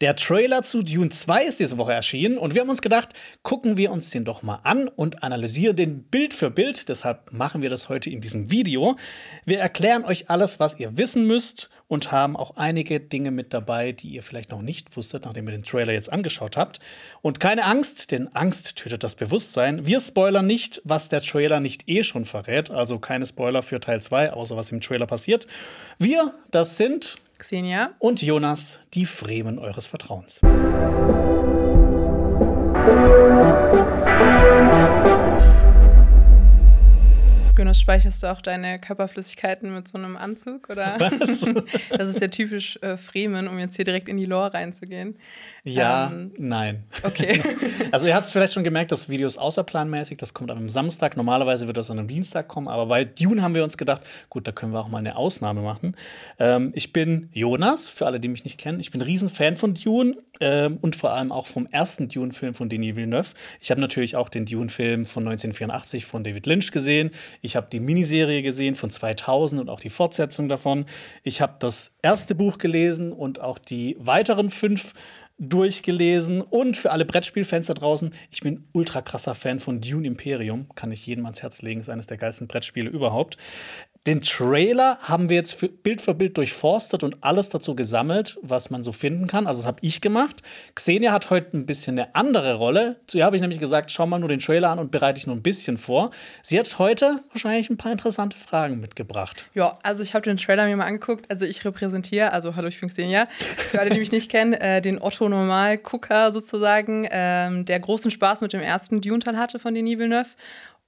Der Trailer zu Dune 2 ist diese Woche erschienen und wir haben uns gedacht, gucken wir uns den doch mal an und analysieren den Bild für Bild. Deshalb machen wir das heute in diesem Video. Wir erklären euch alles, was ihr wissen müsst und haben auch einige Dinge mit dabei, die ihr vielleicht noch nicht wusstet, nachdem ihr den Trailer jetzt angeschaut habt. Und keine Angst, denn Angst tötet das Bewusstsein. Wir spoilern nicht, was der Trailer nicht eh schon verrät. Also keine Spoiler für Teil 2, außer was im Trailer passiert. Wir, das sind Xenia und Jonas, die Fremen eures Vertrauens. Jonas, speicherst du auch deine Körperflüssigkeiten mit so einem Anzug? Oder? Was? Das ist ja typisch äh, Fremen, um jetzt hier direkt in die Lore reinzugehen. Ja, Ähm, nein. Okay. Also ihr habt es vielleicht schon gemerkt, das Video ist außerplanmäßig. Das kommt einem Samstag. Normalerweise wird das an einem Dienstag kommen. Aber bei Dune haben wir uns gedacht, gut, da können wir auch mal eine Ausnahme machen. Ähm, ich bin Jonas, für alle, die mich nicht kennen. Ich bin ein Riesenfan von Dune ähm, und vor allem auch vom ersten Dune-Film von Denis Villeneuve. Ich habe natürlich auch den Dune-Film von 1984 von David Lynch gesehen. Ich habe die Miniserie gesehen von 2000 und auch die Fortsetzung davon. Ich habe das erste Buch gelesen und auch die weiteren fünf durchgelesen. Und für alle Brettspielfans da draußen, ich bin ultra krasser Fan von Dune Imperium. Kann ich jedem ans Herz legen, ist eines der geilsten Brettspiele überhaupt. Den Trailer haben wir jetzt für Bild für Bild durchforstet und alles dazu gesammelt, was man so finden kann. Also das habe ich gemacht. Xenia hat heute ein bisschen eine andere Rolle. Zu ihr habe ich nämlich gesagt, schau mal nur den Trailer an und bereite dich nur ein bisschen vor. Sie hat heute wahrscheinlich ein paar interessante Fragen mitgebracht. Ja, also ich habe den Trailer mir mal angeguckt. Also ich repräsentiere, also hallo, ich bin Xenia, für alle, die mich nicht kennen, äh, den Otto-Normal-Gucker sozusagen, ähm, der großen Spaß mit dem ersten Dune-Teil hatte von Denis Villeneuve.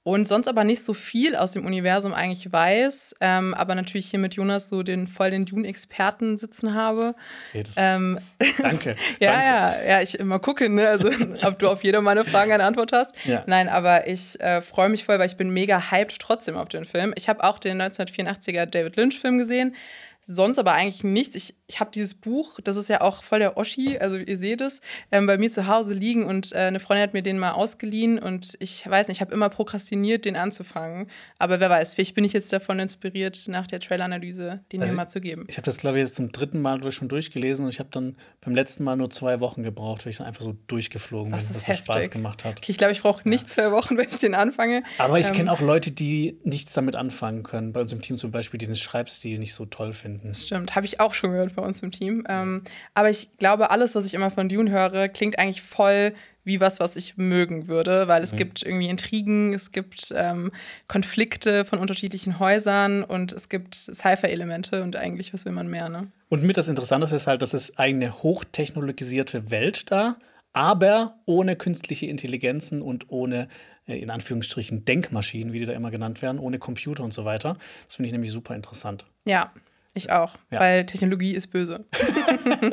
Und sonst aber nicht so viel aus dem Universum eigentlich weiß, ähm, aber natürlich hier mit Jonas so den voll den Dune-Experten sitzen habe. Das- Ähm, Danke. ja, Danke. ja, ja, ich immer gucke, ne? Also, ob du auf jede meiner Fragen eine Antwort hast. Ja. Nein, aber ich äh, freue mich voll, weil ich bin mega hyped trotzdem auf den Film. Ich habe auch den 1984er David Lynch-Film gesehen. Sonst aber eigentlich nichts. Ich, ich habe dieses Buch, das ist ja auch voll der Oschi, also ihr seht es, ähm, bei mir zu Hause liegen und äh, eine Freundin hat mir den mal ausgeliehen und ich weiß nicht, ich habe immer prokrastiniert, den anzufangen. Aber wer weiß, vielleicht bin ich jetzt davon inspiriert, nach der Trailer-Analyse den Also hier mal zu geben. Ich habe das, glaube ich, jetzt zum dritten Mal durch, schon durchgelesen und ich habe dann beim letzten Mal nur zwei Wochen gebraucht, weil ich dann einfach so durchgeflogen bin, Das dass ist es Spaß gemacht hat. Okay, ich glaube, ich brauche nicht zwei Wochen, wenn ich den anfange. Aber ich Ähm, kenne auch Leute, die nichts damit anfangen können. Bei uns im Team zum Beispiel, die den Schreibstil nicht so toll finden. Stimmt, habe ich auch schon gehört bei uns im Team. Ähm, aber ich glaube, alles, was ich immer von Dune höre, klingt eigentlich voll wie was, was ich mögen würde, weil es gibt irgendwie Intrigen, es gibt ähm, Konflikte von unterschiedlichen Häusern und es gibt Sci-Fi-Elemente und eigentlich, was will man mehr, ne? Und mit das Interessante ist halt, dass es eine hochtechnologisierte Welt da, aber ohne künstliche Intelligenzen und ohne, äh, in Anführungsstrichen, Denkmaschinen, wie die da immer genannt werden, ohne Computer und so weiter. Das finde ich nämlich super interessant. Ja, ich auch, Ja. weil Technologie ist böse.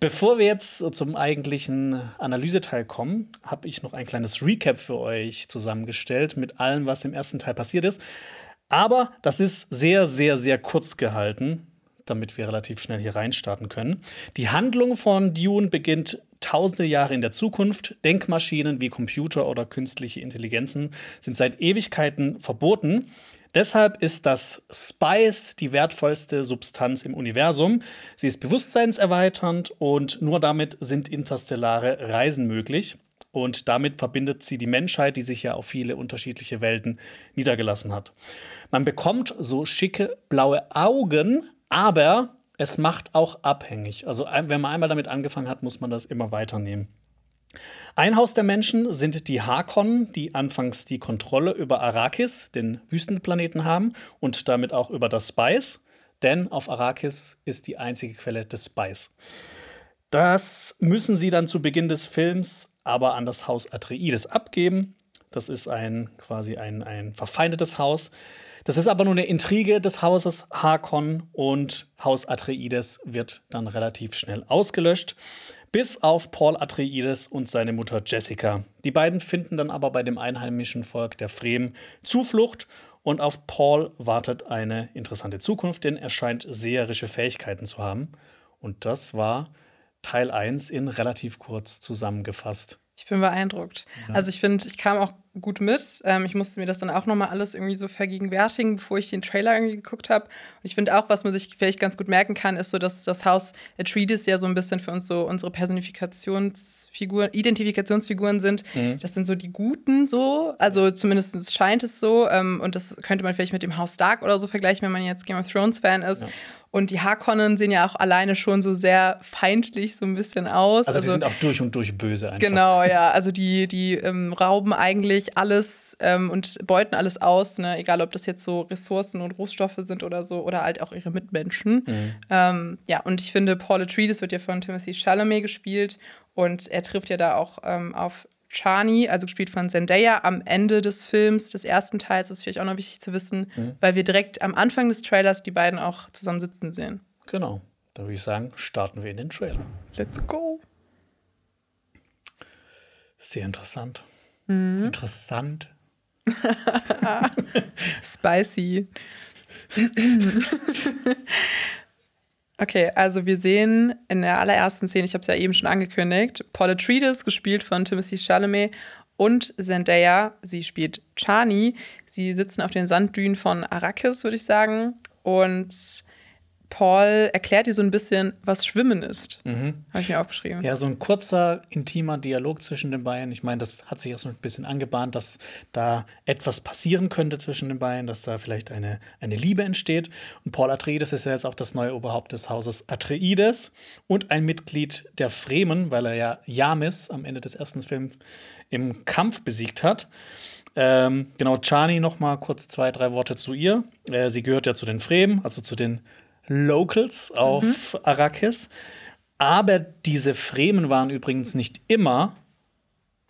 Bevor wir jetzt zum eigentlichen Analyseteil kommen, habe ich noch ein kleines Recap für euch zusammengestellt mit allem, was im ersten Teil passiert ist. Aber das ist sehr, sehr, sehr kurz gehalten, damit wir relativ schnell hier reinstarten können. Die Handlung von Dune beginnt tausende Jahre in der Zukunft. Denkmaschinen wie Computer oder künstliche Intelligenzen sind seit Ewigkeiten verboten. Deshalb ist das Spice die wertvollste Substanz im Universum. Sie ist bewusstseinserweiternd und nur damit sind interstellare Reisen möglich. Und damit verbindet sie die Menschheit, die sich ja auf viele unterschiedliche Welten niedergelassen hat. Man bekommt so schicke blaue Augen, aber es macht auch abhängig. Also wenn man einmal damit angefangen hat, muss man das immer weiternehmen. Ein Haus der Menschen sind die Harkonnen, die anfangs die Kontrolle über Arrakis, den Wüstenplaneten, haben und damit auch über das Spice, denn auf Arrakis ist die einzige Quelle des Spice. Das müssen sie dann zu Beginn des Films aber an das Haus Atreides abgeben. Das ist ein quasi ein, ein verfeindetes Haus. Das ist aber nur eine Intrige des Hauses Harkon und Haus Atreides wird dann relativ schnell ausgelöscht. Bis auf Paul Atreides und seine Mutter Jessica. Die beiden finden dann aber bei dem einheimischen Volk der Fremen Zuflucht und auf Paul wartet eine interessante Zukunft, denn er scheint seherische Fähigkeiten zu haben. Und das war Teil 1 in relativ kurz zusammengefasst. Ich bin beeindruckt. Also ich finde, ich kam auch gut mit. Ähm, ich musste mir das dann auch nochmal alles irgendwie so vergegenwärtigen, bevor ich den Trailer irgendwie geguckt habe. Und ich finde auch, was man sich vielleicht ganz gut merken kann, ist so, dass das Haus Atreides ja so ein bisschen für uns so unsere Personifikationsfiguren, Identifikationsfiguren sind. Mhm. Das sind so die Guten so, also zumindest scheint es so. Ähm, und das könnte man vielleicht mit dem Haus Stark oder so vergleichen, wenn man jetzt Game of Thrones Fan ist. Ja. Und die Harkonnen sehen ja auch alleine schon so sehr feindlich so ein bisschen aus. Also, die also, sind auch durch und durch böse einfach. Genau, ja. Also die, die ähm, rauben eigentlich alles ähm, und beuten alles aus, ne? egal ob das jetzt so Ressourcen und Rohstoffe sind oder so, oder halt auch ihre Mitmenschen. Mhm. Ähm, ja, und ich finde, Paul Atreides wird ja von Timothy Chalamet gespielt und er trifft ja da auch ähm, auf Chani, also gespielt von Zendaya, am Ende des Films, des ersten Teils, das ist vielleicht auch noch wichtig zu wissen, mhm. weil wir direkt am Anfang des Trailers die beiden auch zusammen sitzen sehen. Genau. Dann würde ich sagen, starten wir in den Trailer. Let's go. Sehr interessant. Mhm. Interessant. Spicy. Okay, also wir sehen in der allerersten Szene, ich habe es ja eben schon angekündigt, Paul Atreides, gespielt von Timothy Chalamet, und Zendaya, sie spielt Chani. Sie sitzen auf den Sanddünen von Arrakis, würde ich sagen. Und Paul erklärt dir so ein bisschen, was Schwimmen ist. Mhm. Habe ich mir aufgeschrieben. Ja, so ein kurzer, intimer Dialog zwischen den beiden. Ich meine, das hat sich auch so ein bisschen angebahnt, dass da etwas passieren könnte zwischen den beiden, dass da vielleicht eine, eine Liebe entsteht. Und Paul Atreides ist ja jetzt auch das neue Oberhaupt des Hauses Atreides und ein Mitglied der Fremen, weil er ja Jamis am Ende des ersten Films im Kampf besiegt hat. Ähm, genau, Chani noch mal kurz zwei, drei Worte zu ihr. Äh, sie gehört ja zu den Fremen, also zu den Locals auf mhm. Arrakis. Aber diese Fremen waren übrigens nicht immer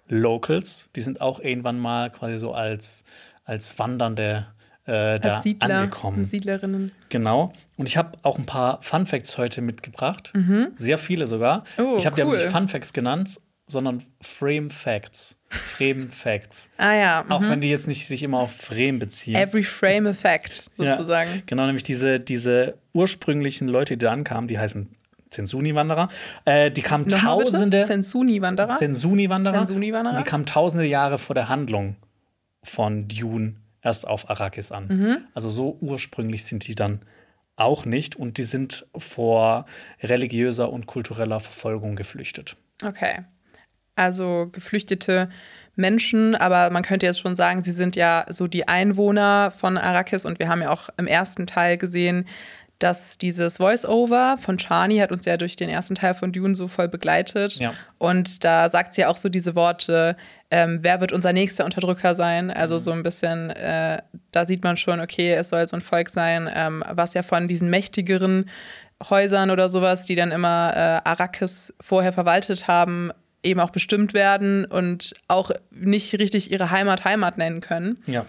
Locals. Die sind auch irgendwann mal quasi so als, als Wandernde äh, da Siedler, angekommen. Siedlerinnen. Genau. Und ich habe auch ein paar Fun Facts heute mitgebracht. Mhm. Sehr viele sogar. Oh, ich habe cool. die aber nicht Fun Facts genannt, sondern Frame Facts. Frame Facts. ah ja. Mhm. Auch wenn die jetzt nicht sich immer auf Frame beziehen. Every Frame a Fact, sozusagen. Ja, genau, nämlich diese, diese ursprünglichen Leute, die dann kamen, die heißen Zensuni-Wanderer. Äh, die kamen tausende. Zensuni-Wanderer. Zensuni-Wanderer. Zensuni-Wanderer. Die kamen tausende Jahre vor der Handlung von Dune erst auf Arrakis an. Mhm. Also so ursprünglich sind die dann auch nicht und die sind vor religiöser und kultureller Verfolgung geflüchtet. Okay also geflüchtete Menschen, aber man könnte jetzt schon sagen, sie sind ja so die Einwohner von Arrakis und wir haben ja auch im ersten Teil gesehen, dass dieses Voice-Over von Chani hat uns ja durch den ersten Teil von Dune so voll begleitet. Ja. Und da sagt sie auch so diese Worte, ähm, wer wird unser nächster Unterdrücker sein? Also mhm. so ein bisschen, äh, da sieht man schon, okay, es soll so ein Volk sein, ähm, was ja von diesen mächtigeren Häusern oder sowas, die dann immer äh, Arrakis vorher verwaltet haben, eben auch bestimmt werden und auch nicht richtig ihre Heimat Heimat nennen können. Ja.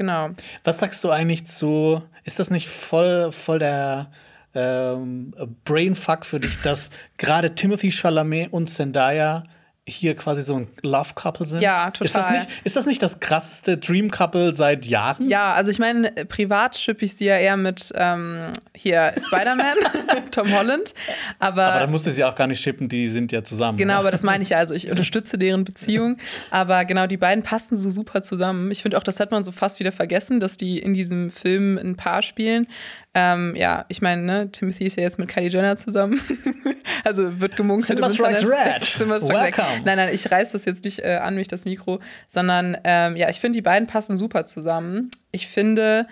Genau. Was sagst du eigentlich zu, ist das nicht voll, voll der ähm, Brainfuck für dich, dass gerade Timothy Chalamet und Zendaya hier quasi so ein Love Couple sind. Ja, total. Ist das nicht, ist das, nicht das krasseste Dream Couple seit Jahren? Ja, also ich meine, privat schippe ich sie ja eher mit ähm, hier Spider-Man, Tom Holland. Aber, aber dann musst du sie auch gar nicht schippen, die sind ja zusammen. Genau, oder? aber das meine ich ja. Also ich unterstütze deren Beziehung. Aber genau, die beiden passen so super zusammen. Ich finde auch, das hat man so fast wieder vergessen, dass die in diesem Film ein Paar spielen. Ähm, ja, ich meine, ne, Timothy ist ja jetzt mit Kylie Jenner zusammen. also wird gemunkelt. Cinema Strikes Red. Cinema Strikes Red. Nein, nein, ich reiß das jetzt nicht äh, an mich, das Mikro, sondern ähm, ja, ich finde, die beiden passen super zusammen. Ich finde,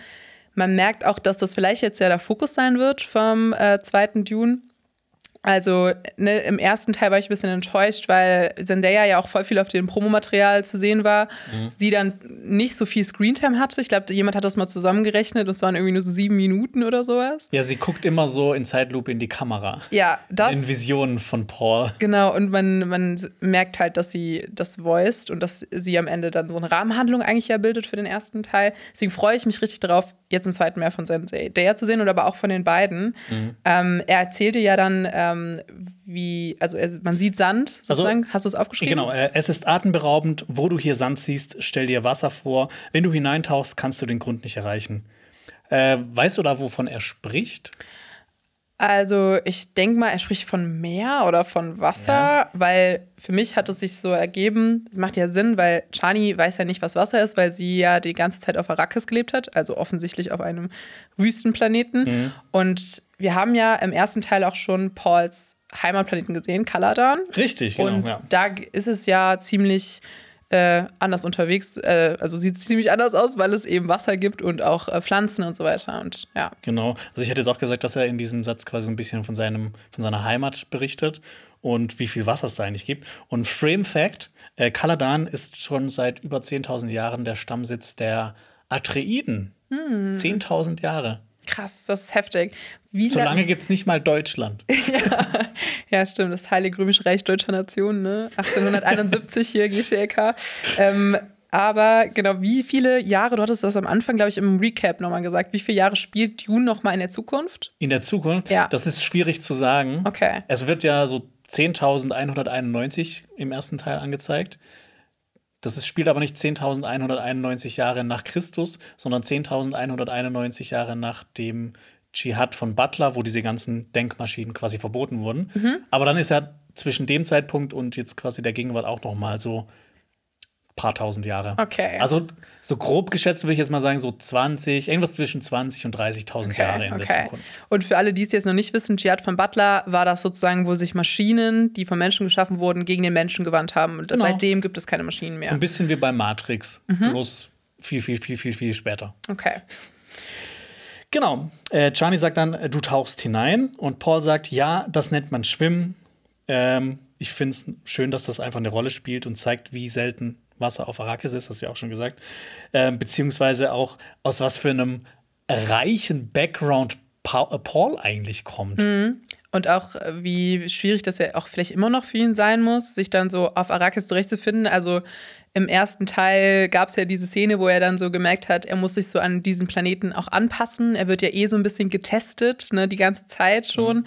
man merkt auch, dass das vielleicht jetzt ja der Fokus sein wird vom äh, zweiten Dune. Also ne, im ersten Teil war ich ein bisschen enttäuscht, weil Zendaya ja auch voll viel auf dem Promomaterial zu sehen war. Mhm. Sie dann nicht so viel Screentime hatte. Ich glaube, jemand hat das mal zusammengerechnet. Das waren irgendwie nur so sieben Minuten oder sowas. Ja, sie guckt immer so in Zeitlupe in die Kamera. Ja, das. In Visionen von Paul. Genau, und man, man merkt halt, dass sie das voiced und dass sie am Ende dann so eine Rahmenhandlung eigentlich ja bildet für den ersten Teil. Deswegen freue ich mich richtig darauf, jetzt im zweiten mehr von Zendaya zu sehen und aber auch von den beiden. Mhm. Ähm, er erzählte ja dann. Ähm, ähm, wie, also es, man sieht Sand also, sozusagen. Also, Hast du es aufgeschrieben? Genau, äh, es ist atemberaubend. Wo du hier Sand siehst, stell dir Wasser vor. Wenn du hineintauchst, kannst du den Grund nicht erreichen. Äh, weißt du da, wovon er spricht? Also ich denke mal, er spricht von Meer oder von Wasser, ja. weil für mich hat es sich so ergeben, das macht ja Sinn, weil Chani weiß ja nicht, was Wasser ist, weil sie ja die ganze Zeit auf Arrakis gelebt hat, also offensichtlich auf einem Wüstenplaneten. Mhm. Und wir haben ja im ersten Teil auch schon Pauls Heimatplaneten gesehen, Kaladan. Richtig, genau. Und ja. da ist es ja ziemlich äh, anders unterwegs. Äh, also sieht ziemlich anders aus, weil es eben Wasser gibt und auch äh, Pflanzen und so weiter. Und ja. Genau. Also ich hätte jetzt auch gesagt, dass er in diesem Satz quasi ein bisschen von, seinem, von seiner Heimat berichtet und wie viel Wasser es da eigentlich gibt. Und Frame Fact: äh, Kaladan ist schon seit über 10.000 Jahren der Stammsitz der Atreiden. Hm. 10.000 Jahre. Krass, das ist heftig. Wie so lange gibt es nicht mal Deutschland. ja. ja, stimmt. Das Heilige Römische Reich Deutscher Nation, ne? 1871 hier, GCLK. Ähm, aber genau, wie viele Jahre, du hattest das am Anfang, glaube ich, im Recap nochmal gesagt, wie viele Jahre spielt Dune nochmal in der Zukunft? In der Zukunft? Ja. Das ist schwierig zu sagen. Okay. Es wird ja so 10.191 im ersten Teil angezeigt. Das ist, spielt aber nicht 10.191 Jahre nach Christus, sondern 10.191 Jahre nach dem Dschihad von Butler, wo diese ganzen Denkmaschinen quasi verboten wurden. Mhm. Aber dann ist ja zwischen dem Zeitpunkt und jetzt quasi der Gegenwart auch noch mal so paar tausend Jahre. Okay. Also so grob geschätzt würde ich jetzt mal sagen, so 20, irgendwas zwischen 20 und 30.000 okay, Jahre in okay. der Zukunft. Und für alle, die es jetzt noch nicht wissen, Dschihad von Butler war das sozusagen, wo sich Maschinen, die von Menschen geschaffen wurden, gegen den Menschen gewandt haben. Und genau. seitdem gibt es keine Maschinen mehr. So ein bisschen wie bei Matrix, mhm. bloß viel, viel, viel, viel, viel später. Okay. Genau. Äh, Charlie sagt dann, äh, du tauchst hinein. Und Paul sagt, ja, das nennt man Schwimmen. Ähm, ich finde es schön, dass das einfach eine Rolle spielt und zeigt, wie selten Wasser auf Arrakis ist, hast du ja auch schon gesagt. Ähm, beziehungsweise auch aus was für einem reichen Background äh, Paul eigentlich kommt. Mhm. Und auch, äh, wie schwierig das ja auch vielleicht immer noch für ihn sein muss, sich dann so auf Arrakis zurechtzufinden. Also im ersten Teil gab es ja diese Szene, wo er dann so gemerkt hat, er muss sich so an diesen Planeten auch anpassen. Er wird ja eh so ein bisschen getestet, ne, die ganze Zeit schon, mhm.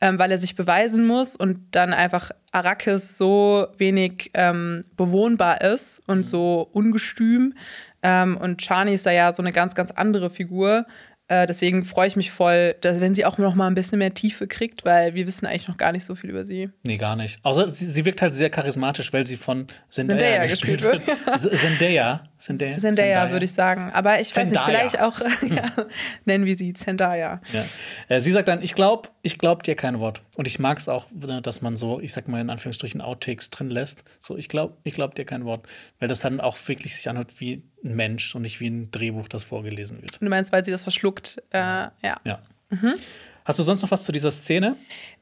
ähm, weil er sich beweisen muss und dann einfach Arrakis so wenig ähm, bewohnbar ist und mhm. so ungestüm. Ähm, und Chani ist da ja so eine ganz, ganz andere Figur. Äh, deswegen freue ich mich voll, dass, wenn sie auch noch mal ein bisschen mehr Tiefe kriegt, weil wir wissen eigentlich noch gar nicht so viel über sie. Nee, gar nicht. Außer sie, sie wirkt halt sehr charismatisch, weil sie von Zendaya, Zendaya gespielt, gespielt wird. Zendaya. Zendaya, Zendaya, würde ich sagen. Aber ich Zendaya. weiß nicht, vielleicht auch ja, nennen wir sie Zendaya. Ja. Äh, sie sagt dann, ich glaube ich glaub dir kein Wort. Und ich mag es auch, dass man so, ich sag mal in Anführungsstrichen, Outtakes drin lässt. So, ich glaube ich glaub dir kein Wort. Weil das dann auch wirklich sich anhört wie ein Mensch und nicht wie ein Drehbuch, das vorgelesen wird. Du meinst, weil sie das verschluckt, äh, ja. Ja. Mhm. Hast du sonst noch was zu dieser Szene?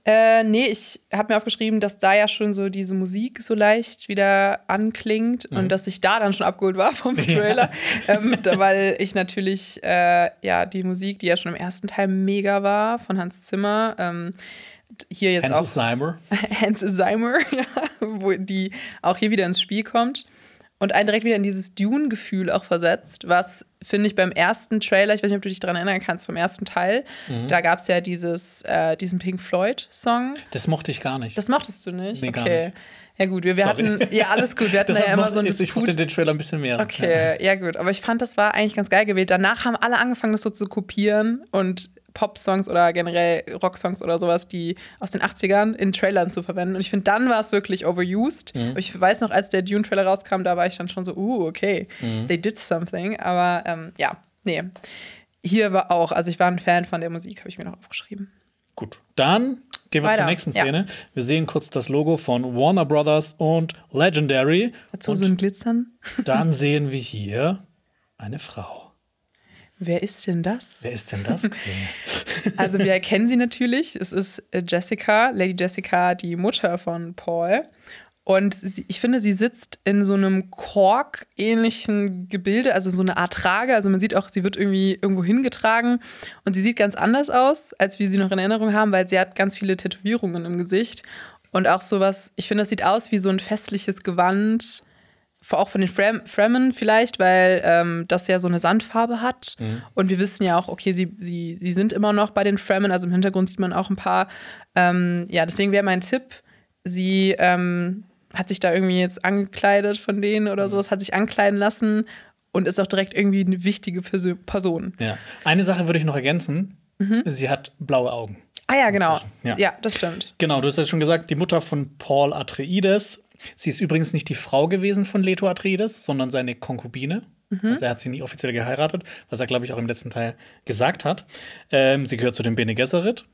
Äh, nee, ich habe mir aufgeschrieben, dass da ja schon so diese Musik so leicht wieder anklingt mhm. und dass ich da dann schon abgeholt war vom Trailer, ja. ähm, weil ich natürlich äh, ja die Musik, die ja schon im ersten Teil mega war von Hans Zimmer, ähm, hier jetzt Hans auch Zimmer, Hans Zimmer, ja, wo die auch hier wieder ins Spiel kommt und einen direkt wieder in dieses Dune-Gefühl auch versetzt, was finde ich beim ersten Trailer, ich weiß nicht, ob du dich daran erinnern kannst, vom ersten Teil, mhm. da gab es ja dieses, äh, diesen Pink Floyd-Song. Das mochte ich gar nicht. Das mochtest du nicht? Nee, okay. gar nicht. Ja gut, wir, wir hatten, ja alles gut, wir hatten ja immer so ein Disput. Ich mochte den Trailer ein bisschen mehr. Okay, ja. ja gut, aber ich fand, das war eigentlich ganz geil gewählt. Danach haben alle angefangen, das so zu kopieren und Pop-Songs oder generell Rock-Songs oder sowas, die aus den 80ern in Trailern zu verwenden. Und ich finde, dann war es wirklich overused. Mhm. Ich weiß noch, als der Dune-Trailer rauskam, da war ich dann schon so, uh, okay, mhm. they did something. Aber ähm, ja, nee. Hier war auch, also ich war ein Fan von der Musik, habe ich mir noch aufgeschrieben. Gut, dann gehen wir Weiter. zur nächsten Szene. Ja. Wir sehen kurz das Logo von Warner Brothers und Legendary. Dazu und so ein Glitzern. dann sehen wir hier eine Frau. Wer ist denn das? Wer ist denn das, also wir erkennen sie natürlich. Es ist äh, Jessica, Lady Jessica, die Mutter von Paul. Und sie, ich finde, sie sitzt in so einem Kork-ähnlichen Gebilde, also so eine Art Trage. Also man sieht auch, sie wird irgendwie irgendwo hingetragen. Und sie sieht ganz anders aus, als wir sie noch in Erinnerung haben, weil sie hat ganz viele Tätowierungen im Gesicht. Und auch sowas, ich finde, das sieht aus wie so ein festliches Gewand auch von den Fram Fremen vielleicht, weil ähm, das ja so eine Sandfarbe hat. Mhm. Und wir wissen ja auch, okay, sie, sie, sie sind immer noch bei den Fremen, also im Hintergrund sieht man auch ein paar. Ähm, ja, deswegen wäre mein Tipp, sie ähm, hat sich da irgendwie jetzt angekleidet von denen oder mhm. sowas, hat sich ankleiden lassen und ist auch direkt irgendwie eine wichtige Person. Ja. Eine Sache würde ich noch ergänzen: mhm. Sie hat blaue Augen. Ah ja, genau. Ja. Ja. das stimmt. Genau, du hast ja schon gesagt, die Mutter von Paul Atreides. Sie ist übrigens nicht die Frau gewesen von Leto Atreides, sondern seine Konkubine. Also er hat sie nie offiziell geheiratet, was er, glaube ich, auch im letzten Teil gesagt hat. Ähm, sie gehört zu den Bene Gesserit.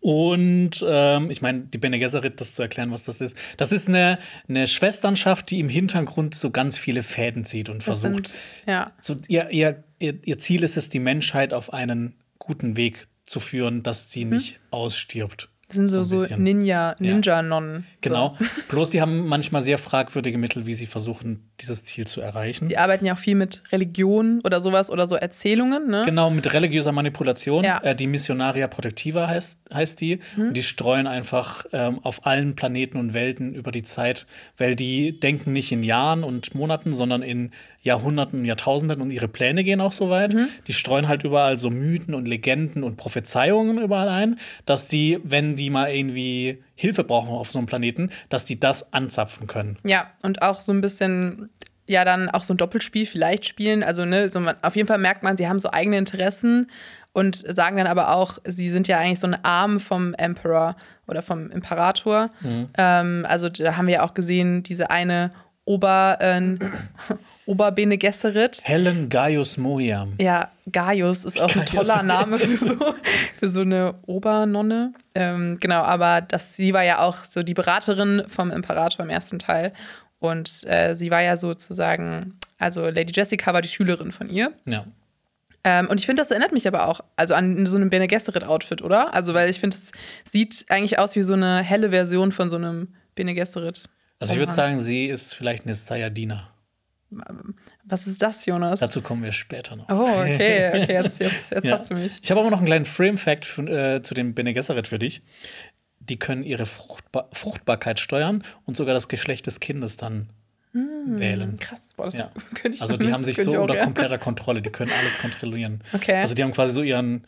Und ähm, ich meine, die Bene Gesserit, das zu erklären, was das ist, das ist eine, eine Schwesternschaft, die im Hintergrund so ganz viele Fäden zieht und Das versucht. sind, ja. So, ihr, ihr, ihr, ihr Ziel ist es, die Menschheit auf einen guten Weg zu führen, dass sie nicht ausstirbt. Das sind so, so bisschen. Ninja, Ninja-Nonnen. Genau. Bloß sie haben manchmal sehr fragwürdige Mittel, wie sie versuchen, dieses Ziel zu erreichen. Die arbeiten ja auch viel mit Religion oder sowas oder so Erzählungen, ne? Genau, mit religiöser Manipulation. Ja. Äh, die Missionaria Protectiva heißt, heißt die. Und die streuen einfach ähm, auf allen Planeten und Welten über die Zeit, weil die denken nicht in Jahren und Monaten, sondern in Jahrhunderten und Jahrtausenden und ihre Pläne gehen auch so weit. Die streuen halt überall so Mythen und Legenden und Prophezeiungen überall ein, dass die, wenn die mal irgendwie Hilfe brauchen auf so einem Planeten, dass die das anzapfen können. Ja, und auch so ein bisschen, ja, dann auch so ein Doppelspiel vielleicht spielen. Also, ne, so man, auf jeden Fall merkt man, sie haben so eigene Interessen und sagen dann aber auch, sie sind ja eigentlich so ein Arm vom Emperor oder vom Imperator. Ähm, also, da haben wir ja auch gesehen, diese eine Ober, äh, Oberbene Gesserit. Helen Gaius Mohiam. Ja, Gaius ist auch ein toller Name für so, für so eine Obernonne. Ähm, genau, aber das, sie war ja auch so die Beraterin vom Imperator im ersten Teil. Und äh, sie war ja sozusagen, also Lady Jessica war die Schülerin von ihr. Ja. Ähm, und ich finde, das erinnert mich aber auch also an so einem Bene Gesserit-Outfit, oder? Also, weil ich finde, es sieht eigentlich aus wie so eine helle Version von so einem Bene Gesserit. Also ich würde sagen, sie ist vielleicht eine Sayadina. Was ist das, Jonas? Dazu kommen wir später noch. Oh, okay, okay, jetzt, jetzt, jetzt Ja. hast du mich. Ich habe aber noch einen kleinen Frame-Fact äh, zu dem Bene Gesserit für dich. Die können ihre Fruchtba Fruchtbarkeit steuern und sogar das Geschlecht des Kindes dann wählen. Krass, boah, das Ja. könnte ich Also die haben sich so unter kompletter Kontrolle, die können alles kontrollieren. Okay. Also die haben quasi so ihren,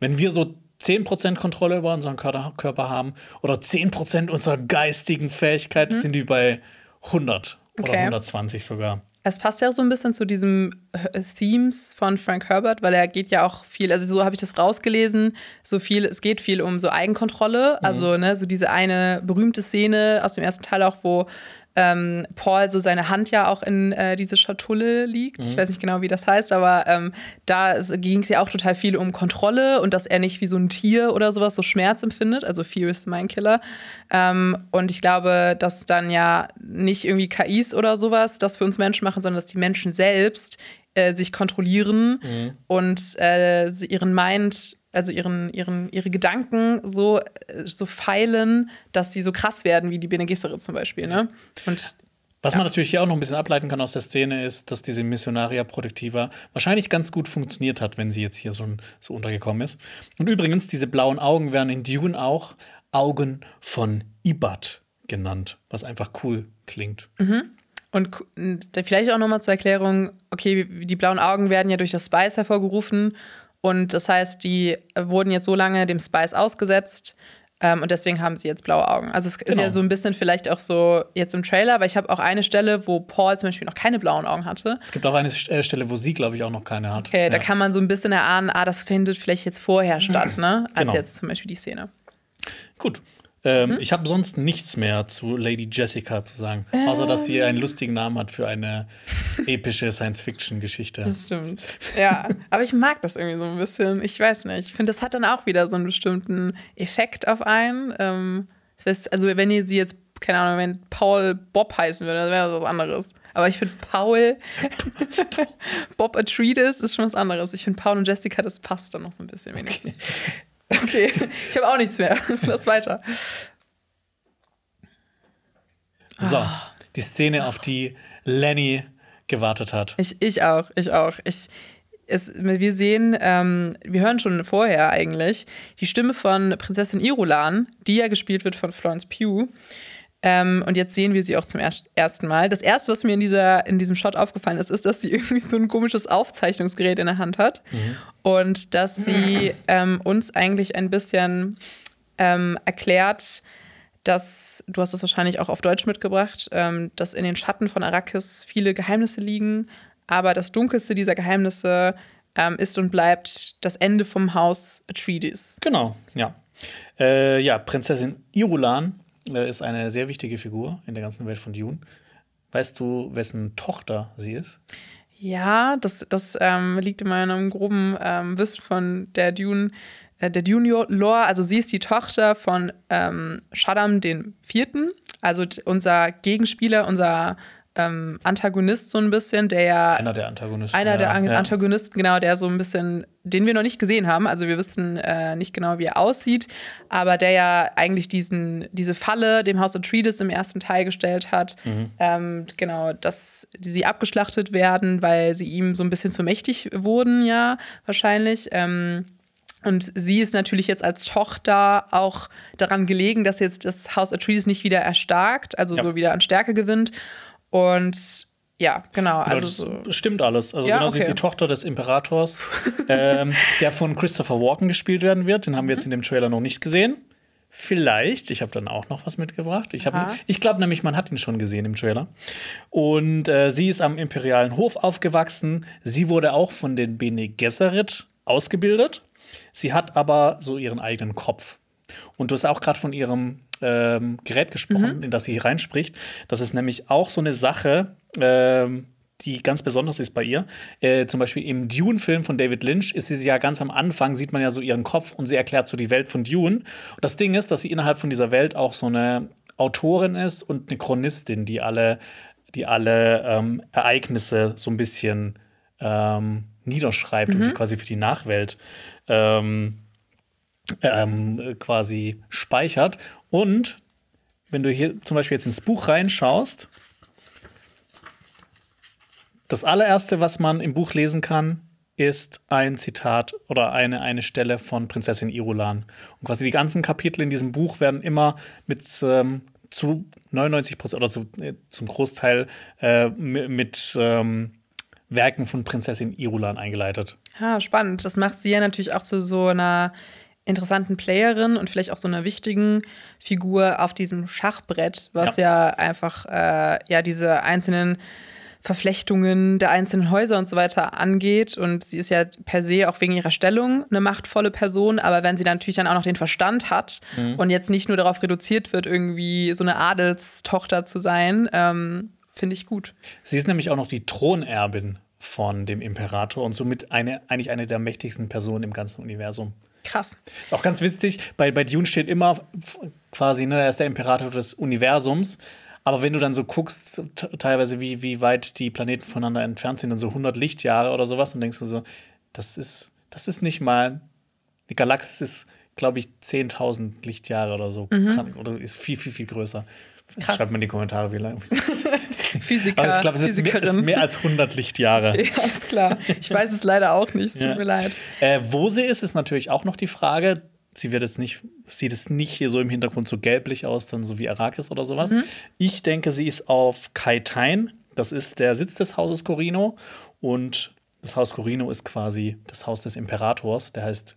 wenn wir so 10% Kontrolle über unseren Körper, Körper haben oder 10% unserer geistigen Fähigkeit, sind die bei 100 oder Mhm. Okay. 120 sogar. Es passt ja so ein bisschen zu diesem äh, Themes von Frank Herbert, weil er geht ja auch viel, also so habe ich das rausgelesen, so viel, es geht viel um so Eigenkontrolle, also ne, so diese eine berühmte Szene aus dem ersten Teil auch, wo ähm, Paul so seine Hand ja auch in äh, diese Schatulle liegt. Ich weiß nicht genau, wie das heißt, aber ähm, da ging es ja auch total viel um Kontrolle und dass er nicht wie so ein Tier oder sowas so Schmerz empfindet, also Fear is the Mind Killer. Ähm, und ich glaube, dass dann ja nicht irgendwie KIs oder sowas das für uns Menschen machen, sondern dass die Menschen selbst äh, sich kontrollieren und äh, ihren Mind, also ihren, ihren, ihre Gedanken so, äh, so feilen, dass sie so krass werden wie die Bene Gesserit zum Beispiel. Ne? Und Was man natürlich hier auch noch ein bisschen ableiten kann aus der Szene ist, dass diese Missionaria Productiva wahrscheinlich ganz gut funktioniert hat, wenn sie jetzt hier so, so untergekommen ist. Und übrigens, diese blauen Augen werden in Dune auch Augen von Ibat genannt, was einfach cool klingt. Und und da vielleicht auch nochmal zur Erklärung, okay, die blauen Augen werden ja durch das Spice hervorgerufen und das heißt, die äh, wurden jetzt so lange dem Spice ausgesetzt ähm, und deswegen haben sie jetzt blaue Augen. Also es ist Genau. ja so ein bisschen vielleicht auch so jetzt im Trailer, aber ich habe auch eine Stelle, wo Paul zum Beispiel noch keine blauen Augen hatte. Es gibt auch eine äh, Stelle, wo sie, glaube ich, auch noch keine hat. Okay, da Ja. kann man so ein bisschen erahnen, ah, das findet vielleicht jetzt vorher statt, ne? Als Genau. jetzt zum Beispiel die Szene. Gut. Ähm, Mhm. Ich habe sonst nichts mehr zu Lady Jessica zu sagen, außer dass sie einen lustigen Namen hat für eine epische Science-Fiction-Geschichte. Das stimmt. Ja, aber ich mag das irgendwie so ein bisschen. Ich weiß nicht. Ich finde, das hat dann auch wieder so einen bestimmten Effekt auf einen. Ähm, also, wenn ihr sie jetzt, keine Ahnung, wenn Paul Bob heißen würde, dann wäre das was anderes. Aber ich finde Paul, Bob Atreides ist schon was anderes. Ich finde Paul und Jessica, das passt dann noch so ein bisschen wenigstens. Okay, ich habe auch nichts mehr. Lass weiter. So, die Szene, auf die Lenny gewartet hat. Ich, ich auch, ich auch. Ich, es, wir sehen, ähm, wir hören schon vorher eigentlich die Stimme von Prinzessin Irulan, die ja gespielt wird von Florence Pugh. Ähm, und jetzt sehen wir sie auch zum erst, ersten Mal. Das erste, was mir in, dieser, in diesem Shot aufgefallen ist, ist, dass sie irgendwie so ein komisches Aufzeichnungsgerät in der Hand hat. Und dass sie ähm, uns eigentlich ein bisschen ähm, erklärt, dass, du hast es wahrscheinlich auch auf Deutsch mitgebracht, ähm, dass in den Schatten von Arrakis viele Geheimnisse liegen, aber das dunkelste dieser Geheimnisse ähm, ist und bleibt das Ende vom Haus Atreides. Genau, ja. Äh, ja, Prinzessin Irulan ist eine sehr wichtige Figur in der ganzen Welt von Dune. Weißt du, wessen Tochter sie ist? Ja, das, das ähm, liegt in meinem groben ähm, Wissen von der Dune, äh, der Dune-Lore. Also sie ist die Tochter von ähm, Shaddam Vierten, also unser Gegenspieler, unser ähm, Antagonist so ein bisschen, der ja. Einer der Antagonisten. Einer der An ja. Antagonisten, genau, der so ein bisschen, den wir noch nicht gesehen haben. Also wir wissen äh, nicht genau, wie er aussieht, aber der ja eigentlich diesen, diese Falle dem Haus Atreides im ersten Teil gestellt hat. Mhm. Ähm, genau, dass sie abgeschlachtet werden, weil sie ihm so ein bisschen zu mächtig wurden, ja, wahrscheinlich. Ähm, und sie ist natürlich jetzt als Tochter auch daran gelegen, dass jetzt das Haus Atreides nicht wieder erstarkt, also Ja. so wieder an Stärke gewinnt. Und ja, genau. Genau, Also so. stimmt alles. Also Ja, genau, sie ist okay. die Tochter des Imperators, ähm, der von Christopher Walken gespielt werden wird. Den haben wir jetzt in dem Trailer noch nicht gesehen. Vielleicht, ich habe dann auch noch was mitgebracht. Ich, hab- ich glaube nämlich, man hat ihn schon gesehen im Trailer. Und äh, sie ist am imperialen Hof aufgewachsen. Sie wurde auch von den Bene Gesserit ausgebildet. Sie hat aber so ihren eigenen Kopf. Und du hast auch gerade von ihrem ähm, Gerät gesprochen, in das sie hier reinspricht. Das ist nämlich auch so eine Sache, ähm, die ganz besonders ist bei ihr. Äh, zum Beispiel im Dune-Film von David Lynch ist sie ja ganz am Anfang, sieht man ja so ihren Kopf und sie erklärt so die Welt von Dune. Und das Ding ist, dass sie innerhalb von dieser Welt auch so eine Autorin ist und eine Chronistin, die alle, die alle ähm, Ereignisse so ein bisschen ähm, niederschreibt und die quasi für die Nachwelt ähm, ähm, quasi speichert. Und wenn du hier zum Beispiel jetzt ins Buch reinschaust, das allererste, was man im Buch lesen kann, ist ein Zitat oder eine, eine Stelle von Prinzessin Irulan. Und quasi die ganzen Kapitel in diesem Buch werden immer mit ähm, zu 99 Prozent oder zu, äh, zum Großteil äh, mi- mit ähm, Werken von Prinzessin Irulan eingeleitet. Ja, spannend. Das macht sie ja natürlich auch zu so einer interessanten Playerin und vielleicht auch so einer wichtigen Figur auf diesem Schachbrett, was ja, einfach äh, ja diese einzelnen Verflechtungen der einzelnen Häuser und so weiter angeht. Und sie ist ja per se auch wegen ihrer Stellung eine machtvolle Person, aber wenn sie dann natürlich dann auch noch den Verstand hat und jetzt nicht nur darauf reduziert wird, irgendwie so eine Adelstochter zu sein, ähm, finde ich gut. Sie ist nämlich auch noch die Thronerbin von dem Imperator und somit eine, eigentlich eine der mächtigsten Personen im ganzen Universum. Krass. Ist auch ganz witzig, bei, bei Dune steht immer quasi, ne, er ist der Imperator des Universums. Aber wenn du dann so guckst, teilweise, wie, wie weit die Planeten voneinander entfernt sind, dann so 100 Lichtjahre oder sowas, dann denkst du so, das ist, das ist nicht mal, die Galaxis ist, glaube ich, 10.000 Lichtjahre oder so. Kann, oder ist viel, viel, viel größer. Krass. Schreibt mal in die Kommentare, wie lang. Physiker, Aber ich glaube, es ist mehr, ist mehr als 100 Lichtjahre. Ja, ist klar. Ich weiß es leider auch nicht. Es tut Ja. mir leid. Äh, wo sie ist, ist natürlich auch noch die Frage. Sie wird jetzt nicht, sieht es nicht hier so im Hintergrund so gelblich aus, dann so wie Arrakis oder sowas. Mhm. Ich denke, sie ist auf Kaitain. Das ist der Sitz des Hauses Corino. Und das Haus Corino ist quasi das Haus des Imperators. Der heißt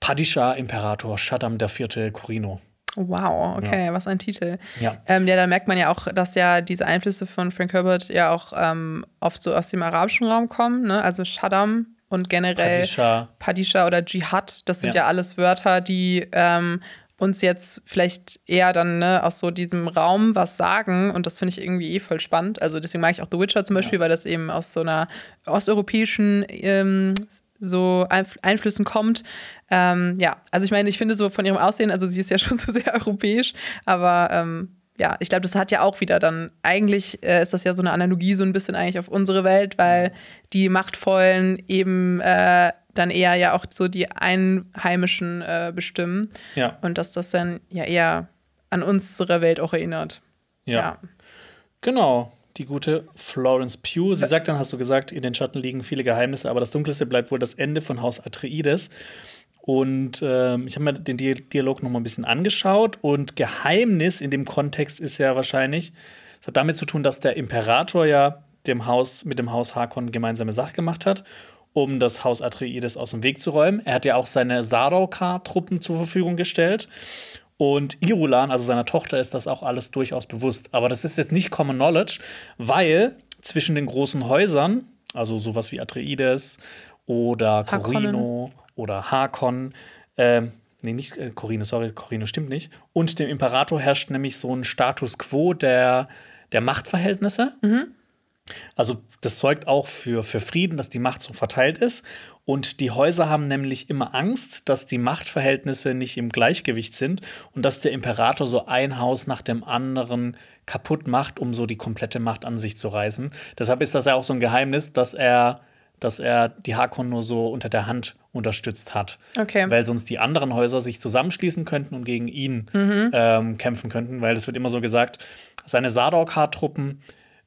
Padishah Imperator Shaddam IV. Corino. Wow, okay, was ein Titel. Ja. Ähm, ja, da merkt man ja auch, dass ja diese Einflüsse von Frank Herbert ja auch ähm, oft so aus dem arabischen Raum kommen, ne? Also Shaddam und generell Padishah. Padisha oder Dschihad, das sind Ja. ja, alles Wörter, die ähm, uns jetzt vielleicht eher dann ne, aus so diesem Raum was sagen und das finde ich irgendwie eh voll spannend. Also deswegen mag ich auch The Witcher zum Beispiel, weil das eben aus so einer osteuropäischen ähm, so Einf Einflüssen kommt. Ähm, ja, also ich meine, ich finde so von ihrem Aussehen, also sie ist ja schon so sehr europäisch, aber ähm, ja, ich glaube, das hat ja auch wieder dann, eigentlich äh, ist das ja so eine Analogie so ein bisschen eigentlich auf unsere Welt, weil die Machtvollen eben äh, dann eher ja auch so die Einheimischen äh, bestimmen Ja. und dass das dann ja eher an unsere Welt auch erinnert. Ja. Genau. Die gute Florence Pugh. Sie sagt dann, hast du gesagt, in den Schatten liegen viele Geheimnisse, aber das Dunkelste bleibt wohl das Ende von Haus Atreides. Und ähm, ich habe mir den Di- Dialog noch mal ein bisschen angeschaut. Und Geheimnis in dem Kontext ist ja wahrscheinlich, es hat damit zu tun, dass der Imperator ja dem Haus, mit dem Haus Harkon gemeinsame Sache gemacht hat, um das Haus Atreides aus dem Weg zu räumen. Er hat ja auch seine Sardaukar-Truppen zur Verfügung gestellt. Und Irulan, also seiner Tochter, ist das auch alles durchaus bewusst. Aber das ist jetzt nicht Common Knowledge, weil zwischen den großen Häusern, also sowas wie Atreides oder. Corino oder Hakon. Ähm, nee, nicht äh, Corino, sorry, Corino stimmt nicht. Und dem Imperator herrscht nämlich so ein Status quo der, der Machtverhältnisse. Also das zeugt auch für, für Frieden, dass die Macht so verteilt ist. Und die Häuser haben nämlich immer Angst, dass die Machtverhältnisse nicht im Gleichgewicht sind und dass der Imperator so ein Haus nach dem anderen kaputt macht, um so die komplette Macht an sich zu reißen. Deshalb ist das ja auch so ein Geheimnis, dass er, dass er die Hakon nur so unter der Hand unterstützt hat. Okay. Weil sonst die anderen Häuser sich zusammenschließen könnten und gegen ihn ähm, kämpfen könnten, weil es wird immer so gesagt, seine Sadok-Truppen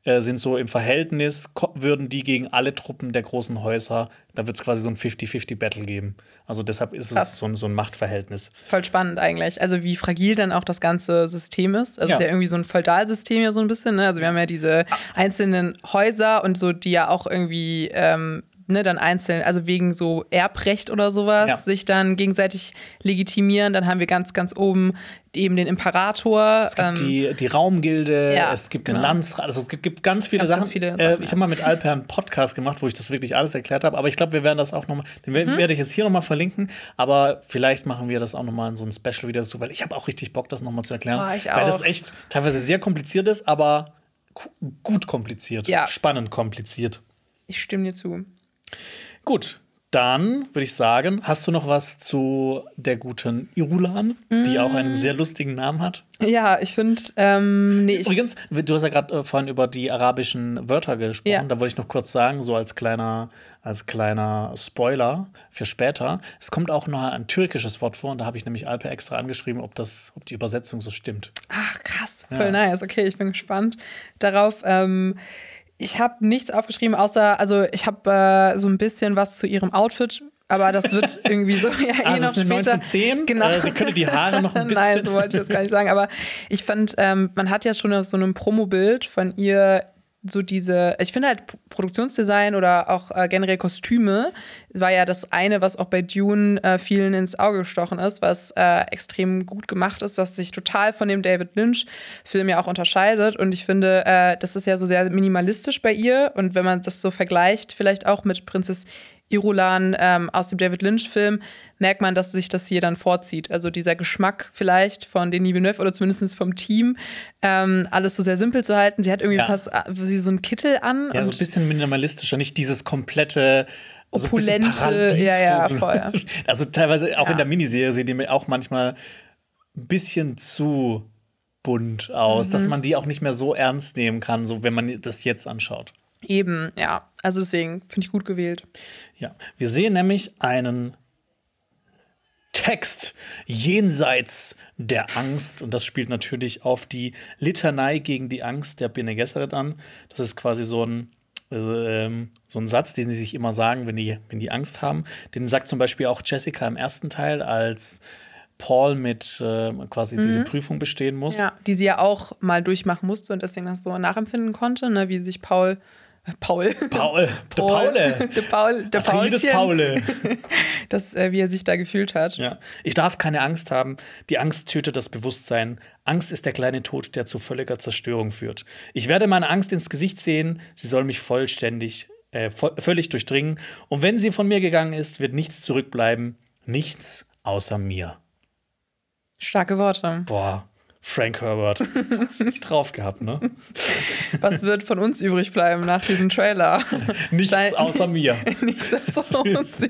äh, sind so im Verhältnis, würden die gegen alle Truppen der großen Häuser, da wird es quasi so ein 50-50-Battle geben. Also deshalb ist Krass. es so ein, so ein Machtverhältnis. Voll spannend eigentlich. Also wie fragil dann auch das ganze System ist. Also es Ja. ist ja irgendwie so ein Feudalsystem ja so ein bisschen. Ne? Also wir haben ja diese einzelnen Häuser und so, die ja auch irgendwie ähm, ne, dann einzeln, also wegen so Erbrecht oder sowas, Ja. sich dann gegenseitig legitimieren. Dann haben wir ganz, ganz oben eben den Imperator. Es gibt ähm, die, die Raumgilde, ja, es gibt den genau. Landsrat, also es gibt, ganz viele Ganz, Sachen. ganz viele äh, Sachen, ich ja. habe mal mit Alper einen Podcast gemacht, wo ich das wirklich alles erklärt habe, aber ich glaube, wir werden das auch nochmal, den Mhm. werde ich jetzt hier nochmal verlinken, aber vielleicht machen wir das auch nochmal in so ein Special wieder dazu, weil ich habe auch richtig Bock, das nochmal zu erklären, ich weil das echt teilweise sehr kompliziert ist, aber gut kompliziert, Ja. spannend kompliziert. ich stimme dir zu. Gut, dann würde ich sagen, hast du noch was zu der guten Irulan, die auch einen sehr lustigen Namen hat? Ja, ich finde, ähm, nee, Übrigens, du hast ja gerade äh, vorhin über die arabischen Wörter gesprochen. Ja. Da wollte ich noch kurz sagen, so als kleiner, als kleiner Spoiler für später. Es kommt auch noch ein türkisches Wort vor und da habe ich nämlich Alpe extra angeschrieben, ob, das, ob die Übersetzung so stimmt. Ach, krass. Voll nice. Okay, ich bin gespannt darauf. Ähm, ich habe nichts aufgeschrieben, außer, also ich habe äh, so ein bisschen was zu ihrem Outfit, aber das wird irgendwie so ja, eh Also noch es ist eine 9 später. von 10. Genau. Äh, sie könnte die Haare noch ein bisschen. Nein, so wollte ich das gar nicht sagen. Aber ich fand, ähm, man hat ja schon auf so einem Promobild von ihr so diese, ich finde halt Produktionsdesign oder auch äh, generell Kostüme war ja das eine, was auch bei Dune äh, vielen ins Auge gestochen ist, was äh, extrem gut gemacht ist, das sich total von dem David Lynch-Film ja auch unterscheidet. Und ich finde, äh, das ist ja so sehr minimalistisch bei ihr. Und wenn man das so vergleicht, vielleicht auch mit Prinzess Irulan ähm, aus dem David Lynch-Film, merkt man, dass sich das hier dann vorzieht. Also dieser Geschmack vielleicht von Denis Villeneuve oder zumindest vom Team, ähm, alles so sehr simpel zu halten. Sie hat irgendwie Ja. fast äh, wie so einen Kittel an. Ja, so ein bisschen minimalistischer, nicht dieses komplette. so ein bisschen Opulente, ja, ja, voll. Also teilweise auch Ja. in der Miniserie sieht die mir auch manchmal ein bisschen zu bunt aus, Mhm. dass man die auch nicht mehr so ernst nehmen kann, so wenn man das jetzt anschaut. Eben, ja. Also deswegen finde ich gut gewählt. Ja, wir sehen nämlich einen Text jenseits der Angst und das spielt natürlich auf die Litanei gegen die Angst der Bene Gesserit an. Das ist quasi so ein äh, ähm, so ein Satz, den sie sich immer sagen, wenn die, wenn die Angst haben. Den sagt zum Beispiel auch Jessica im ersten Teil, als Paul mit äh, quasi diese Prüfung bestehen muss. Mhm. Ja, die sie ja auch mal durchmachen musste und deswegen das so nachempfinden konnte, ne, wie sich Paul Paul Paul, der Paule. der Paul, der Paulchen, Paule. das, äh, wie er sich da gefühlt hat. Ja. Ich darf keine Angst haben. Die Angst tötet das Bewusstsein. Angst ist der kleine Tod, der zu völliger Zerstörung führt. Ich werde meine Angst ins Gesicht sehen. Sie soll mich vollständig, äh, vo völlig durchdringen. Und wenn sie von mir gegangen ist, wird nichts zurückbleiben. Nichts außer mir. Starke Worte. Boah, Frank Herbert. Hast nicht drauf gehabt, ne? Was wird von uns übrig bleiben nach diesem Trailer? Nichts Stein- außer mir. Nichts außer uns. Ja.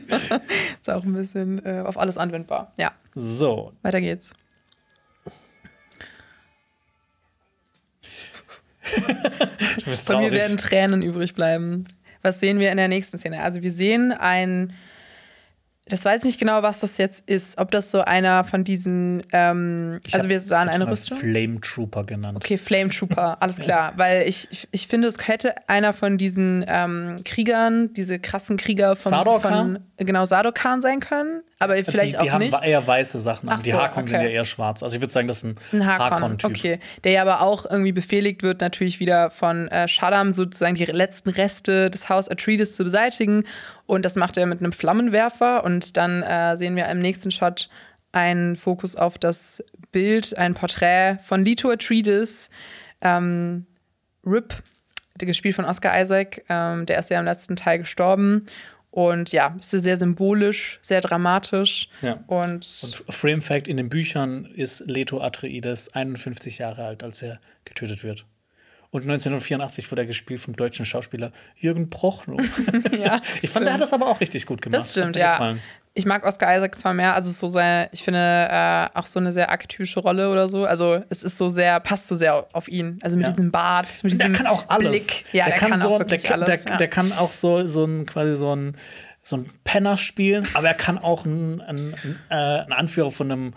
Ist auch ein bisschen äh, auf alles anwendbar. Ja, So, weiter geht's. du bist Von mir werden Tränen übrig bleiben. Was sehen wir in der nächsten Szene? Also wir sehen ein, das weiß ich nicht genau, was das jetzt ist. Ob das so einer von diesen, ähm, also wir sahen eine Rüstung. Flame Trooper genannt. Okay, Flame Trooper, alles klar. Weil ich, ich, ich finde, es hätte einer von diesen ähm, Kriegern, diese krassen Krieger von, Sardaukar? von genau, Sardokan sein können. Aber vielleicht die, die auch haben nicht. eher weiße Sachen an. Ach Die so, Harkon sind okay. ja eher schwarz. Also ich würde sagen, das ist ein, Ein Hakon, Harkon-Typ. okay. Der ja aber auch irgendwie befehligt wird, natürlich wieder von äh, Shaddam sozusagen die letzten Reste des Haus Atreides zu beseitigen. Und das macht er mit einem Flammenwerfer. Und dann äh, sehen wir im nächsten Shot einen Fokus auf das Bild, ein Porträt von Leto Atreides, ähm, Rip, gespielt von Oscar Isaac. Ähm, der ist ja im letzten Teil gestorben. Und ja, es ist sehr symbolisch, sehr dramatisch. Ja. Und, Und Frame Fact: In den Büchern ist Leto Atreides 51 Jahre alt, als er getötet wird. Und 1984 wurde er gespielt vom deutschen Schauspieler Jürgen Prochnow. ja, ich fand, der hat das aber auch richtig gut gemacht. Das stimmt, ja. gefallen. Ich mag Oscar Isaac zwar mehr, also so seine, ich finde äh, auch so eine sehr archetypische Rolle oder so. Also es ist so sehr, passt so sehr auf ihn. Also mit Ja. diesem Bart, mit Der diesem kann auch alles. Blick. Ja, der, kann, so, auch der, kann- alles. der, ja. der kann auch so, so ein quasi so ein, so ein Penner spielen, aber er kann auch ein, ein, ein, äh, ein Anführer von einem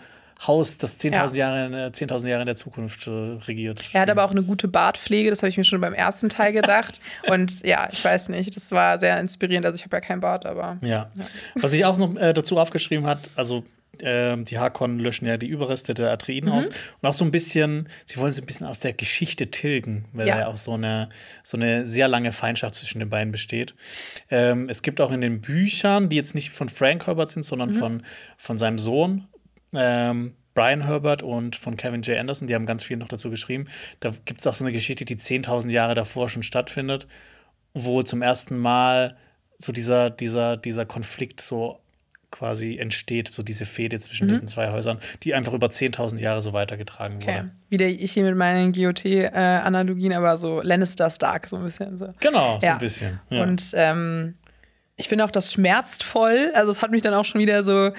Haus, das 10.000 Ja. Jahre, in der- 10.000 Jahre in der Zukunft äh, regiert. Er hat aber auch eine gute Bartpflege, das habe ich mir schon beim ersten Teil gedacht. Und ja, ich weiß nicht, das war sehr inspirierend. Also ich habe ja keinen Bart, aber Ja. Was ich auch noch äh, dazu aufgeschrieben hat, also ähm, die Harkonnen löschen ja die Überreste der Atreiden Mhm. aus und auch so ein bisschen, sie wollen so ein bisschen aus der Geschichte tilgen, weil Ja. ja auch so eine, so eine sehr lange Feindschaft zwischen den beiden besteht. Ähm, es gibt auch in den Büchern, die jetzt nicht von Frank Herbert sind, sondern Mhm. von, von seinem Sohn, ähm, Brian Herbert und von Kevin J. Anderson, die haben ganz viel noch dazu geschrieben. Da gibt es auch so eine Geschichte, die 10.000 Jahre davor schon stattfindet, wo zum ersten Mal so dieser, dieser, dieser Konflikt so quasi entsteht, so diese Fehde zwischen diesen zwei Häusern, die einfach über 10.000 Jahre so weitergetragen okay. wurde. Wieder ich hier mit meinen GOT-Analogien, aber so Lannister Stark so ein bisschen. So. Genau, so Ja. ein bisschen. Ja. Und ähm, ich finde auch, das schmerzt voll. Also es hat mich dann auch schon wieder so,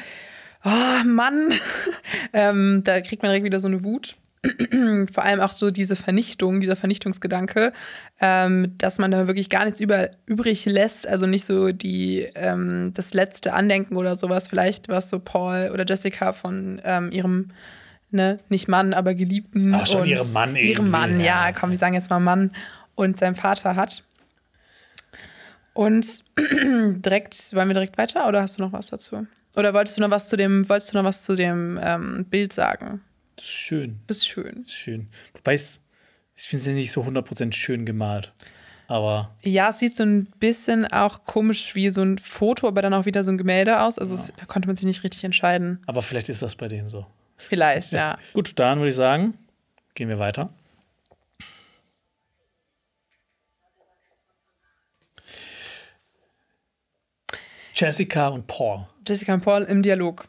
oh Mann, ähm, da kriegt man direkt wieder so eine Wut. Vor allem auch so diese Vernichtung, dieser Vernichtungsgedanke, ähm, dass man da wirklich gar nichts über, übrig lässt. Also nicht so die, ähm, das letzte Andenken oder sowas, vielleicht was so Paul oder Jessica von ähm, ihrem, ne, nicht Mann, aber Geliebten. Aber schon ihrem Mann Ihrem irgendwie, Mann, ja, ja. komm, wir sagen jetzt mal Mann und seinem Vater hat. Und direkt, wollen wir direkt weiter oder hast du noch was dazu? Oder wolltest du noch was zu dem, wolltest du noch was zu dem ähm, Bild sagen? Das ist schön. Das ist schön. Das ist schön. Wobei es, ich finde es ja nicht so 100% schön gemalt. Aber Ja, es sieht so ein bisschen auch komisch wie so ein Foto, aber dann auch wieder so ein Gemälde aus. Also es, da konnte man sich nicht richtig entscheiden. Aber vielleicht ist das bei denen so. Vielleicht, ja. Gut, dann würde ich sagen, gehen wir weiter. Jessica und Paul. Jessica und Paul im Dialog.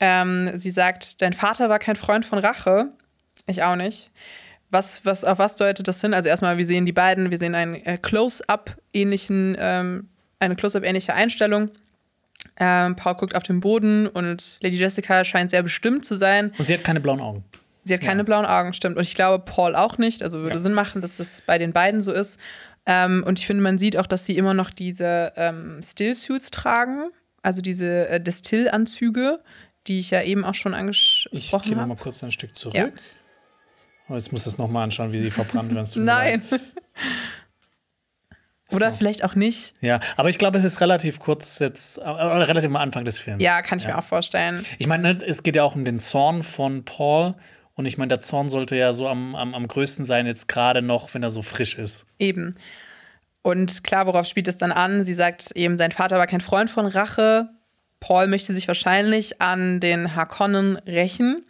Ähm, sie sagt, dein Vater war kein Freund von Rache. Ich auch nicht. Was, was, auf was deutet das hin? Also erstmal, wir sehen die beiden, wir sehen einen äh, Close-up-ähnlichen, ähm, eine Close-up-ähnliche Einstellung. Ähm, Paul guckt auf den Boden und Lady Jessica scheint sehr bestimmt zu sein. Und sie hat keine blauen Augen. Sie hat keine blauen Augen, stimmt. Und ich glaube, Paul auch nicht. Also würde Ja. Sinn machen, dass das bei den beiden so ist. Ähm, und ich finde, man sieht auch, dass sie immer noch diese ähm, Stillsuits tragen. Also diese äh, Distillanzüge, die ich ja eben auch schon Ich angesprochen gehe noch habe. mal kurz ein Stück zurück. Ja. Aber jetzt muss ich es noch mal anschauen, wie sie verbrannt werden. Nein. Oder So. vielleicht auch nicht. Ja, aber ich glaube, es ist relativ kurz jetzt, äh, oder relativ am Anfang des Films. Ja, kann ich mir auch vorstellen. Ich meine, ne, es geht ja auch um den Zorn von Paul. Und ich meine, der Zorn sollte ja so am, am, am größten sein, jetzt gerade noch, wenn er so frisch ist. Eben. Und klar, worauf spielt es dann an? Sie sagt eben, sein Vater war kein Freund von Rache. Paul möchte sich wahrscheinlich an den Harkonnen rächen,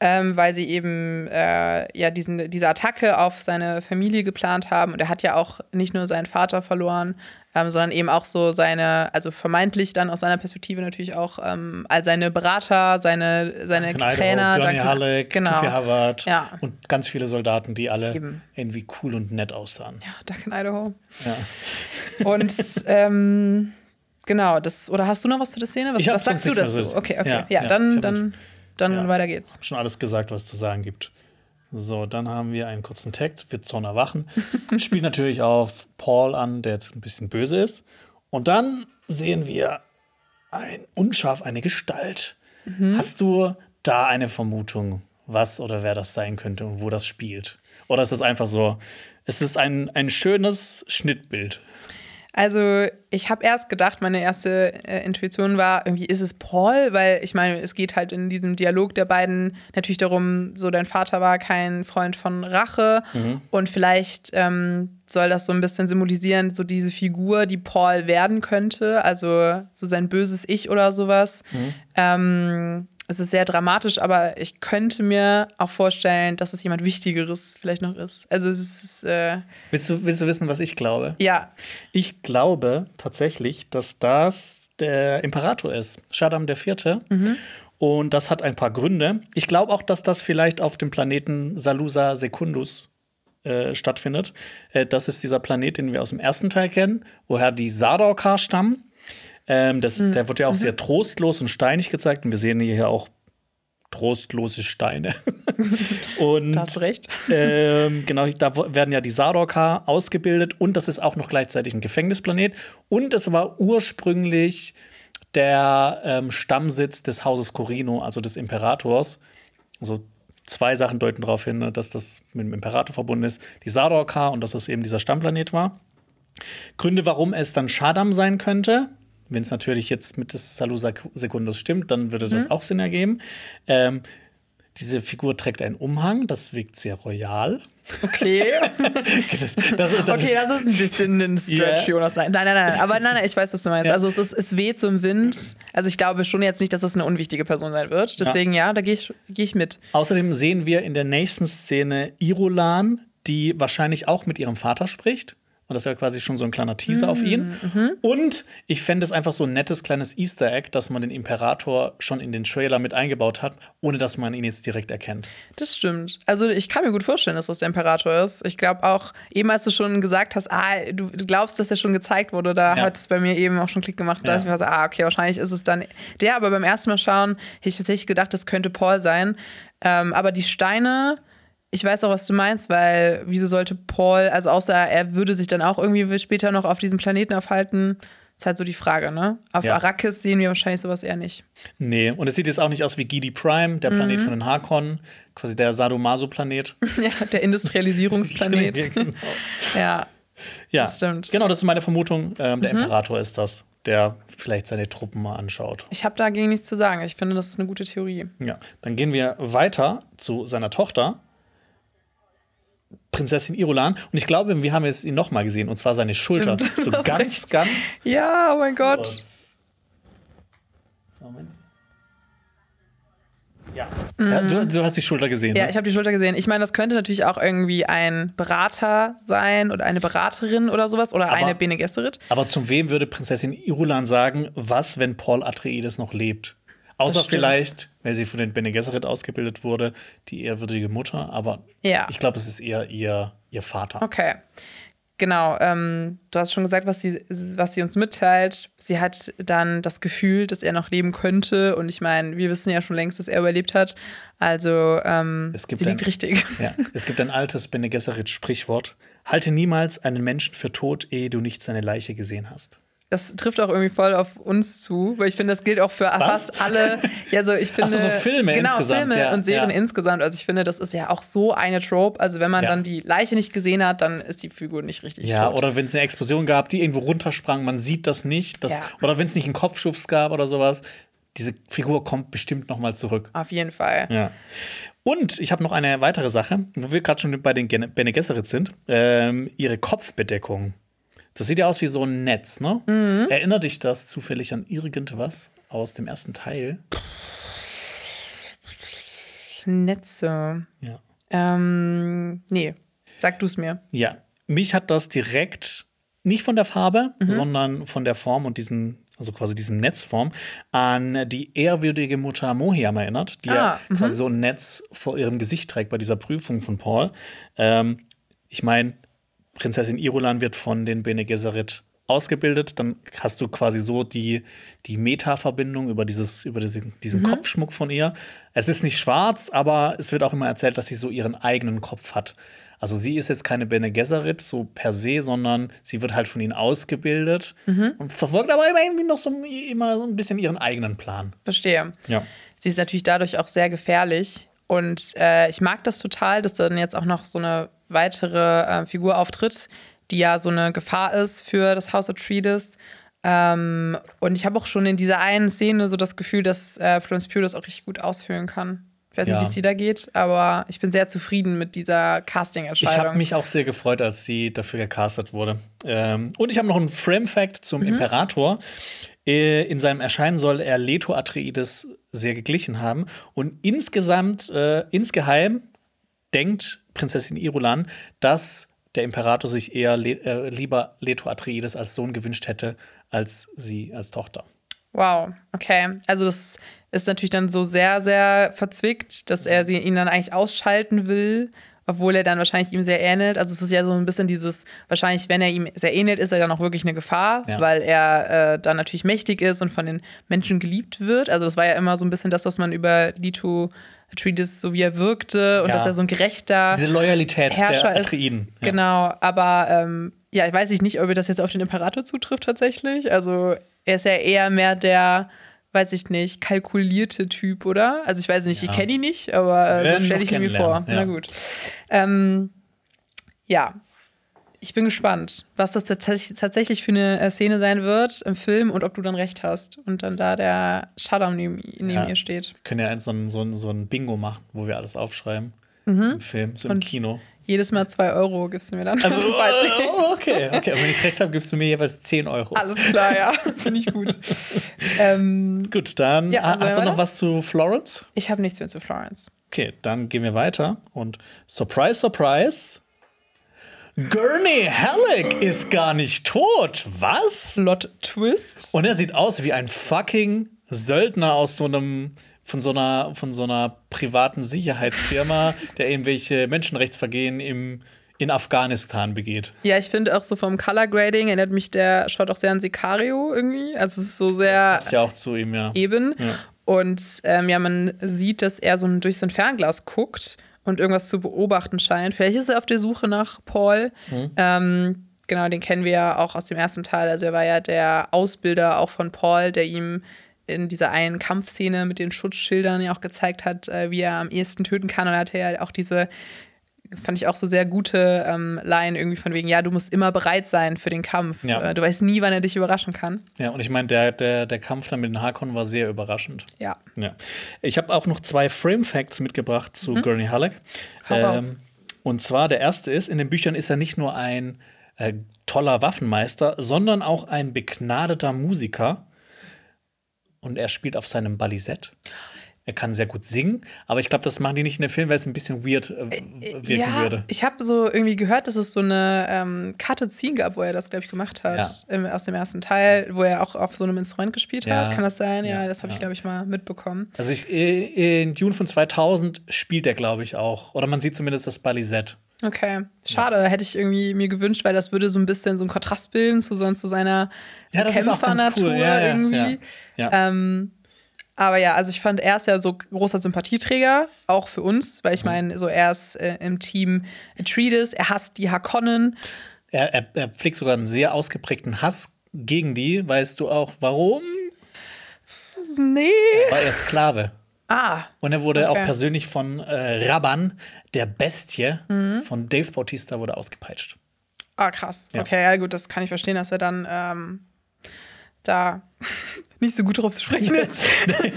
ähm, weil sie eben äh, ja diesen, diese Attacke auf seine Familie geplant haben. Und er hat ja auch nicht nur seinen Vater verloren, ähm, sondern eben auch so seine, also vermeintlich dann aus seiner Perspektive natürlich auch all seine Berater, seine, seine Duncan Trainer. Idaho, Halleck, genau. Tiffy Havard Ja. und ganz viele Soldaten, die alle Eben. irgendwie cool und nett aussahen. Ja, Duncan Idaho. Ja. Und ähm, genau, das, oder hast du noch was zu der Szene? Was, hab was sagst du dazu? zu- Okay, okay. Ja, Ja, ja, dann, hab dann, dann ja. weiter geht's. Schon alles gesagt, was es zu sagen gibt. So, dann haben wir einen kurzen Takt, wird Zorn erwachen. Spielt natürlich auf Paul an, der jetzt ein bisschen böse ist. Und dann sehen wir ein unscharf eine Gestalt. Mhm. Hast du da eine Vermutung, was oder wer das sein könnte und wo das spielt? Oder ist es einfach so, es ist ein, ein schönes Schnittbild? Also, ich habe erst gedacht, meine erste äh, Intuition war, irgendwie ist es Paul, weil ich meine, es geht halt in diesem Dialog der beiden natürlich darum, so dein Vater war kein Freund von Rache und vielleicht ähm, soll das so ein bisschen symbolisieren, so diese Figur, die Paul werden könnte, also so sein böses Ich oder sowas. Ähm, es ist sehr dramatisch, aber ich könnte mir auch vorstellen, dass es jemand Wichtigeres vielleicht noch ist. Also es ist. Äh willst, du, willst du wissen, was ich glaube? Ja. Ich glaube tatsächlich, dass das der Imperator ist, Shaddam IV. Mhm. Und das hat ein paar Gründe. Ich glaube auch, dass das vielleicht auf dem Planeten Salusa Secundus äh, stattfindet. Äh, das ist dieser Planet, den wir aus dem ersten Teil kennen, woher die Sardaukar stammen. Ähm, das, mhm. Der wird ja auch mhm. sehr trostlos und steinig gezeigt. Und wir sehen hier auch trostlose Steine. und, da hast recht. Ähm, genau, da werden ja die Sardaukar ausgebildet und das ist auch noch gleichzeitig ein Gefängnisplanet. Und es war ursprünglich der ähm, Stammsitz des Hauses Corino, also des Imperators. Also zwei Sachen deuten darauf hin, ne, dass das mit dem Imperator verbunden ist. Die Sardaukar und dass es eben dieser Stammplanet war. Gründe, warum es dann Shaddam sein könnte, wenn es natürlich jetzt mit des Salusa Secundus stimmt, dann würde das mhm. auch Sinn ergeben. Ähm, diese Figur trägt einen Umhang, das wirkt sehr royal. Okay. das, das, das okay, das ist ein bisschen ein Stretch, yeah. Jonas. Nein, nein, nein, Aber nein, nein, ich weiß, was du meinst. Ja. Also es, ist, es weht zum Wind. Also ich glaube schon jetzt nicht, dass das eine unwichtige Person sein wird. Deswegen ja, ja da gehe ich, geh ich mit. Außerdem sehen wir in der nächsten Szene Irulan, die wahrscheinlich auch mit ihrem Vater spricht. Und das wäre quasi schon so ein kleiner Teaser mhm. auf ihn. Mhm. Und ich fände es einfach so ein nettes kleines Easter Egg, dass man den Imperator schon in den Trailer mit eingebaut hat, ohne dass man ihn jetzt direkt erkennt. Das stimmt. Also ich kann mir gut vorstellen, dass das der Imperator ist. Ich glaube auch, eben als du schon gesagt hast, ah, du glaubst, dass er schon gezeigt wurde, da ja. hat es bei mir eben auch schon Klick gemacht. Da ja. dachte ich mir so, ah, okay, wahrscheinlich ist es dann der. Aber beim ersten Mal schauen, hätte ich tatsächlich gedacht, das könnte Paul sein. Ähm, aber die Steine ich weiß auch, was du meinst, weil wieso sollte Paul, also außer er würde sich dann auch irgendwie später noch auf diesem Planeten aufhalten, ist halt so die Frage, ne? Auf ja. Arrakis sehen wir wahrscheinlich sowas eher nicht. Nee, und es sieht jetzt auch nicht aus wie Gidi Prime, der Planet mhm. von den Harkonnen, quasi der Sadomaso-Planet. ja, der Industrialisierungsplanet. ja, genau. ja, ja, das stimmt. Genau, das ist meine Vermutung. Ähm, der mhm. Imperator ist das, der vielleicht seine Truppen mal anschaut. Ich habe dagegen nichts zu sagen. Ich finde, das ist eine gute Theorie. Ja, dann gehen wir weiter zu seiner Tochter. Prinzessin Irulan. Und ich glaube, wir haben jetzt ihn noch mal gesehen, und zwar seine Schulter. Stimmt, so ganz, recht. ganz. Ja, oh mein Gott. Moment. Ja. Mhm. ja du, du, hast die Schulter gesehen. Ja, ne? ich habe die Schulter gesehen. Ich meine, das könnte natürlich auch irgendwie ein Berater sein oder eine Beraterin oder sowas oder aber, eine Bene Gesserit. Aber zum wem würde Prinzessin Irulan sagen, was, wenn Paul Atreides noch lebt? Außer vielleicht, weil sie von den Bene Gesserit ausgebildet wurde, die ehrwürdige Mutter. Aber ja. ich glaube, es ist eher ihr, ihr Vater. Okay. Genau, ähm, du hast schon gesagt, was sie, was sie uns mitteilt. Sie hat dann das Gefühl, dass er noch leben könnte. Und ich meine, wir wissen ja schon längst, dass er überlebt hat. Also, ähm, sie liegt ein, richtig. Ja, es gibt ein altes Bene Gesserit-Sprichwort: Halte niemals einen Menschen für tot, ehe du nicht seine Leiche gesehen hast das trifft auch irgendwie voll auf uns zu, weil ich finde, das gilt auch für Was? fast alle. Ja, so ich finde. Ach so, Filme genau, insgesamt. Filme ja, und Serien ja. insgesamt. Also ich finde, das ist ja auch so eine Trope. Also wenn man ja. dann die Leiche nicht gesehen hat, dann ist die Figur nicht richtig Ja, tot. oder wenn es eine Explosion gab, die irgendwo runtersprang, man sieht das nicht. Das, Oder wenn es nicht einen Kopfschuss gab oder sowas. Diese Figur kommt bestimmt noch mal zurück. Auf jeden Fall. Ja. Und ich habe noch eine weitere Sache, wo wir gerade schon bei den Bene Gesserit sind. Ähm, ihre Kopfbedeckung. Das sieht ja aus wie so ein Netz, ne? Mhm. Erinnert dich das zufällig an irgendwas aus dem ersten Teil? Netze. Ja. Ähm, nee, sag du es mir. Ja, mich hat das direkt nicht von der Farbe, mhm. sondern von der Form und diesen, also quasi diesem Netzform, an die ehrwürdige Mutter Mohiam erinnert, die ah, ja mhm. quasi so ein Netz vor ihrem Gesicht trägt bei dieser Prüfung von Paul. Ähm, ich meine, Prinzessin Irulan wird von den Bene Gesserit ausgebildet, dann hast du quasi so die, die Meta-Verbindung über, dieses, über diesen, diesen mhm. Kopfschmuck von ihr. Es ist nicht schwarz, aber es wird auch immer erzählt, dass sie so ihren eigenen Kopf hat. Also sie ist jetzt keine Bene Gesserit so per se, sondern sie wird halt von ihnen ausgebildet mhm. und verfolgt aber immer irgendwie noch so immer so ein bisschen ihren eigenen Plan. Verstehe. Ja. Sie ist natürlich dadurch auch sehr gefährlich. Und äh, ich mag das total, dass dann jetzt auch noch so eine weitere äh, Figur auftritt, die ja so eine Gefahr ist für das House of Atreides. Ähm, und ich habe auch schon in dieser einen Szene so das Gefühl, dass äh, Florence Pugh das auch richtig gut ausfüllen kann. Ich weiß nicht, wie es dir da geht, aber ich bin sehr zufrieden mit dieser Casting-Entscheidung. Ich habe mich auch sehr gefreut, als sie dafür gecastet wurde. Ähm, und ich habe noch einen Frame-Fact zum mhm. Imperator. Äh, In seinem Erscheinen soll er Leto Atreides sehr geglichen haben. Und insgesamt, äh, insgeheim denkt Prinzessin Irulan, dass der Imperator sich eher le äh, lieber Leto Atreides als Sohn gewünscht hätte, als sie als Tochter. Wow, okay. Also das ist natürlich dann so sehr, sehr verzwickt, dass er sie, ihn dann eigentlich ausschalten will, obwohl er dann wahrscheinlich ihm sehr ähnelt. Also es ist ja so ein bisschen dieses, wahrscheinlich, wenn er ihm sehr ähnelt, ist er dann auch wirklich eine Gefahr, Ja. weil er äh, dann natürlich mächtig ist und von den Menschen geliebt wird. Also das war ja immer so ein bisschen das, was man über Lito Atreides, so wie er wirkte und Ja. dass er so ein gerechter Diese Loyalität Herrscher der ist. Atreiden. Ja. Genau, aber ähm, ja, ich weiß ich nicht, ob das jetzt auf den Imperator zutrifft tatsächlich. Also er ist ja eher mehr der, weiß ich nicht, kalkulierte Typ, oder? Also ich weiß nicht, ich Ja. kenne ihn nicht, aber äh, Wir so stelle ich ihn mir vor. ja. Na gut. Ähm, ja, ich bin gespannt, was das tatsächlich, für eine äh, Szene sein wird im Film und ob du dann recht hast und dann da der Shadow neben, neben Ja. ihr steht. können ja so ein, so, ein, so ein Bingo machen, wo wir alles aufschreiben. Im Film, so im Mhm. Und- Kino. Jedes Mal zwei Euro gibst du mir dann. Also, oh, okay, okay. Und wenn ich recht habe, gibst du mir jeweils 10 Euro. Alles klar, ja. Finde ich gut. ähm, Gut, dann Ja, sollen hast du noch was zu Florence? ich habe nichts mehr zu Florence. Okay, dann gehen wir weiter. Und surprise, surprise. Gurney Halleck ist gar nicht tot. Was? Plot Twist. Und er sieht aus wie ein fucking Söldner aus so einem von so einer von so einer privaten Sicherheitsfirma, der irgendwelche Menschenrechtsvergehen im in Afghanistan begeht. Ja, ich finde auch so vom Color Grading erinnert mich der schaut auch sehr an Sicario irgendwie. Also es ist so sehr Ist ja auch zu ihm, ja. eben. Ja. Und ähm, ja, man sieht, dass er so durch so ein Fernglas guckt und irgendwas zu beobachten scheint. Vielleicht ist er auf der Suche nach Paul. Mhm. Ähm, genau, den kennen wir ja auch aus dem ersten Teil. Also er war ja der Ausbilder auch von Paul, der ihm in dieser einen Kampfszene mit den Schutzschildern ja auch gezeigt hat, äh, wie er am ehesten töten kann. Und er hatte ja auch diese fand ich auch so sehr gute ähm, Line irgendwie von wegen, ja, du musst immer bereit sein für den Kampf. Ja. Äh, Du weißt nie, wann er dich überraschen kann. Ja, und ich meine, der, der, der Kampf dann mit den Hakon war sehr überraschend. Ja. Ja. Ich habe auch noch zwei Frame-Facts mitgebracht zu Gurney Halleck. Raus. und zwar der erste ist, in den Büchern ist er nicht nur ein äh, toller Waffenmeister, sondern auch ein begnadeter Musiker. Und er spielt auf seinem Balisett. Er kann sehr gut singen, aber ich glaube, das machen die nicht in dem Film, weil es ein bisschen weird äh, wirken ja, würde. ich habe so irgendwie gehört, dass es so eine ähm, Cut Scene gab, wo er das, glaube ich, gemacht hat. Ja. Im, aus dem ersten Teil, wo er auch auf so einem Instrument gespielt Ja. hat. Kann das sein? Ja, das habe ich, glaube ich, mal mitbekommen. Also ich, äh, in Dune von 2000 spielt er, glaube ich, auch. Oder man sieht zumindest das Balisett. Okay. Schade, hätte ich irgendwie mir gewünscht, weil das würde so ein bisschen so einen Kontrast bilden zu, so, zu seiner Ja, Kämpfernatur cool. Ja, ja, irgendwie. ja. Ja. Ähm, aber ja, also ich fand, er ist ja so großer Sympathieträger, auch für uns, weil ich meine, so er ist äh, im Team Atreides, er hasst die Hakonnen. Er, er, er pflegt sogar einen sehr ausgeprägten Hass gegen die. Weißt du auch, warum? Nee. War er Sklave. Ah, Und er wurde Okay. auch persönlich von äh, Rabban, der Bestie, von Dave Bautista, wurde ausgepeitscht. ah krass. Ja. Okay, ja gut, das kann ich verstehen, dass er dann ähm, da nicht so gut drauf zu sprechen ist.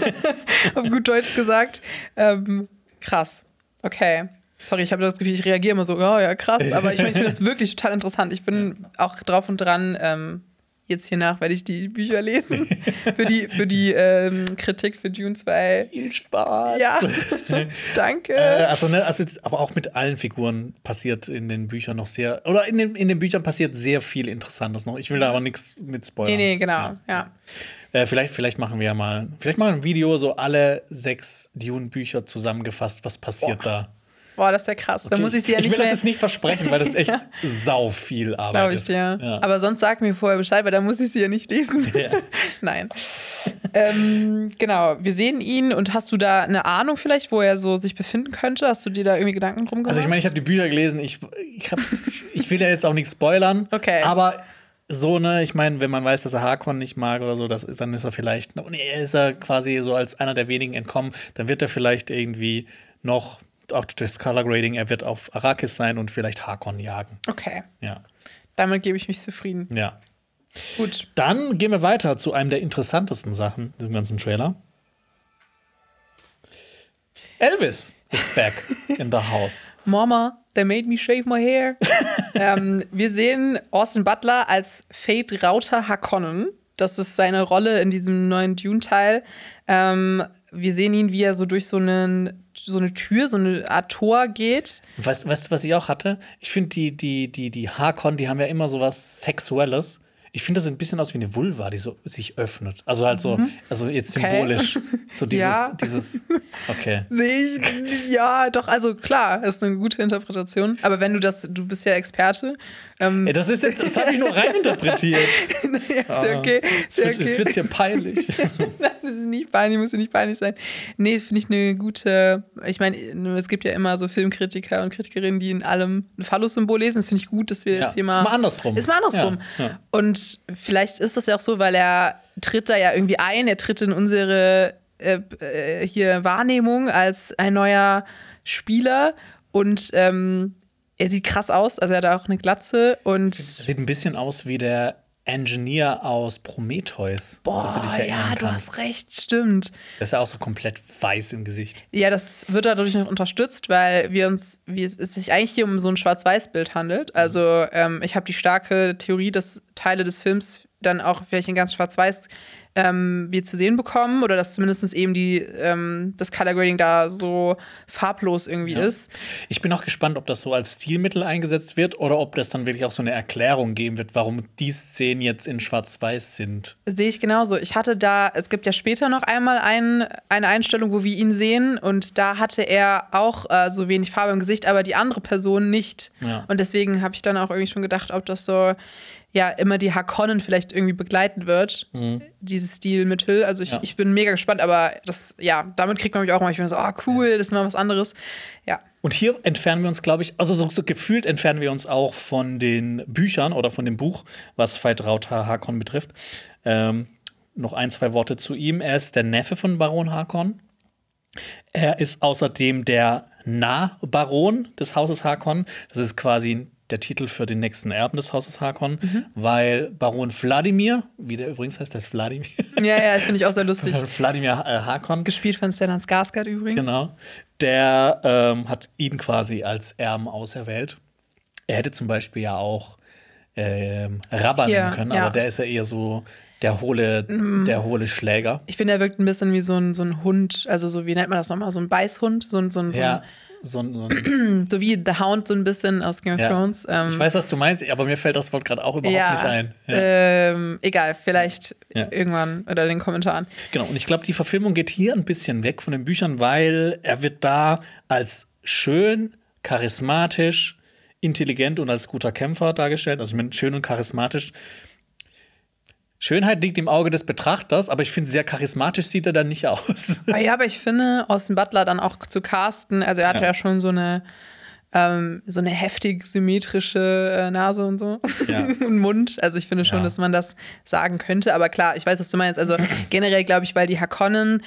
Auf gut Deutsch gesagt. Ähm, krass. Okay. Sorry, ich habe das Gefühl, ich reagiere immer so, oh ja, krass. Aber ich, mein, ich finde das wirklich total interessant. Ich bin auch drauf und dran, ähm, jetzt hiernach werde ich die Bücher lesen. für die, für die ähm, Kritik für Dune 2. Viel Spaß. Ja, danke. Äh, also, ne, also, aber auch mit allen Figuren passiert in den Büchern noch sehr, oder in den, in den Büchern passiert sehr viel Interessantes noch. Ich will da aber nichts mit spoilern. nee, nee, genau. Ja. Äh, vielleicht, vielleicht machen wir ja mal, vielleicht mal ein Video, so alle sechs Dune-Bücher zusammengefasst, was passiert da. Boah, das wäre krass. Da muss ich sie ja ich will mehr. das jetzt nicht versprechen, weil das echt sau viel Arbeit Glaube ich ist. dir. Ja. Aber sonst sag mir vorher Bescheid, weil dann muss ich sie ja nicht lesen. Ja. Nein. ähm, genau, wir sehen ihn und hast du da eine Ahnung vielleicht, wo er so sich befinden könnte? Hast du dir da irgendwie Gedanken drum gemacht? Also ich meine, ich habe die Bücher gelesen, ich, ich, ich will ja jetzt auch nichts spoilern, Okay. aber so, ne, ich meine, wenn man weiß, dass er Harkon nicht mag oder so, das, dann ist er vielleicht, und er ist er quasi so als einer der wenigen entkommen, dann wird er vielleicht irgendwie noch, auch durch das Color Grading, er wird auf Arrakis sein und vielleicht Harkon jagen. okay, Ja, damit gebe ich mich zufrieden. ja. Gut. Dann gehen wir weiter zu einem der interessantesten Sachen in diesem ganzen Trailer. Elvis is back in the house. Mama, they made me shave my hair. ähm, wir sehen Austin Butler als Fate Rauter Harkonnen. Das ist seine Rolle in diesem neuen Dune-Teil. Ähm, wir sehen ihn, wie er so durch so, einen, so eine Tür, so eine Art Tor geht. Weißt du, was, was ich auch hatte? Ich finde, die, die, die, die Harkon, die haben ja immer so was Sexuelles. Ich finde, das sieht ein bisschen aus wie eine Vulva, die so sich öffnet. Also halt so, also jetzt Okay. symbolisch. So dieses, Ja. dieses, okay. Sehe ich, ja, doch, also klar, ist eine gute Interpretation. Aber wenn du das, du bist ja Experte. Ähm, Ey, das ist jetzt, das habe ich nur reininterpretiert. ja, ist ja okay. Ist ja wird, es okay. wird hier peinlich. Nein, das ist nicht peinlich, muss ja nicht peinlich sein. Nee, finde ich eine gute. Ich meine, es gibt ja immer so Filmkritiker und Kritikerinnen, die in allem ein Phallus-Symbol lesen. Das finde ich gut, dass wir Ja, jetzt hier mal. ist mal andersrum. Ist mal andersrum. Ja, ja. Und vielleicht ist das ja auch so, weil er tritt da ja irgendwie ein, er tritt in unsere äh, äh, hier Wahrnehmung als ein neuer Spieler und ähm, er sieht krass aus, also er hat auch eine Glatze und Sieht ein bisschen aus wie der Engineer aus Prometheus. boah, du dich ja, du kannst. hast recht, stimmt. Das ist ja auch so komplett weiß im Gesicht. Ja, das wird dadurch noch unterstützt, weil wir uns, wie es, es sich eigentlich hier um so ein Schwarz-Weiß-Bild handelt. Also ähm, ich habe die starke Theorie, dass Teile des Films dann auch vielleicht in ganz Schwarz-Weiß ähm, wir zu sehen bekommen oder dass zumindest eben die, ähm, das Color Grading da so farblos irgendwie ist. Ich bin auch gespannt, ob das so als Stilmittel eingesetzt wird oder ob das dann wirklich auch so eine Erklärung geben wird, warum die Szenen jetzt in Schwarz-Weiß sind. Sehe ich genauso. Ich hatte da, es gibt ja später noch einmal ein, eine Einstellung, wo wir ihn sehen und da hatte er auch äh, so wenig Farbe im Gesicht, aber die andere Person nicht. Ja. Und deswegen habe ich dann auch irgendwie schon gedacht, ob das so ja immer die Harkonnen vielleicht irgendwie begleiten wird, dieses Stilmittel. Also ich, Ja. ich bin mega gespannt, aber das, ja, damit kriegt man mich auch manchmal so, oh cool, das ist mal was anderes. Ja. Und hier entfernen wir uns, glaube ich, also so, so gefühlt entfernen wir uns auch von den Büchern oder von dem Buch, was Veit Rauter Harkon betrifft. Ähm, noch ein, zwei Worte zu ihm. Er ist der Neffe von Baron Harkon. Er ist außerdem der Nahbaron des Hauses Harkon. Das ist quasi der Titel für den nächsten Erben des Hauses Harkon, weil Baron Wladimir, wie der übrigens heißt, der ist Wladimir, Ja, ja, finde ich auch sehr lustig. Wladimir äh, Gespielt von Stellan Skarsgård übrigens. Genau. Der ähm, hat ihn quasi als Erben auserwählt. Er hätte zum Beispiel ja auch ähm, Rabba nehmen können, ja. Mhm. aber der ist ja eher so der hohle, der hohle Schläger. Ich finde, er wirkt ein bisschen wie so ein, so ein Hund, also so, wie nennt man das nochmal, so ein Beißhund, so ein, so ein, so, ein, so, ein- so ein, so wie The Hound so ein bisschen aus Game of ja. Thrones. Ähm, ich weiß, was du meinst, aber mir fällt das Wort gerade auch überhaupt ja, nicht ein. Ja. Ähm, egal, vielleicht irgendwann oder in den Kommentaren. Genau, und ich glaube, die Verfilmung geht hier ein bisschen weg von den Büchern, weil er wird da als schön, charismatisch, intelligent und als guter Kämpfer dargestellt. Also ich meine, schön und charismatisch. Schönheit liegt im Auge des Betrachters, aber ich finde, sehr charismatisch sieht er dann nicht aus. Ah ja, aber ich finde, Austin Butler dann auch zu casten, also er hatte ja, Ja. schon so eine ähm, so eine heftig symmetrische äh, Nase und so Ja. und Mund. Also ich finde schon, Ja. dass man das sagen könnte. Aber klar, ich weiß, was du meinst. Also generell glaube ich, weil die Hakonnen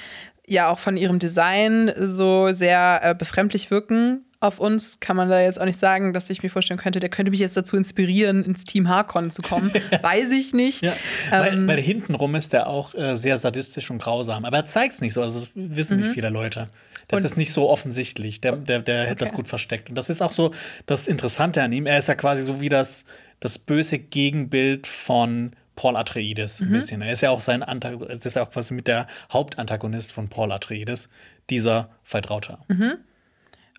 ja auch von ihrem Design so sehr äh, befremdlich wirken auf uns, kann man da jetzt auch nicht sagen, dass ich mir vorstellen könnte, der könnte mich jetzt dazu inspirieren, ins Team Harkonnen zu kommen. weiß ich nicht. Ja, weil, weil hintenrum ist er auch äh, sehr sadistisch und grausam. Aber er zeigt es nicht so. Also das wissen nicht viele Leute. Das Und- ist nicht so offensichtlich. Der, der, der hätte das gut versteckt. Und das ist auch so das Interessante an ihm. Er ist ja quasi so wie das, das böse Gegenbild von Paul Atreides ein bisschen. Er ist ja auch sein Antagonist, ist ja auch quasi mit der Hauptantagonist von Paul Atreides, dieser Veit Rauter.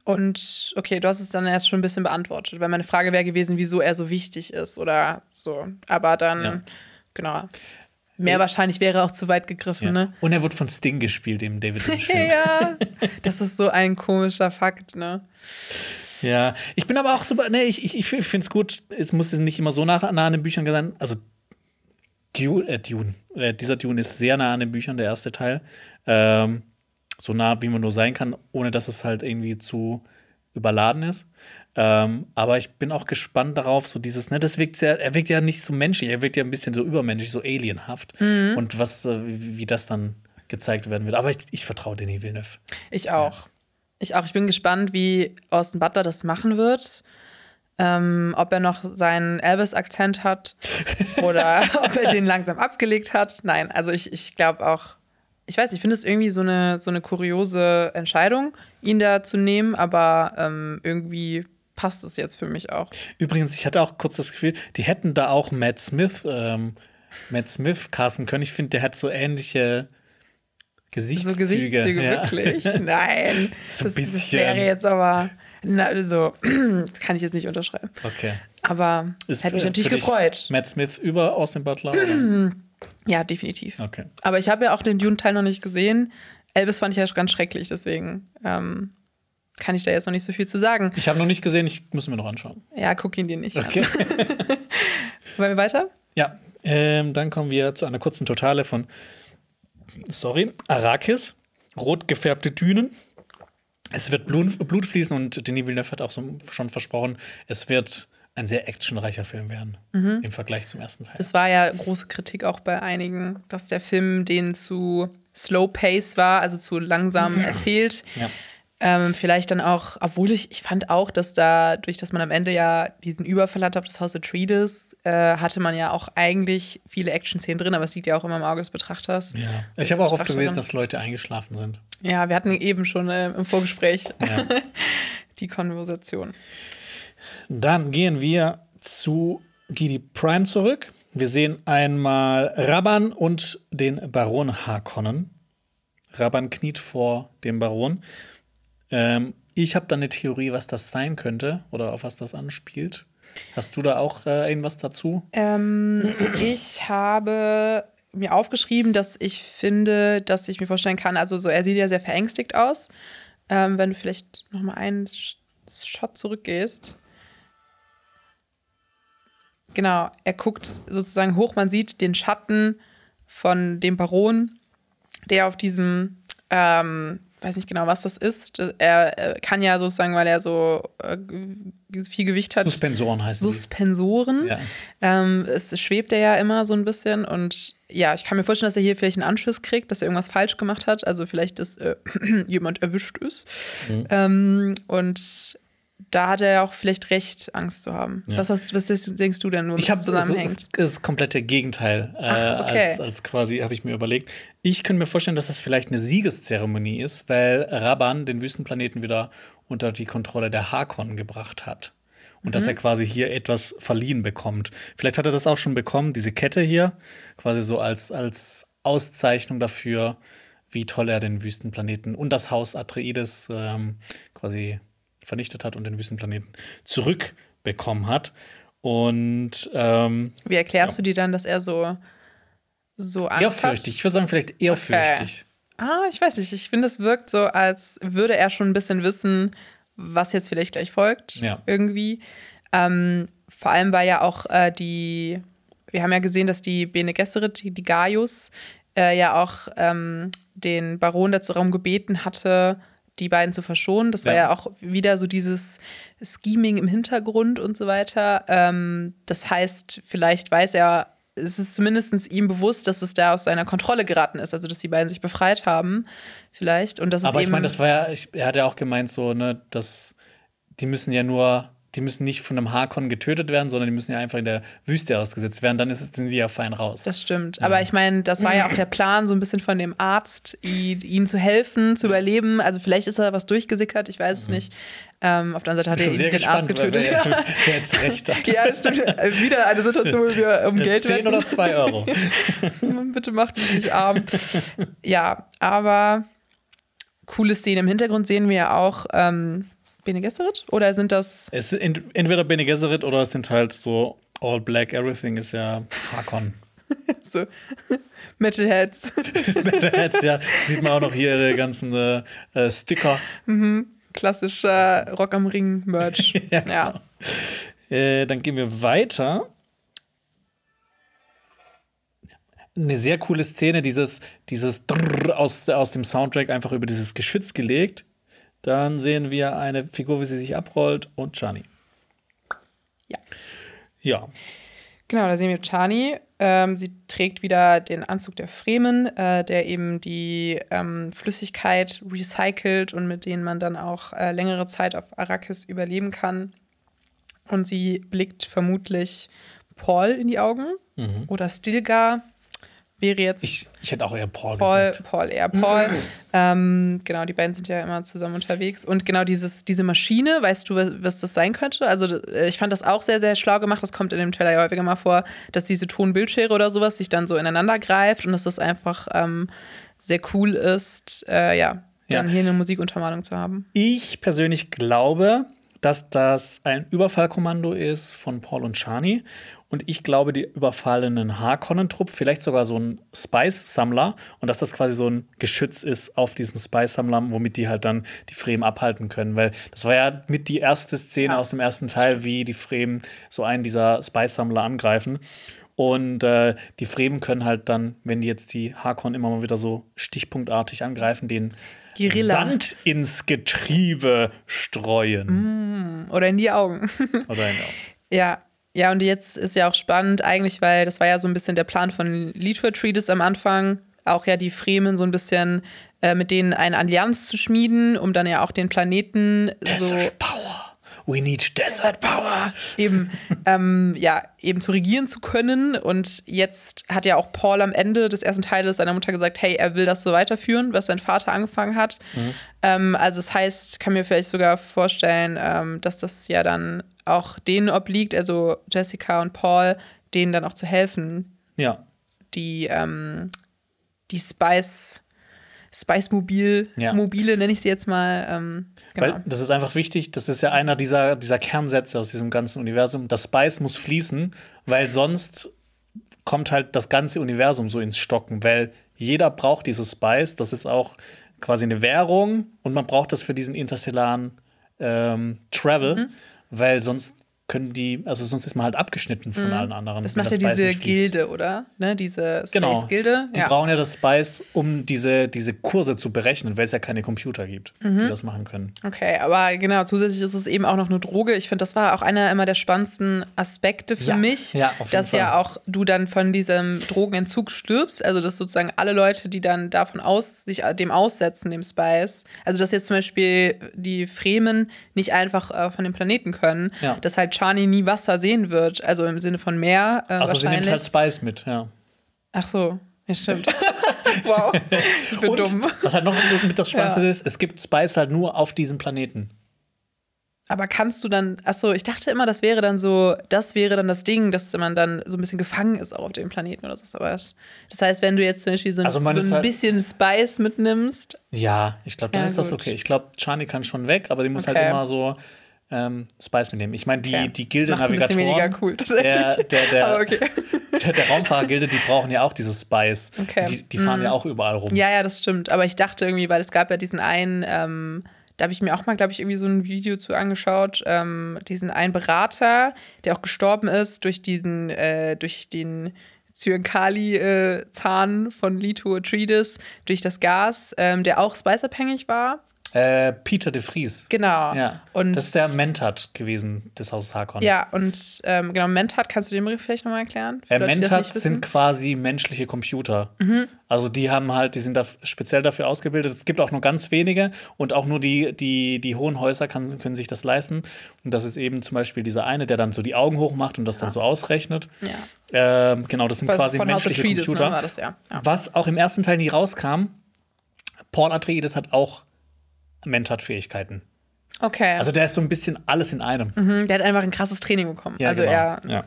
Und okay, du hast es dann erst schon ein bisschen beantwortet, weil meine Frage wäre gewesen, wieso er so wichtig ist oder so. Aber dann, Ja. genau. Mehr wahrscheinlich wäre auch zu weit gegriffen, Ja. ne? Und er wird von Sting gespielt im David Lynch-Film. ja, das ist so ein komischer Fakt, ne? Ja, ich bin aber auch super, nee, ich, ich, ich finde es gut, es muss nicht immer so nah, nah an den Büchern sein. Also Dune, äh, Dune. Äh, dieser Dune ist sehr nah an den Büchern, der erste Teil. Ähm, so nah, wie man nur sein kann, ohne dass es halt irgendwie zu überladen ist. Ähm, aber ich bin auch gespannt darauf, so dieses, ne, das wirkt sehr, er wirkt ja nicht so menschlich, er wirkt ja ein bisschen so übermenschlich, so alienhaft. Und was, äh, wie, wie das dann gezeigt werden wird. Aber ich, ich vertraue Denis Villeneuve. Ich auch. Ich auch. Ich bin gespannt, wie Austin Butler das machen wird. Ähm, ob er noch seinen Elvis-Akzent hat oder ob er den langsam abgelegt hat. Nein, also ich, ich glaube auch, ich weiß, ich finde es irgendwie so eine, so eine kuriose Entscheidung, ihn da zu nehmen, aber ähm, irgendwie passt es jetzt für mich auch. Übrigens, ich hatte auch kurz das Gefühl, die hätten da auch Matt Smith ähm, Matt Smith casten können. Ich finde, der hat so ähnliche Gesichtszüge. So Gesichtszüge, ja. wirklich? Nein. So das, das wäre jetzt aber. Na, so kann ich jetzt nicht unterschreiben. Okay. Aber hätte mich natürlich gefreut. Matt Smith über Austin Butler? Ja, definitiv. Okay. Aber ich habe ja auch den Dune-Teil noch nicht gesehen. Elvis fand ich ja ganz schrecklich, deswegen ähm, kann ich da jetzt noch nicht so viel zu sagen. Ich habe noch nicht gesehen, ich muss mir noch anschauen. Ja, guck ihn dir nicht Okay. an. Wollen wir weiter? ja, ähm, dann kommen wir zu einer kurzen Totale von, sorry, Arrakis, rot gefärbte Dünen. Es wird Blut, Blut fließen und Denis Villeneuve hat auch so schon versprochen, es wird ein sehr actionreicher Film werden im Vergleich zum ersten Teil. Das war ja große Kritik auch bei einigen, dass der Film den zu slow pace war, also zu langsam erzählt. Ja. Ähm, vielleicht dann auch, obwohl ich, ich fand auch, dass da, durch dass man am Ende ja diesen Überfall hatte auf das Haus Atreides, äh, hatte man ja auch eigentlich viele Action-Szenen drin, aber es liegt ja auch immer im Auge des Betrachters. ja. Ich habe auch oft gelesen, dass Leute eingeschlafen sind. Ja, wir hatten eben schon äh, im Vorgespräch Ja. die Konversation. Dann gehen wir zu Gidi Prime zurück. Wir sehen einmal Rabban und den Baron Harkonnen. Rabban kniet vor dem Baron. Ähm, ich habe da eine Theorie, was das sein könnte oder auf was das anspielt. Hast du da auch äh, irgendwas dazu? Ähm, ich habe mir aufgeschrieben, dass ich finde, dass ich mir vorstellen kann, also so, er sieht ja sehr verängstigt aus. Ähm, wenn du vielleicht noch mal einen Shot zurückgehst. Genau, er guckt sozusagen hoch, man sieht den Schatten von dem Baron, der auf diesem, ähm, weiß nicht genau, was das ist. Er, er kann ja sozusagen, weil er so äh, viel Gewicht hat, Suspensoren heißt es. Suspensoren. Ja. Ähm, es schwebt er ja immer so ein bisschen und ja, ich kann mir vorstellen, dass er hier vielleicht einen Anschluss kriegt, dass er irgendwas falsch gemacht hat. Also vielleicht, dass äh, jemand erwischt ist. Mhm. Ähm, und da hat er ja auch vielleicht recht, Angst zu haben. Was, hast, was denkst du denn, wo Ich das habe so, das, zusammenhängt? das komplette Gegenteil äh, Ach, okay. als, als quasi, habe ich mir überlegt. Ich könnte mir vorstellen, dass das vielleicht eine Siegeszeremonie ist, weil Rabban den Wüstenplaneten wieder unter die Kontrolle der Harkonnen gebracht hat. Und Mhm. dass er quasi hier etwas verliehen bekommt. Vielleicht hat er das auch schon bekommen, diese Kette hier, quasi so als, als Auszeichnung dafür, wie toll er den Wüstenplaneten und das Haus Atreides ähm, quasi vernichtet hat und den Wüstenplaneten zurückbekommen hat. Und ähm, Wie erklärst du dir dann, dass er so, so Angst ehrfürchtig. Ich würde sagen, vielleicht ehrfürchtig. hat? Ah, ich weiß nicht. Ich finde, es wirkt so, als würde er schon ein bisschen wissen, was jetzt vielleicht gleich folgt. Ja. Irgendwie. Ähm, vor allem war ja auch äh, die, wir haben ja gesehen, dass die Bene Gesserit, die, die Gaius, äh, ja auch ähm, den Baron dazu Raum gebeten hatte, die beiden zu verschonen. Das war Ja. ja auch wieder so dieses Scheming im Hintergrund und so weiter. Ähm, das heißt, vielleicht weiß er, es ist zumindest ihm bewusst, dass es da aus seiner Kontrolle geraten ist, also dass die beiden sich befreit haben, vielleicht. Und das ist Aber ich meine, das war ja, ich, er hat ja auch gemeint, so, ne, dass die müssen ja nur, die müssen nicht von einem Harkon getötet werden, sondern die müssen ja einfach in der Wüste ausgesetzt werden. Dann ist, es- sind die ja fein raus. Das stimmt. Aber ich meine, das war ja auch der Plan, so ein bisschen von dem Arzt, ihnen zu helfen, zu überleben. Also vielleicht ist da was durchgesickert, ich weiß es nicht. Ähm, auf der anderen Seite hat er den Arzt gespannt, getötet. wer, wer, wer jetzt recht hat. ja, das stimmt. Äh, Wieder eine Situation, wo wir um Geld 10 wetten. oder 2 Euro. Bitte macht mich nicht arm. ja, aber coole Szene. Im Hintergrund sehen wir ja auch ähm, Bene Gesserit? Oder sind das. es ist ent- entweder Bene Gesserit oder es sind halt so All Black Everything ist ja Harkon. so Metalheads? Jetzt ja, sieht man auch noch hier ihre ganzen äh, äh, Sticker. Klassischer Rock am Ring Merch. Ja. ja. Äh, dann gehen wir weiter. Eine sehr coole Szene, dieses, dieses Drrrr aus, aus dem Soundtrack einfach über dieses Geschütz gelegt. Dann sehen wir eine Figur, wie sie sich abrollt und Chani. Ja. Ja. Genau, da sehen wir Chani. Ähm, sie trägt wieder den Anzug der Fremen, äh, der eben die ähm, Flüssigkeit recycelt und mit denen man dann auch äh, längere Zeit auf Arrakis überleben kann. Und sie blickt vermutlich Paul in die Augen oder Stilgar. Wäre jetzt. Ich, ich hätte auch eher Paul, Paul, gesagt. Paul eher Paul. ähm, genau, die beiden sind ja immer zusammen unterwegs. Und genau dieses, diese Maschine, weißt du, was das sein könnte? Also äh, ich fand das auch sehr, sehr schlau gemacht. Das kommt in dem Trailer ja häufiger mal vor, dass diese Tonbildschere oder sowas sich dann so ineinander greift und dass das einfach ähm, sehr cool ist, äh, ja, dann Ja. hier eine Musikuntermalung zu haben. Ich persönlich glaube, dass das ein Überfallkommando ist von Paul und Chani. Und ich glaube, die überfallen einen Harkonnen-Trupp, vielleicht sogar so ein Spice-Sammler. Und dass das quasi so ein Geschütz ist auf diesem Spice-Sammler, womit die halt dann die Fremen abhalten können. Weil das war ja mit die erste Szene Ja, aus dem ersten Teil, wie die Fremen so einen dieser Spice-Sammler angreifen. Und äh, die Fremen können halt dann, wenn die jetzt die Harkonnen immer mal wieder so stichpunktartig angreifen, den Guerilla. Sand ins Getriebe streuen. Oder in die Augen. Oder in, Ja, ja, und jetzt ist ja auch spannend eigentlich, weil das war ja so ein bisschen der Plan von Lead Treatise am Anfang, auch ja die Fremen so ein bisschen äh, mit denen eine Allianz zu schmieden, um dann ja auch den Planeten so Desert Power. We need Desert Power. eben ähm, ja eben zu regieren zu können. Und jetzt hat ja auch Paul am Ende des ersten Teiles seiner Mutter gesagt, hey, er will das so weiterführen, was sein Vater angefangen hat. Ähm, also das heißt, kann mir vielleicht sogar vorstellen, ähm, dass das ja dann auch denen obliegt, also Jessica und Paul, denen dann auch zu helfen, Ja. die ähm, die Spice Spice Mobil Ja. Mobile nenne ich sie jetzt mal. Ähm, genau. Weil das ist einfach wichtig, das ist ja einer dieser, dieser Kernsätze aus diesem ganzen Universum. Das Spice muss fließen, weil sonst kommt halt das ganze Universum so ins Stocken, weil jeder braucht dieses Spice, das ist auch quasi eine Währung und man braucht das für diesen interstellaren ähm, Travel, Mhm. Weil sonst können die, also sonst ist man halt abgeschnitten von allen anderen. Mhm. das macht ja Spice diese. Gilde, oder? Ne, diese Genau. Space-Gilde. Die ja. brauchen ja das Spice, um diese, diese Kurse zu berechnen, weil es ja keine Computer gibt, Mhm. die das machen können. Okay, aber genau, zusätzlich ist es eben auch noch eine Droge. Ich finde, das war auch einer immer der spannendsten Aspekte für Ja, mich, ja, dass ja Fall. auch du dann von diesem Drogenentzug stirbst. Also, dass sozusagen alle Leute, die dann davon aus, sich dem aussetzen, dem Spice, also dass jetzt zum Beispiel die Fremen nicht einfach äh, von dem Planeten können, Ja. dass halt Chani nie Wasser sehen wird, also im Sinne von Meer äh, Also sie nimmt halt Spice mit, ja. Ach so, ja, stimmt. wow, ich bin Und dumm. was halt noch mit das Spannendste Ja. ist, es gibt Spice halt nur auf diesem Planeten. Aber kannst du dann, achso, ich dachte immer, das wäre dann so, das wäre dann das Ding, dass man dann so ein bisschen gefangen ist auch auf dem Planeten oder so. Aber das heißt, wenn du jetzt zum Beispiel so ein, Also so ein halt- bisschen Spice mitnimmst, Ja, ich glaube, dann Ja, ist das gut. okay. Ich glaube, Chani kann schon weg, aber die muss Okay. halt immer so ähm, Spice mitnehmen. Ich meine, die, Okay. die Gilde Das macht's ein bisschen Navigatoren, weniger cool, der, tatsächlich. der, der, aber okay. der, der Raumfahrergilde, die brauchen ja auch dieses Spice. Okay. Die, die fahren ja auch überall rum. Ja, ja, das stimmt. Aber ich dachte irgendwie, weil es gab ja diesen einen, ähm, da habe ich mir auch mal, glaube ich, irgendwie so ein Video zu angeschaut, ähm, diesen einen Berater, der auch gestorben ist durch diesen, äh, durch den Zyankali-Zahn von Lito Atreides, durch das Gas, ähm, der auch spiceabhängig war. Äh, Peter de Vries. Genau. Ja. Und das ist der Mentat gewesen des Hauses Harkonnen. Ja, und ähm, genau, Mentat, kannst du den Begriff vielleicht nochmal erklären? Äh, Leute? Mhm. sind quasi menschliche Computer. Also die haben halt, die sind da speziell dafür ausgebildet. Es gibt auch nur ganz wenige und auch nur die, die, die hohen Häuser kann, können sich das leisten. Und das ist eben zum Beispiel dieser eine, der dann so die Augen hoch macht und das dann so ausrechnet. Ja. Ähm, genau, das sind Von- quasi menschliche Computer. ne, war das, ja. Ja. Was auch im ersten Teil nie rauskam, Paul Atreides hat auch Mentat-Fähigkeiten. Okay. Also der ist so ein bisschen alles in einem. Mhm, der hat einfach ein krasses Training bekommen. Ja, also genau. er ja.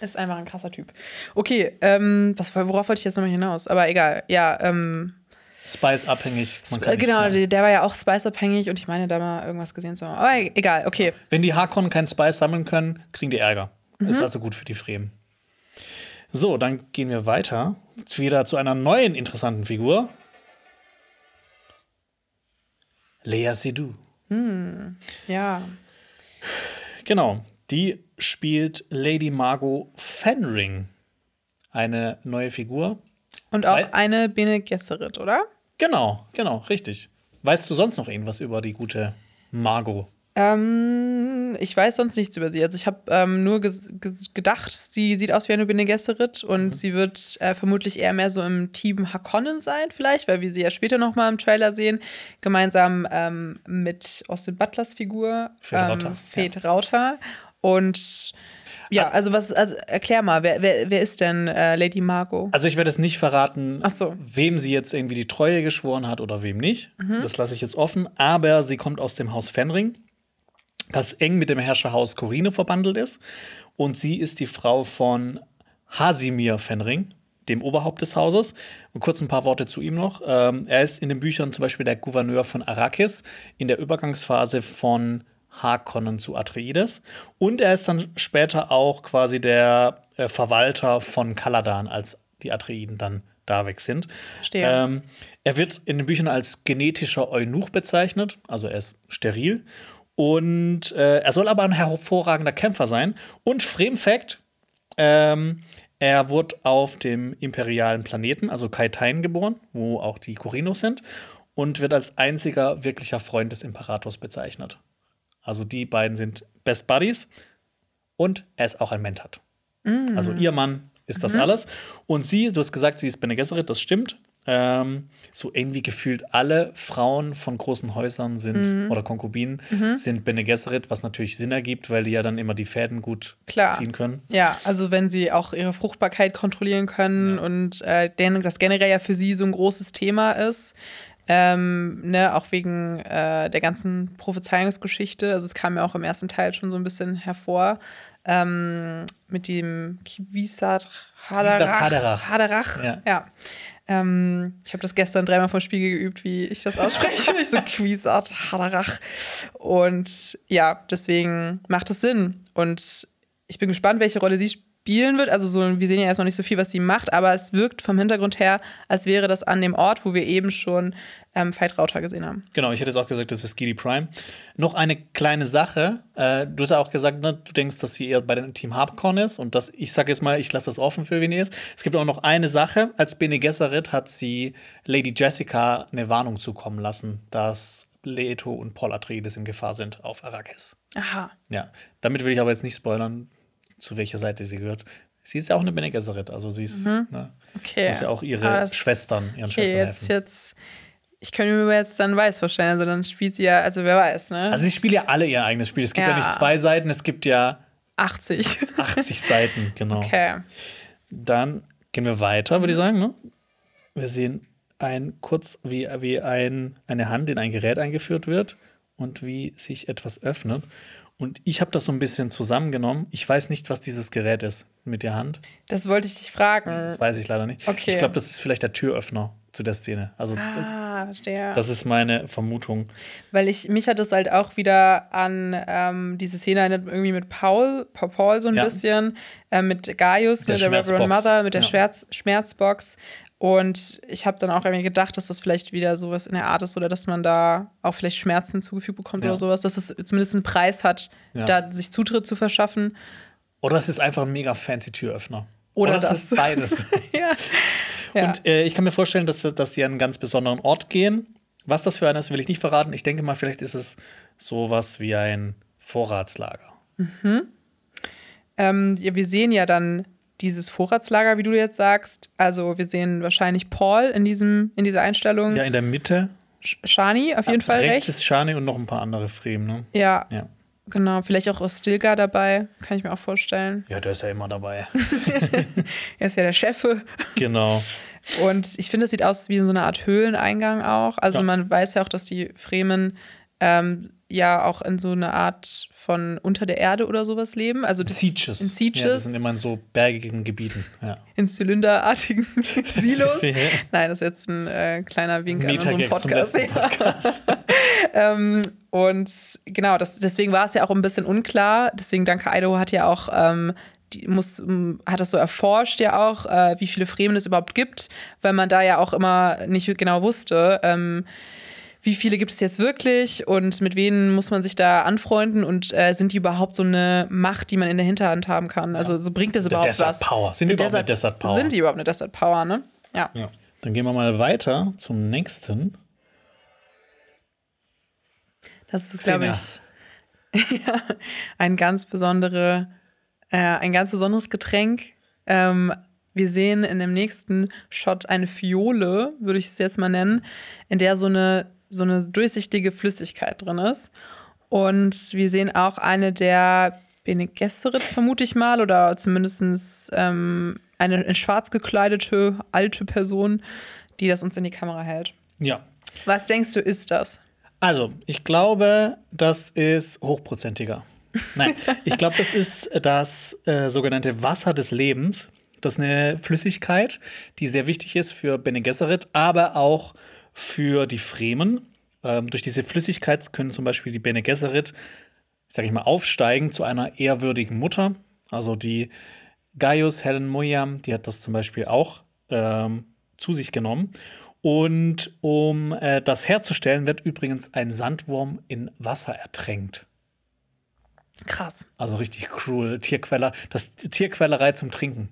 ist einfach ein krasser Typ. Okay, ähm, was, worauf wollte ich jetzt nochmal hinaus? Aber egal, ja, ähm, Spice abhängig. Genau, der, der war ja auch Spice-abhängig und ich meine, da mal irgendwas gesehen zu haben. Aber egal, okay. Wenn die Harkonnen keinen Spice sammeln können, kriegen die Ärger. Ist also gut für die Fremen. So, dann gehen wir weiter. Wieder zu einer neuen interessanten Figur. Lea Seydoux. Ja. Genau, die spielt Lady Margot Fenring. Eine neue Figur. Und auch Weil- eine Bene Gesserit, oder? Genau, genau, richtig. Weißt du sonst noch irgendwas über die gute Margot? Ähm, ich weiß sonst nichts über sie. Also ich habe ähm, nur gedacht, sie sieht aus wie eine Bene Gesserit und Mhm. sie wird äh, vermutlich eher mehr so im Team Harkonnen sein, vielleicht, weil wir sie ja später noch mal im Trailer sehen, gemeinsam ähm, mit Austin Butlers Figur Fate Rauter, ähm, Fate Rauter. Und ja, also was, also erklär mal, wer, wer, wer ist denn äh, Lady Margot? Also ich werde es nicht verraten, so. wem sie jetzt irgendwie die Treue geschworen hat oder wem nicht. Das lasse ich jetzt offen. Aber sie kommt aus dem Haus Fenring, das eng mit dem Herrscherhaus Corine verbandelt ist. Und sie ist die Frau von Hasimir Fenring, dem Oberhaupt des Hauses. Und kurz ein paar Worte zu ihm noch. Ähm, er ist in den Büchern zum Beispiel der Gouverneur von Arrakis in der Übergangsphase von Harkonnen zu Atreides. Und er ist dann später auch quasi der äh, Verwalter von Kaladan, als die Atreiden dann da weg sind. Verstehe. Ähm, er wird in den Büchern als genetischer Eunuch bezeichnet, also er ist steril. Und äh, er soll aber ein hervorragender Kämpfer sein. Und Frame-Fact: ähm, Er wurde auf dem imperialen Planeten, also Kaitain, geboren, wo auch die Korinos sind, und wird als einziger wirklicher Freund des Imperators bezeichnet. Also die beiden sind Best Buddies und er ist auch ein Mentat. Also ihr Mann ist das alles. Und sie, du hast gesagt, sie ist Bene Gesserit, das stimmt. Ähm, so irgendwie gefühlt alle Frauen von großen Häusern sind oder Konkubinen sind Bene Gesserit, was natürlich Sinn ergibt, weil die ja dann immer die Fäden gut Klar. ziehen können. Ja, also wenn sie auch ihre Fruchtbarkeit kontrollieren können und äh, das generell ja für sie so ein großes Thema ist. Ähm, ne, auch wegen äh, der ganzen Prophezeiungsgeschichte. Also es kam ja auch im ersten Teil schon so ein bisschen hervor. Ähm, mit dem Kiwisat Haderach. Haderach. Haderach. Ja. ja. Ähm, ich habe das gestern dreimal vom Spiegel geübt, wie ich das ausspreche. ich so Quisat Haderach. Und ja, deswegen macht es Sinn. Und ich bin gespannt, welche Rolle sie spielen wird. Also so, wir sehen ja erst noch nicht so viel, was sie macht, aber es wirkt vom Hintergrund her, als wäre das an dem Ort, wo wir eben schon ähm, Veit Rauter gesehen haben. Genau, ich hätte es auch gesagt, das ist Gilly Prime. Noch eine kleine Sache. Äh, du hast ja auch gesagt, ne, du denkst, dass sie eher bei dem Team Harpcorn ist. Und das, ich sage jetzt mal, ich lasse das offen für wen ihr ist. Es gibt auch noch eine Sache. Als Bene Gesserit hat sie Lady Jessica eine Warnung zukommen lassen, dass Leto und Paul Atreides in Gefahr sind auf Arrakis. Aha. Ja, damit will ich aber jetzt nicht spoilern, zu welcher Seite sie gehört. Sie ist ja auch eine Bene Gesserit, also sie ist, ne, Okay. muss ja auch ihre Ah, das- Schwestern, ihren Okay, Schwestern jetzt, helfen. jetzt. Ich könnte mir jetzt dann weiß vorstellen, also dann spielt sie ja, also wer weiß, ne? Also sie spielen ja alle ihr eigenes Spiel. Es gibt ja, Ja. nicht zwei Seiten, es gibt ja 80. 80 Seiten, genau. Okay. Dann gehen wir weiter, würde ich sagen. Ne? Wir sehen ein kurz, wie, wie ein, eine Hand in ein Gerät eingeführt wird und wie sich etwas öffnet. Und ich habe das so ein bisschen zusammengenommen. Ich weiß nicht, was dieses Gerät ist mit der Hand. Das wollte ich dich fragen. Das weiß ich leider nicht. Okay. Ich glaube, das ist vielleicht der Türöffner zu der Szene. Also Ah, verstehe. das ist meine Vermutung. Weil ich, mich hat das halt auch wieder an ähm, diese Szene erinnert, irgendwie mit Paul, Paul, Paul so ein Ja. bisschen, äh, mit Gaius, Der ne, der Reverend. Mother, mit der Ja. Schmerz, Schmerzbox. Und ich habe dann auch irgendwie gedacht, dass das vielleicht wieder sowas in der Art ist oder dass man da auch vielleicht Schmerzen zugefügt bekommt Ja. oder sowas, dass es zumindest einen Preis hat, da sich Zutritt zu verschaffen. Oder es ist einfach ein mega fancy Türöffner. Oder es das. ist beides. ja. ja. Und äh, ich kann mir vorstellen, dass, dass die an einen ganz besonderen Ort gehen. Was das für einer ist, will ich nicht verraten. Ich denke mal, vielleicht ist es sowas wie ein Vorratslager. Ähm, ja, wir sehen ja dann dieses Vorratslager, wie du jetzt sagst. Also wir sehen wahrscheinlich Paul in, diesem, in dieser Einstellung. Ja, in der Mitte. Shani auf jeden Fall rechts. rechts. ist Shani und noch ein paar andere Fremen. Ne? Ja, Ja. Genau. Vielleicht auch Stilgar dabei, kann ich mir auch vorstellen. ja, der ist ja immer dabei. Er ist ja der Chefe. genau. Und ich finde, es sieht aus wie so eine Art Höhleneingang auch. Also Ja. man weiß ja auch, dass die Fremen ähm, ja auch in so einer Art von unter der Erde oder sowas leben. Also das, Sieges. in Ja, das Sieges, sind immer in so bergigen Gebieten. Ja. in zylinderartigen Silos. Nein, das ist jetzt ein äh, kleiner Wink an unserem Podcast. Podcast. ähm, und genau, das, deswegen war es ja auch ein bisschen unklar. Deswegen danke Idaho hat ja auch ähm, die muss, hat das so erforscht ja auch, äh, wie viele Fremen es überhaupt gibt, weil man da ja auch immer nicht genau wusste, ähm, wie viele gibt es jetzt wirklich und mit wem muss man sich da anfreunden und äh, sind die überhaupt so eine Macht, die man in der Hinterhand haben kann? Also so bringt das überhaupt Desert was? Power. Sind die überhaupt eine Desert Power? Sind die überhaupt eine Desert Power, ne? Ja. Ja. Dann gehen wir mal weiter zum nächsten. Das ist, glaube ich, ja, ein ganz besondere, äh, ein ganz besonderes Getränk. Ähm, wir sehen in dem nächsten Shot eine Fiole, würde ich es jetzt mal nennen, in der so eine, so eine durchsichtige Flüssigkeit drin ist. Und wir sehen auch eine der Bene Gesserit, vermute ich mal, oder zumindest ähm, eine in schwarz gekleidete alte Person, die das uns in die Kamera hält. Ja. Was denkst du, ist das? Also, ich glaube, das ist hochprozentiger. Nein, ich glaube, das ist das äh, sogenannte Wasser des Lebens. Das ist eine Flüssigkeit, die sehr wichtig ist für Bene Gesserit, aber auch für die Fremen. Ähm, durch diese Flüssigkeit können zum Beispiel die Bene Gesserit, sag ich mal, aufsteigen zu einer ehrwürdigen Mutter. Also die Gaius Helen Moyam, die hat das zum Beispiel auch ähm, zu sich genommen. Und um äh, das herzustellen, wird übrigens ein Sandwurm in Wasser ertränkt. Krass. Also richtig cruel. Tierquäler, das Tierquälerei zum Trinken.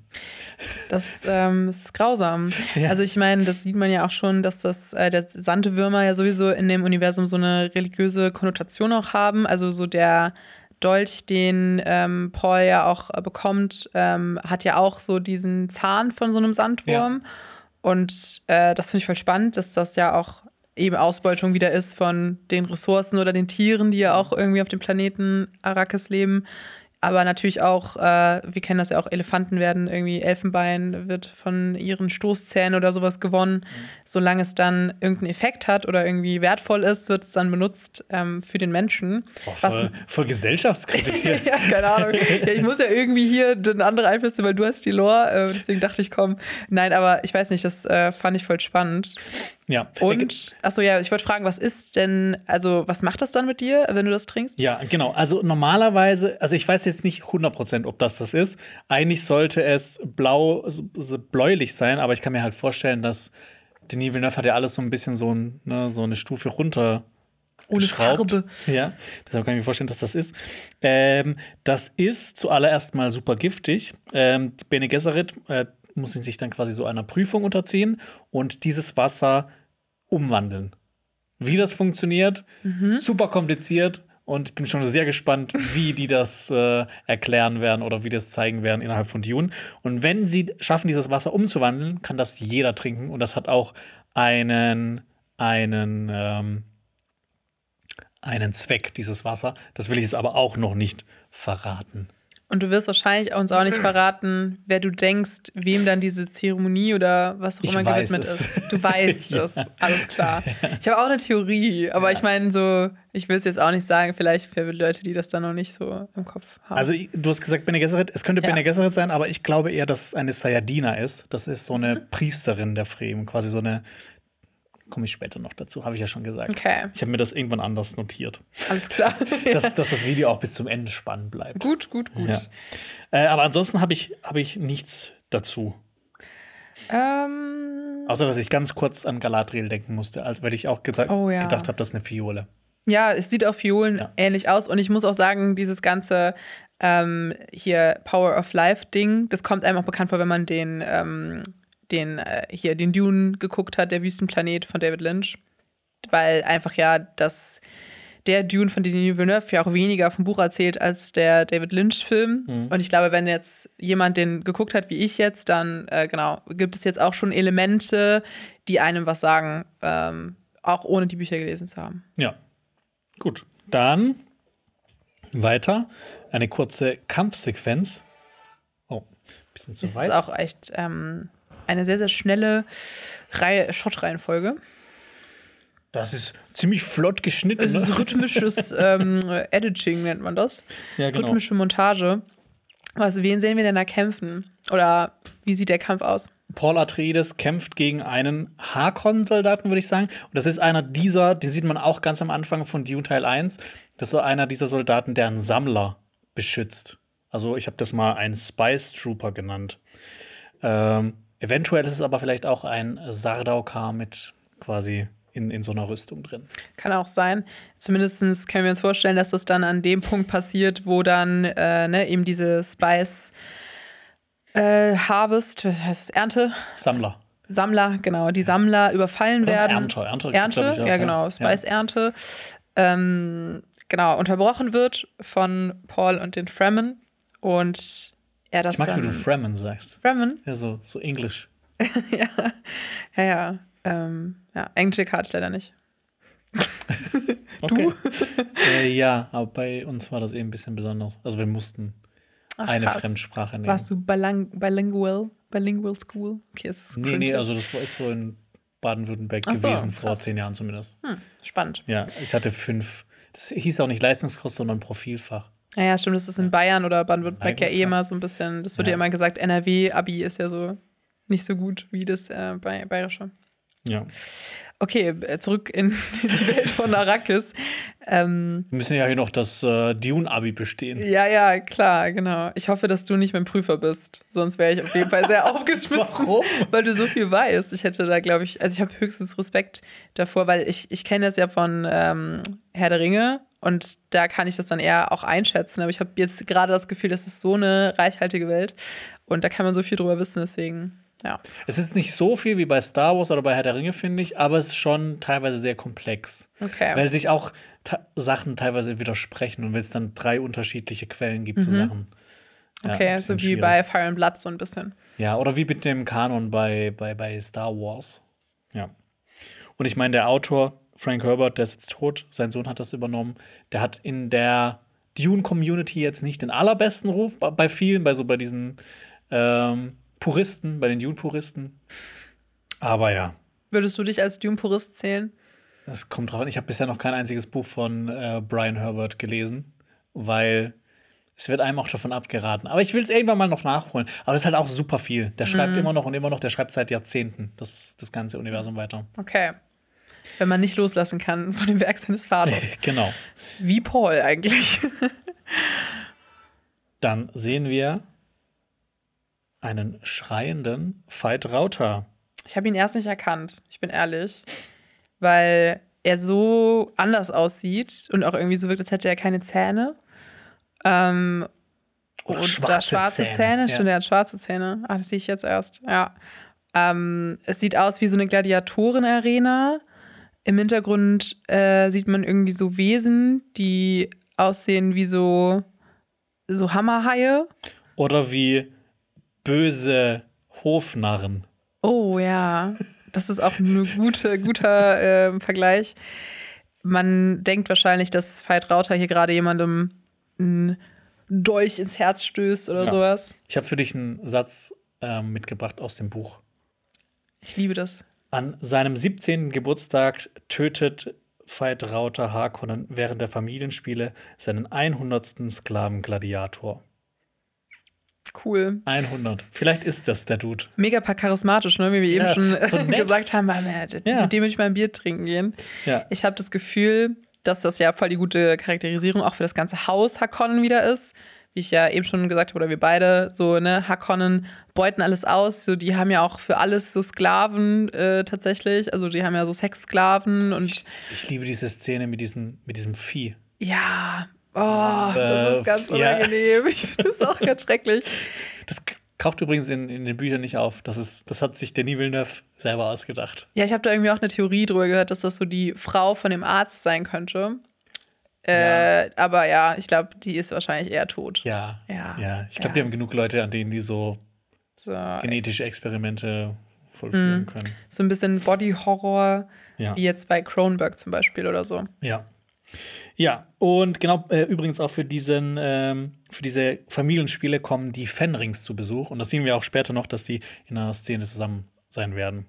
Das ähm, ist grausam. Ja. Also ich meine, das sieht man ja auch schon, dass das äh, der Sandwürmer ja sowieso in dem Universum so eine religiöse Konnotation auch haben. Also so der Dolch, den ähm, Paul ja auch äh, bekommt, ähm, hat ja auch so diesen Zahn von so einem Sandwurm. Ja. Und äh, das finde ich voll spannend, dass das ja auch eben Ausbeutung wieder ist von den Ressourcen oder den Tieren, die ja auch irgendwie auf dem Planeten Arrakis leben. Aber natürlich auch, äh, wir kennen das ja auch, Elefanten werden irgendwie, Elfenbein wird von ihren Stoßzähnen oder sowas gewonnen. Mhm. Solange es dann irgendeinen Effekt hat oder irgendwie wertvoll ist, wird es dann benutzt ähm, für den Menschen. Oh, voll, voll gesellschaftskritisch hier. ja, keine Ahnung. Ja, ich muss ja irgendwie hier den anderen Einflüsse, weil du hast die Lore. Äh, deswegen dachte ich, komm. Nein, aber ich weiß nicht, das äh, fand ich voll spannend. Ja. Und, achso, ja, ich wollte fragen, was ist denn, also was macht das dann mit dir, wenn du das trinkst? Ja, genau. Also normalerweise, also ich weiß jetzt nicht 100%, ob das das ist. Eigentlich sollte es blau, so bläulich sein, aber ich kann mir halt vorstellen, dass Denis Villeneuve hat ja alles so ein bisschen so, ein, ne, so eine Stufe runter. Ohne Farbe. Ja, deshalb kann ich mir vorstellen, dass das ist. Ähm, das ist zuallererst mal super giftig. Ähm, Bene Gesserit äh, muss sich dann quasi so einer Prüfung unterziehen und dieses Wasser umwandeln. Wie das funktioniert, mhm. super kompliziert und ich bin schon sehr gespannt, wie die das äh, erklären werden oder wie das zeigen werden innerhalb von Dune. Und wenn sie schaffen, dieses Wasser umzuwandeln, kann das jeder trinken und das hat auch einen, einen, ähm, einen Zweck, dieses Wasser. Das will ich jetzt aber auch noch nicht verraten. Und du wirst wahrscheinlich uns auch nicht verraten, wer du denkst, wem dann diese Zeremonie oder was auch immer gewidmet es. ist. Du weißt ja. es, alles klar. Ich habe auch eine Theorie, aber ja. ich meine so, ich will es jetzt auch nicht sagen, vielleicht für Leute, die das dann noch nicht so im Kopf haben. Also du hast gesagt Bene Gesserit, es könnte ja. Bene Gesserit sein, aber ich glaube eher, dass es eine Sayadina ist. Das ist so eine mhm. Priesterin der Fremen, quasi so eine Komme ich später noch dazu, habe ich ja schon gesagt. Okay. Ich habe mir das irgendwann anders notiert. Alles klar. dass, dass, das Video auch bis zum Ende spannend bleibt. Gut, gut, gut. Ja. Äh, aber ansonsten habe ich, hab ich nichts dazu. Ähm. Außer, dass ich ganz kurz an Galadriel denken musste, als weil ich auch oh, ja. gedacht habe, das ist eine Fiole. Ja, es sieht auf Fiolen ja. ähnlich aus. Und ich muss auch sagen, dieses ganze ähm, hier Power of Life-Ding, das kommt einem auch bekannt vor, wenn man den ähm, den äh, hier den Dune geguckt hat, der Wüstenplanet von David Lynch, weil einfach ja das der Dune von Denis Villeneuve ja auch weniger vom Buch erzählt als der David Lynch-Film. Mhm. Und ich glaube, wenn jetzt jemand den geguckt hat, wie ich jetzt, dann äh, genau gibt es jetzt auch schon Elemente, die einem was sagen, ähm, auch ohne die Bücher gelesen zu haben. Ja, gut. Dann weiter eine kurze Kampfsequenz. Oh, bisschen zu ist weit. Ist auch echt ähm, eine sehr, sehr schnelle Reihe, Shot-Reihenfolge. Das ist ziemlich flott geschnitten. Es ist ne? rhythmisches ähm, Editing, nennt man das. Ja, genau. Rhythmische Montage. Was, wen sehen wir denn da kämpfen? Oder wie sieht der Kampf aus? Paul Atreides kämpft gegen einen Harkon-Soldaten, würde ich sagen. Und das ist einer dieser, den sieht man auch ganz am Anfang von Dune Teil 1. Das ist so einer dieser Soldaten, der einen Sammler beschützt. Also ich habe das mal einen Spice Trooper genannt. Ähm, Eventuell ist es aber vielleicht auch ein Sardaukar mit quasi in, in so einer Rüstung drin. Kann auch sein. Zumindest können wir uns vorstellen, dass das dann an dem Punkt passiert, wo dann äh, ne, eben diese Spice äh, Harvest, was heißt es, Ernte? Sammler. Sammler, genau. Die Sammler überfallen Oder werden. Ernte, Ernte. Ernte, ja, genau. Spice-Ernte. Ähm, genau, unterbrochen wird von Paul und den Fremen. Und er das ich mag, wie du Fremen sagst. Fremen? Ja, so, so Englisch. ja, ja, ja. Ähm, ja, Englische Karte leider nicht. Du? Äh, ja, aber bei uns war das eben ein bisschen besonders. Also wir mussten Ach, eine krass. Fremdsprache nehmen. Warst du bilang bilingual? Bilingual School? Okay, ist Nee, nee, also das war ist so in Baden-Württemberg so, gewesen, vor krass. zehn Jahren zumindest. hm, spannend. Ja, ich hatte fünf. Das hieß auch nicht Leistungskurs, sondern Profilfach. Ja, ja, stimmt, das ist in Bayern oder Baden-Württemberg ja eh immer so ein bisschen, das wird ja, Ja. immer gesagt, NRW-Abi ist ja so nicht so gut wie das äh, Bay- Bayerische. Ja. Okay, äh, zurück in die Welt von Arrakis. Ähm, Wir müssen ja hier noch das äh, Dune-Abi bestehen. ja, ja, klar, genau. Ich hoffe, dass du nicht mein Prüfer bist. Sonst wäre ich auf jeden Fall sehr aufgeschmissen. Warum? Weil du so viel weißt. Ich hätte da, glaube ich, also ich habe höchstens Respekt davor, weil ich, ich kenne das ja von ähm, Herr der Ringe und da kann ich das dann eher auch einschätzen. Aber ich habe jetzt gerade das Gefühl, das ist so eine reichhaltige Welt und da kann man so viel drüber wissen. Deswegen, ja. Es ist nicht so viel wie bei Star Wars oder bei Herr der Ringe, finde ich, aber es ist schon teilweise sehr komplex. Okay. Weil sich auch Sachen teilweise widersprechen und wenn es dann drei unterschiedliche Quellen gibt zu Sachen. Ja, Mhm. Okay, so wie schwierig. bei Fire and Blood so ein bisschen. Ja, oder wie mit dem Kanon bei, bei, bei Star Wars. Ja. Und ich meine, der Autor, Frank Herbert, der ist jetzt tot, sein Sohn hat das übernommen, der hat in der Dune-Community jetzt nicht den allerbesten Ruf, bei, vielen, bei so bei diesen ähm, Puristen, bei den Dune-Puristen. Aber ja, Würdest du dich als Dune-Purist zählen? es kommt drauf an. Ich habe bisher noch kein einziges Buch von äh, Brian Herbert gelesen, weil es wird einem auch davon abgeraten. Aber ich will es irgendwann mal noch nachholen. Aber das ist halt auch super viel. Der schreibt immer noch und immer noch, der schreibt seit Jahrzehnten das, das ganze Universum weiter. Okay. Wenn man nicht loslassen kann von dem Werk seines Vaters. genau. Wie Paul eigentlich. Dann sehen wir einen schreienden Veit Rauter. Ich habe ihn erst nicht erkannt, ich bin ehrlich. Weil er so anders aussieht und auch irgendwie so wirkt, als hätte er keine Zähne. Ähm, Oder und schwarze schwarze Zähne, Zähne, stimmt, ja. er hat schwarze Zähne. Ah, das sehe ich jetzt erst, ja. Ähm, es sieht aus wie so eine Gladiatoren-Arena. Im Hintergrund äh, sieht man irgendwie so Wesen, die aussehen wie so, so Hammerhaie. Oder wie böse Hofnarren. Oh ja, das ist auch ein gute, guter äh, Vergleich. Man denkt wahrscheinlich, dass Veit Rauter hier gerade jemandem einen Dolch ins Herz stößt oder Ja. sowas. Ich habe für dich einen Satz ähm, mitgebracht aus dem Buch. Ich liebe das. An seinem 17. Geburtstag tötet Veit Rauter Harkonnen während der Familienspiele seinen 100. Sklavengladiator. Cool. 100. Vielleicht ist das der Dude. Mega charismatisch, ne? wie wir eben Ja, schon so nett. gesagt haben. äh, Ja. Mit dem will ich mal ein Bier trinken gehen. Ja. Ich habe das Gefühl, dass das ja voll die gute Charakterisierung auch für das ganze Haus Hakonnen wieder ist. Wie ich ja eben schon gesagt habe, oder wir beide, so, ne, Hakonnen beuten alles aus. So, die haben ja auch für alles so Sklaven äh, tatsächlich. Also die haben ja so Sexsklaven und Ich liebe diese Szene mit diesem, mit diesem Vieh. ja, oh, das ist ganz Äh, ja. unangenehm. Ich finde das auch ganz schrecklich. Das k- taucht übrigens in, in den Büchern nicht auf. Das, ist, das hat sich Denis Villeneuve selber ausgedacht. Ja, ich habe da irgendwie auch eine Theorie drüber gehört, dass das so die Frau von dem Arzt sein könnte. Äh, Aber ja, ich glaube, die ist wahrscheinlich eher tot. Ja. Ja. ja. Ich glaube, Ja. die haben genug Leute, an denen die so So, genetische Experimente vollführen können. so ein bisschen Body-Horror, Ja. wie jetzt bei Cronenberg zum Beispiel oder so. Ja. Ja, und genau, äh, übrigens auch für diesen, ähm, für diese Familienspiele kommen die Fenrings zu Besuch. Und das sehen wir auch später noch, dass die in einer Szene zusammen sein werden.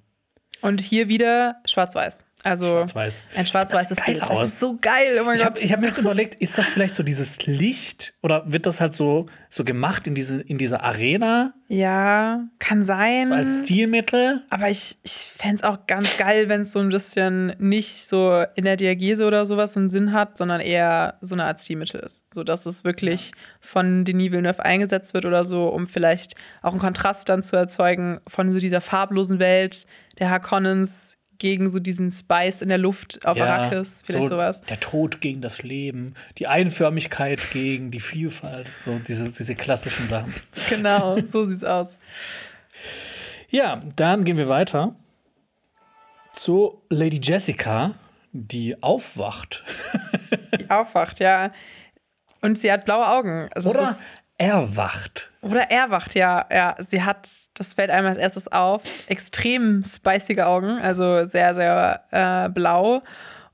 Und hier wieder schwarz-weiß. Also Schwarz-Weiß. ein schwarz-weißes Das Bild. Das aus. ist so geil. Oh mein Ich habe hab mir jetzt überlegt, ist das vielleicht so dieses Licht oder wird das halt so, so gemacht in, diese, in dieser Arena ja, kann sein. so als Stilmittel? Aber ich, ich fände es auch ganz geil, wenn es so ein bisschen nicht so in der Diagese oder sowas einen Sinn hat, sondern eher so eine Art Stilmittel ist. So dass es wirklich von Denis Villeneuve eingesetzt wird oder so, um vielleicht auch einen Kontrast dann zu erzeugen von so dieser farblosen Welt der Harkonnens gegen so diesen Spice in der Luft auf Arrakis. Vielleicht so sowas. Der Tod gegen das Leben, die Einförmigkeit gegen die Vielfalt, so diese, diese klassischen Sachen. Genau, so sieht's aus. Ja, dann gehen wir weiter zu Lady Jessica, die aufwacht. Die aufwacht, ja. Und sie hat blaue Augen. Also Oder ist, erwacht. Oder er wacht, ja. ja. Sie hat, das fällt einem als erstes auf, extrem spicige Augen, also sehr, sehr äh, blau.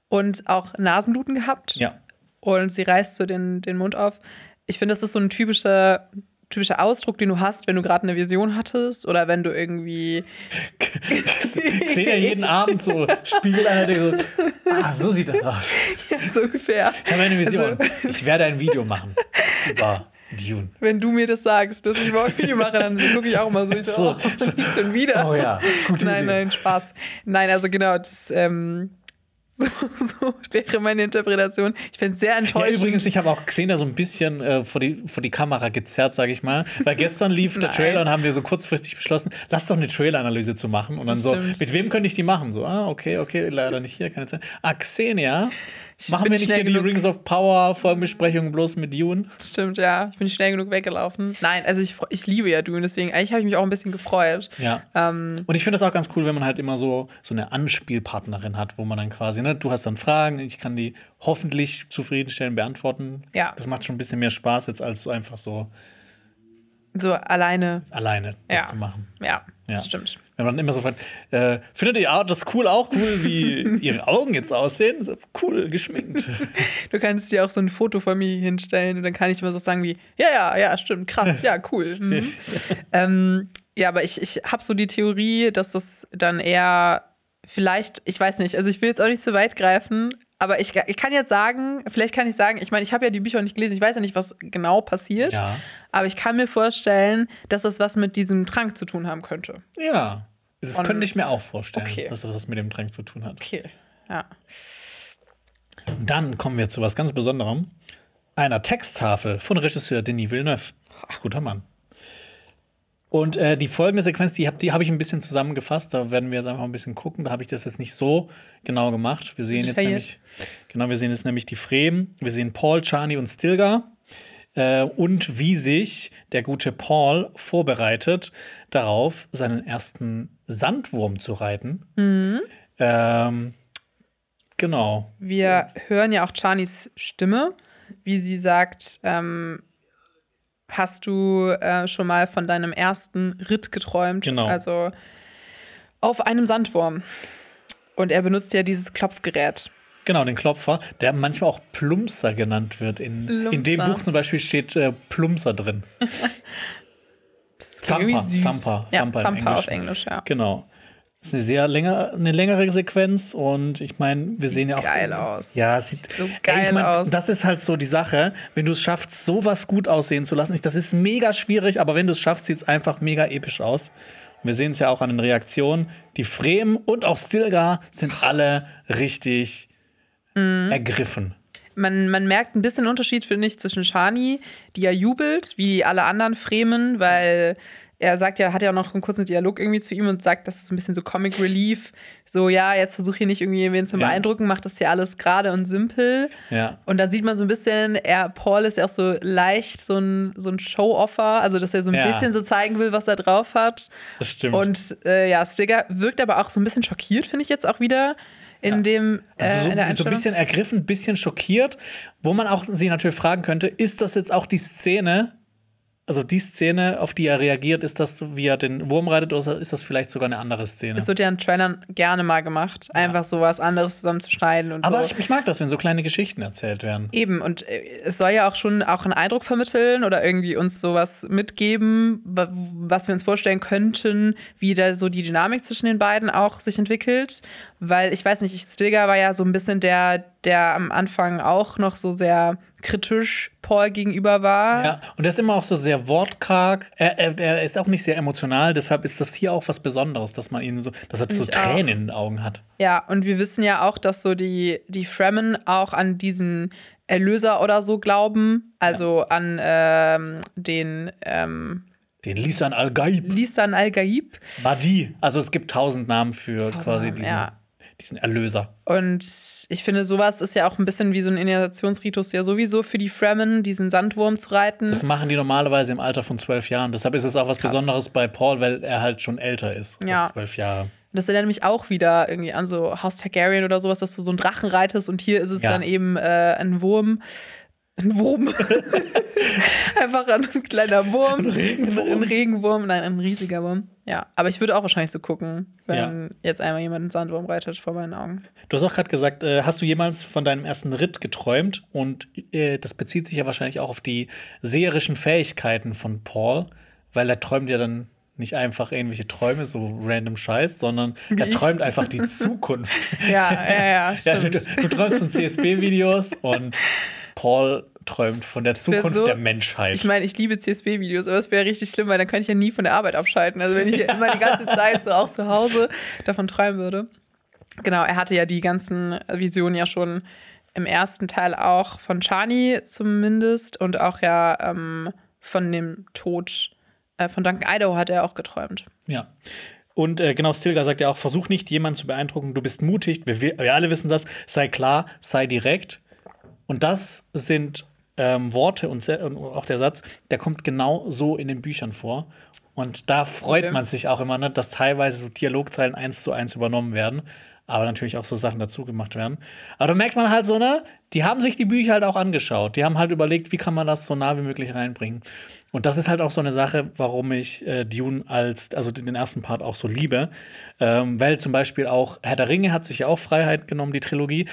und auch Nasenbluten gehabt. Ja. Und sie reißt so den, den Mund auf. Ich finde, das ist so ein typischer, typischer Ausdruck, den du hast, wenn du gerade eine Vision hattest oder wenn du irgendwie. ich sehe ja jeden Abend so Spiegel der so, ah, so sieht das aus. Ja, so ungefähr. Ich habe eine Vision. Also, ich werde ein Video machen über Dune. Wenn du mir das sagst, dass ich morgen Video mache, dann gucke ich auch mal so, ich so, so, oh, so. schon wieder. Oh ja, gute Nein, Idee. nein, Spaß. Nein, also genau, das, ähm, so, so wäre meine Interpretation. Ich finde es sehr enttäuschend. Ja, übrigens, ich habe auch gesehen, da so ein bisschen äh, vor, die, vor die Kamera gezerrt, sage ich mal. Weil gestern lief der Trailer und haben wir so kurzfristig beschlossen, lass doch eine Trailer-Analyse zu machen. Und dann so, mit wem könnte ich die machen? So, ah, okay, okay, leider nicht hier, keine Zeit. Ah, Xenia. Ich Machen wir nicht hier die Rings of Power Folgenbesprechung bloß mit Dune? Stimmt, ja. Ich bin schnell genug weggelaufen. Nein, also ich, ich liebe ja Dune, deswegen eigentlich habe ich mich auch ein bisschen gefreut. Ja. Ähm, und ich finde das auch ganz cool, wenn man halt immer so, so eine Anspielpartnerin hat, wo man dann quasi, ne, du hast dann Fragen, ich kann die hoffentlich zufriedenstellend beantworten. Ja. Das macht schon ein bisschen mehr Spaß, jetzt als so einfach so. So alleine. Alleine das ja. zu machen. Ja, ja, das stimmt. Wenn man immer so fragt, äh, findet ihr das cool auch cool, wie ihre Augen jetzt aussehen? Cool, geschminkt. Du kannst dir auch so ein Foto von mir hinstellen und dann kann ich immer so sagen wie, ja, ja, ja, stimmt, krass, ja, cool. Mhm. ähm, ja, aber ich, ich habe so die Theorie, dass das dann eher vielleicht, ich weiß nicht, also ich will jetzt auch nicht zu weit greifen, aber ich, ich kann jetzt sagen, vielleicht kann ich sagen, ich meine, ich habe ja die Bücher nicht gelesen, ich weiß ja nicht, was genau passiert, ja. Aber ich kann mir vorstellen, dass das was mit diesem Trank zu tun haben könnte. Ja, das Und, könnte ich mir auch vorstellen, okay. dass das was mit dem Trank zu tun hat. Okay, ja. Dann kommen wir zu was ganz Besonderem. Einer Texttafel von Regisseur Denis Villeneuve. Guter Mann. Und äh, die folgende Sequenz, die habe hab ich ein bisschen zusammengefasst. Da werden wir jetzt einfach ein bisschen gucken. Da habe ich das jetzt nicht so genau gemacht. Wir sehen jetzt nämlich, genau, wir sehen jetzt nämlich die Fremen. Wir sehen Paul, Chani und Stilgar. Äh, und wie sich der gute Paul vorbereitet darauf, seinen ersten Sandwurm zu reiten. Mhm. Ähm, genau. Wir hören ja auch Chanis Stimme, wie sie sagt, ähm, hast du äh, schon mal von deinem ersten Ritt geträumt. Genau. Also auf einem Sandwurm. Und er benutzt ja dieses Klopfgerät. Genau, den Klopfer, der manchmal auch Plumpser genannt wird. In, in dem Buch zum Beispiel steht äh, Plumpser drin. das Thumper, süß. Thumper, ja, Thumper, Thumper Englisch. auf Englisch, ja. Genau. Das ist eine sehr länger, eine längere Sequenz und ich meine, wir sieht sehen ja auch. geil aus. Ja, es sieht, so geil ey, ich mein, aus. Das ist halt so die Sache, wenn du es schaffst, sowas gut aussehen zu lassen. Das ist mega schwierig, aber wenn du es schaffst, sieht es einfach mega episch aus. Wir sehen es ja auch an den Reaktionen. Die Fremen und auch Stilgar sind alle richtig mhm. ergriffen. Man, man merkt ein bisschen Unterschied, finde ich, zwischen Shani, die ja jubelt, wie alle anderen Fremen, weil er sagt ja, hat ja auch noch einen kurzen Dialog irgendwie zu ihm und sagt, das ist ein bisschen so Comic Relief. So, ja, jetzt versuche hier nicht irgendwie wen zu beeindrucken, macht das hier alles gerade und simpel. Ja. Und dann sieht man so ein bisschen, er, Paul ist ja auch so leicht so ein, so ein Show-Offer, also dass er so ein ja. bisschen so zeigen will, was er drauf hat. Das stimmt. Und äh, ja, Stigger wirkt aber auch so ein bisschen schockiert, finde ich jetzt auch wieder in ja. dem äh, also so, so, ein bisschen ergriffen, ein bisschen schockiert, wo man auch sie natürlich fragen könnte, ist das jetzt auch die Szene, also die Szene, auf die er reagiert, ist das, wie er den Wurm reitet, oder ist das vielleicht sogar eine andere Szene? Es wird ja in Trailern gerne mal gemacht, einfach so was anderes zusammenzuschneiden und Aber so. ich, ich, mag das, wenn so kleine Geschichten erzählt werden. Eben, und äh, es soll ja auch schon auch einen Eindruck vermitteln oder irgendwie uns sowas mitgeben, was wir uns vorstellen könnten, wie da so die Dynamik zwischen den beiden auch sich entwickelt. Weil ich weiß nicht, Stilgar war ja so ein bisschen der, der am Anfang auch noch so sehr kritisch Paul gegenüber war. Ja, und er ist immer auch so sehr wortkarg. Er, er, er, ist auch nicht sehr emotional, deshalb ist das hier auch was Besonderes, dass man ihn so, dass er so Tränen auch. in den Augen hat. Ja, und wir wissen ja auch, dass so die, die Fremen auch an diesen Erlöser oder so glauben, also ja. an ähm, den ähm, den Lisan al-Gaib. Lisan al-Gaib. Badi. Also es gibt tausend Namen für tausend quasi Namen, diesen. Ja diesen Erlöser. Und ich finde, sowas ist ja auch ein bisschen wie so ein Initiationsritus ja sowieso für die Fremen, diesen Sandwurm zu reiten. Das machen die normalerweise im Alter von zwölf Jahren. Deshalb ist es auch was Krass. Besonderes bei Paul, weil er halt schon älter ist ja. als zwölf Jahre. Das erinnert mich auch wieder irgendwie an so Haus Targaryen oder sowas, dass du so einen Drachen reitest und hier ist es ja. dann eben äh, ein Wurm. Ein Wurm. Einfach ein kleiner Wurm. Ein Regenwurm. Ein Regenwurm, nein, ein riesiger Wurm. Ja, aber ich würde auch wahrscheinlich so gucken, wenn ja. jetzt einmal jemand einen Sandwurm reitet vor meinen Augen. Du hast auch gerade gesagt, äh, hast du jemals von deinem ersten Ritt geträumt? Und äh, das bezieht sich ja wahrscheinlich auch auf die seherischen Fähigkeiten von Paul, weil er träumt ja dann nicht einfach irgendwelche Träume, so random Scheiß, sondern er träumt einfach die Zukunft. ja, ja, ja. ja du, du, träumst von CSB-Videos und Paul träumt von der Zukunft so, der Menschheit. Ich meine, ich liebe CSB-Videos, aber es wäre richtig schlimm, weil dann könnte ich ja nie von der Arbeit abschalten. Also wenn ich ja. immer die ganze Zeit so auch zu Hause davon träumen würde. Genau, er hatte ja die ganzen Visionen ja schon im ersten Teil auch von Chani zumindest und auch ja ähm, von dem Tod äh, von Duncan Idaho hat er auch geträumt. Ja. Und äh, genau, Stilgar sagt ja auch, versuch nicht, jemanden zu beeindrucken, du bist mutig, wir, wir alle wissen das, sei klar, sei direkt. Und das sind ähm, Worte und, und, auch der Satz, der kommt genau so in den Büchern vor. Und da freut okay. man sich auch immer, ne, dass teilweise so Dialogzeilen eins zu eins übernommen werden aber natürlich auch so Sachen dazu gemacht werden. Aber da merkt man halt so, ne, die haben sich die Bücher halt auch angeschaut. Die haben halt überlegt, wie kann man das so nah wie möglich reinbringen. Und das ist halt auch so eine Sache, warum ich äh, Dune als, also den ersten Part auch so liebe. Ähm, weil zum Beispiel auch Herr der Ringe hat sich ja auch Freiheit genommen, die Trilogie.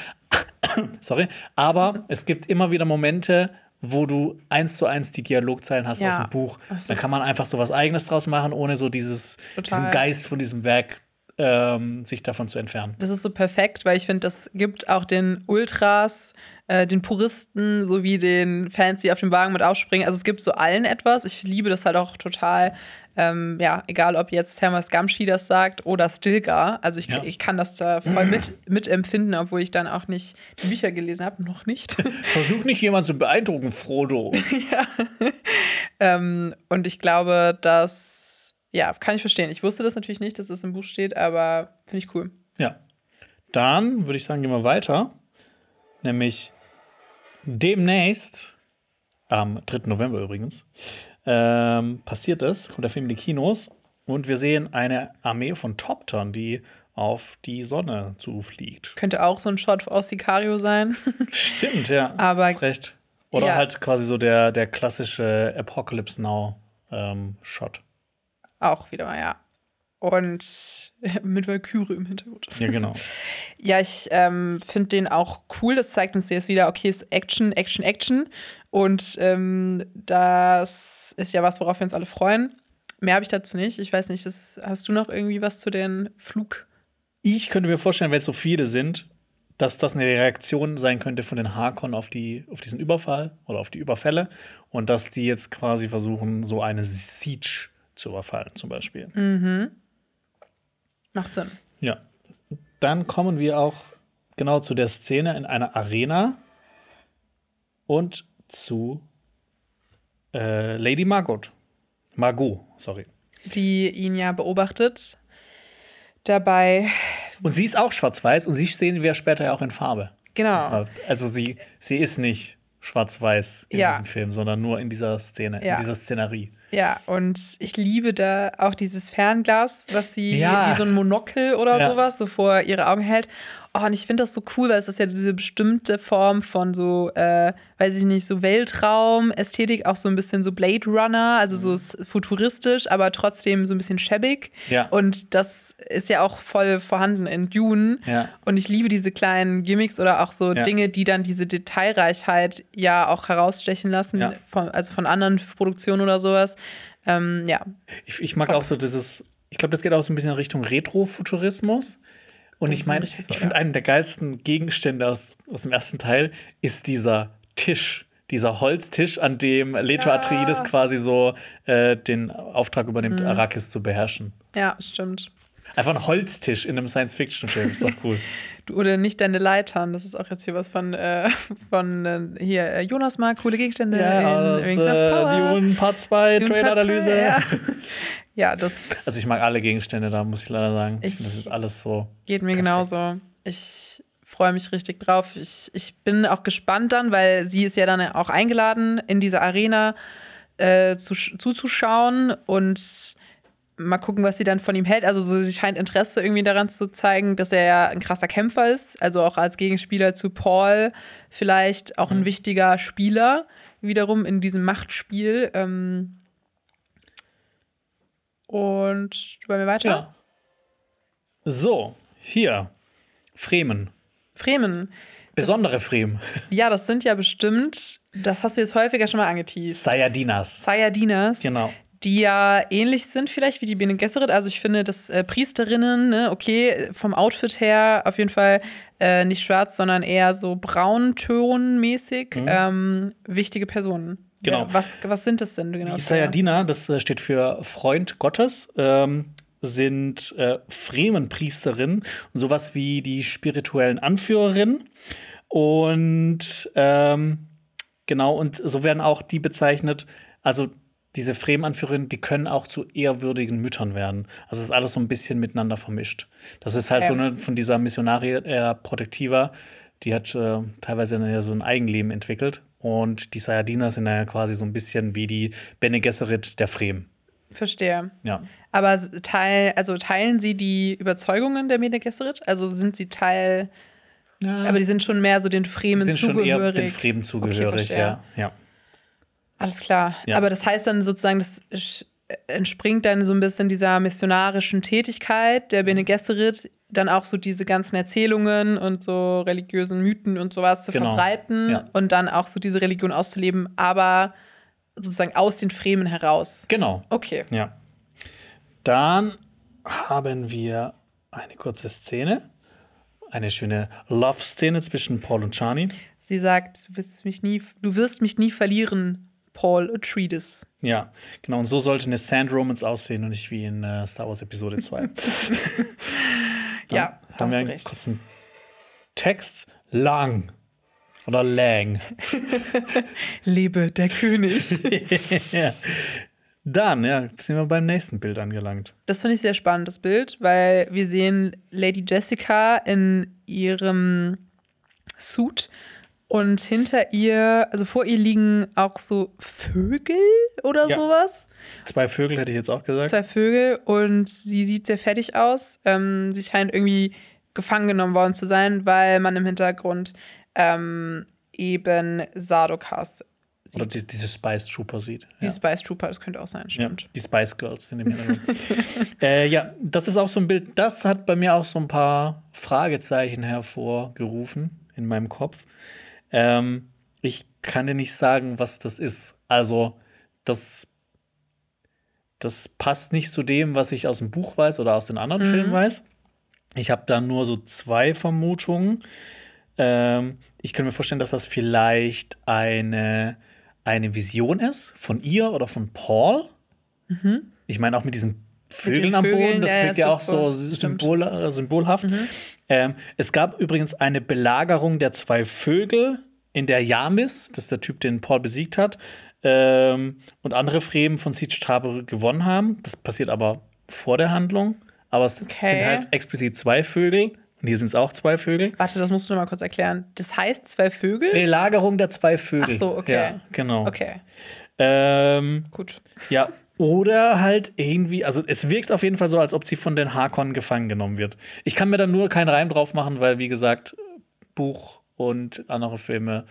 Sorry. Aber es gibt immer wieder Momente, wo du eins zu eins die Dialogzeilen hast ja, aus dem Buch. Dann kann man einfach so was Eigenes draus machen, ohne so dieses, diesen Geist von diesem Werk ähm, sich davon zu entfernen. Das ist so perfekt, weil ich finde, das gibt auch den Ultras, äh, den Puristen sowie den Fans, die auf dem Wagen mit aufspringen. Also es gibt so allen etwas. Ich liebe das halt auch total. Ähm, ja, egal ob jetzt Hermas Gamschi das sagt oder Stilgar. Also ich, ja. ich kann das da voll mit, mitempfinden, obwohl ich dann auch nicht die Bücher gelesen habe. Noch nicht. Versuch nicht jemanden zu beeindrucken, Frodo. ja. ähm, und ich glaube, dass ja, kann ich verstehen. Ich wusste das natürlich nicht, dass das im Buch steht, aber finde ich cool. Ja. Dann würde ich sagen, gehen wir weiter. Nämlich demnächst, am 3. November übrigens, ähm, passiert es, kommt der Film in die Kinos und wir sehen eine Armee von Top-Ton, die auf die Sonne zufliegt. Könnte auch so ein Shot aus Sicario sein. Stimmt, ja. Aber hast recht. Oder ja. halt quasi so der, der klassische Apocalypse Now-Shot. Ähm, auch wieder, ja. Und mit Valkyrie im Hintergrund. Ja, genau. ja, ich ähm, finde den auch cool. Das zeigt uns jetzt wieder, okay, es ist Action, Action, Action. Und ähm, das ist ja was, worauf wir uns alle freuen. Mehr habe ich dazu nicht. Ich weiß nicht, das, hast du noch irgendwie was zu den Flug? Ich könnte mir vorstellen, wenn es so viele sind, dass das eine Reaktion sein könnte von den Harkon auf, die, auf diesen Überfall oder auf die Überfälle und dass die jetzt quasi versuchen, so eine Siege zu überfallen, zum Beispiel. Mhm. Macht Sinn. Ja. Dann kommen wir auch genau zu der Szene in einer Arena und zu äh, Lady Margot. Margot, sorry. Die ihn ja beobachtet. Dabei. Und sie ist auch schwarz-weiß und sie sehen wir später ja auch in Farbe. Genau. Deshalb, also sie, sie ist nicht schwarz-weiß in ja. diesem Film, sondern nur in dieser Szene, ja. in dieser Szenerie. Ja, und ich liebe da auch dieses Fernglas, was sie ja. wie so ein Monokel oder ja. sowas so vor ihre Augen hält. Oh, und ich finde das so cool, weil es ist ja diese bestimmte Form von so, äh, weiß ich nicht, so Weltraum-Ästhetik, auch so ein bisschen so Blade Runner, also so mhm. futuristisch, aber trotzdem so ein bisschen schäbig. Ja. Und das ist ja auch voll vorhanden in Dune. Ja. Und ich liebe diese kleinen Gimmicks oder auch so ja. Dinge, die dann diese Detailreichheit ja auch herausstechen lassen, ja. von, also von anderen Produktionen oder sowas. Ähm, ja. Ich, ich mag Top. auch so dieses, ich glaube, das geht auch so ein bisschen in Richtung Retrofuturismus. Und das ich meine, ich finde, einen der geilsten Gegenstände aus, aus dem ersten Teil ist dieser Tisch, dieser Holztisch, an dem Leto ja. Atreides quasi so äh, den Auftrag übernimmt, mhm. Arrakis zu beherrschen. Ja, stimmt. Einfach ein Holztisch in einem Science-Fiction-Film, ist doch cool. Oder nicht deine Leitern, das ist auch jetzt hier was von, äh, von äh, hier, äh, Jonas mag coole Gegenstände ja, in Rings of äh, Power. Die Part 2, Trade-Analyse. Ja. ja, das. Also ich mag alle Gegenstände, da muss ich leider sagen. Ich, das ist alles so. Geht mir perfekt. genauso. Ich freue mich richtig drauf. Ich, ich bin auch gespannt dann, weil sie ist ja dann auch eingeladen, in dieser Arena äh, zu, zuzuschauen und mal gucken, was sie dann von ihm hält. Also so, sie scheint Interesse irgendwie daran zu zeigen, dass er ja ein krasser Kämpfer ist. Also auch als Gegenspieler zu Paul vielleicht auch ein wichtiger Spieler wiederum in diesem Machtspiel. Ähm und wollen wir weiter? Ja. So, hier. Fremen. Fremen. Besondere Fremen. Ja, das sind ja bestimmt, das hast du jetzt häufiger schon mal angeteased. Sayadinas. Sayadinas. Genau. die ja ähnlich sind vielleicht wie die Bene Gesserit. Also ich finde, dass äh, Priesterinnen, ne, okay, vom Outfit her auf jeden Fall äh, nicht schwarz, sondern eher so brauntonmäßig ähm, wichtige Personen. Genau. Ja, was, was sind das denn genau? Die Sayadina, das äh, steht für Freund Gottes, ähm, sind äh, Fremenpriesterinnen, sowas wie die spirituellen Anführerinnen. Und ähm, genau, und so werden auch die bezeichnet, also diese Fremenanführerinnen, die können auch zu ehrwürdigen Müttern werden. Also es ist alles so ein bisschen miteinander vermischt. Das ist halt Ja. so eine von dieser Missionaria Protectiva, die hat äh, teilweise ja so ein Eigenleben entwickelt. Und die Sayadina sind ja quasi so ein bisschen wie die Bene Gesserit der Fremen. Verstehe. Ja. Aber teil, also teilen sie die Überzeugungen der Bene Gesserit? Also sind sie Teil, aber die sind schon mehr so den Fremen sind schon eher zugehörig. den Fremen zugehörig, verstehe. ja. ja. Alles klar. Ja. Aber das heißt dann sozusagen, das sch- entspringt dann so ein bisschen dieser missionarischen Tätigkeit der Mhm. Bene Gesserit, dann auch so diese ganzen Erzählungen und so religiösen Mythen und sowas zu Genau. verbreiten Ja. und dann auch so diese Religion auszuleben, aber sozusagen aus den Fremen heraus. Genau. Okay. Ja. Dann haben wir eine kurze Szene. Eine schöne Love-Szene zwischen Paul und Chani. Sie sagt, du wirst mich nie, du wirst mich nie verlieren, Paul Atreides. Ja, genau. Und so sollte eine Sand Romance aussehen und nicht wie in äh, Star Wars Episode 2. Ja, haben wir einen recht. kurzen Text. Lang. Oder Lang. Lebe der König. ja. Dann, ja, sind wir beim nächsten Bild angelangt. Das finde ich sehr spannend, das Bild, weil wir sehen Lady Jessica in ihrem Suit und hinter ihr, also vor ihr liegen auch so Vögel oder Ja. sowas. Zwei Vögel hätte ich jetzt auch gesagt. Zwei Vögel und sie sieht sehr fertig aus. Ähm, sie scheint irgendwie gefangen genommen worden zu sein, weil man im Hintergrund ähm, eben Sardokas sieht. Oder die, diese Spice Trooper sieht. die ja. Spice Trooper, das könnte auch sein, Ja, stimmt. die Spice Girls sind im Hintergrund. äh, ja, das ist auch so ein Bild, das hat bei mir auch so ein paar Fragezeichen hervorgerufen in meinem Kopf. Ähm, ich kann dir nicht sagen, was das ist. Also, das, das passt nicht zu dem, was ich aus dem Buch weiß oder aus den anderen Filmen weiß. Ich habe da nur so zwei Vermutungen. Ähm, ich kann mir vorstellen, dass das vielleicht eine, eine Vision ist von ihr oder von Paul. Ich meine, auch mit diesen Vögeln am Vögeln, Boden, das ja, ja, wirkt ja auch so symbol, äh, symbolhaft. Ähm, es gab übrigens eine Belagerung der zwei Vögel in der Yamis, das ist der Typ, den Paul besiegt hat, ähm, und andere Fremen von Siege Tabor gewonnen haben. Das passiert aber vor der Handlung. Aber es Okay. sind halt explizit zwei Vögel. Und hier sind es auch zwei Vögel. Warte, das musst du mal kurz erklären. Das heißt zwei Vögel? Belagerung der zwei Vögel. Ach so, okay. Ja, genau. Okay, Ähm, gut. ja, oder halt irgendwie, also es wirkt auf jeden Fall so, als ob sie von den Harkonnen gefangen genommen wird. Ich kann mir da nur keinen Reim drauf machen, weil, wie gesagt, Buch und andere Filme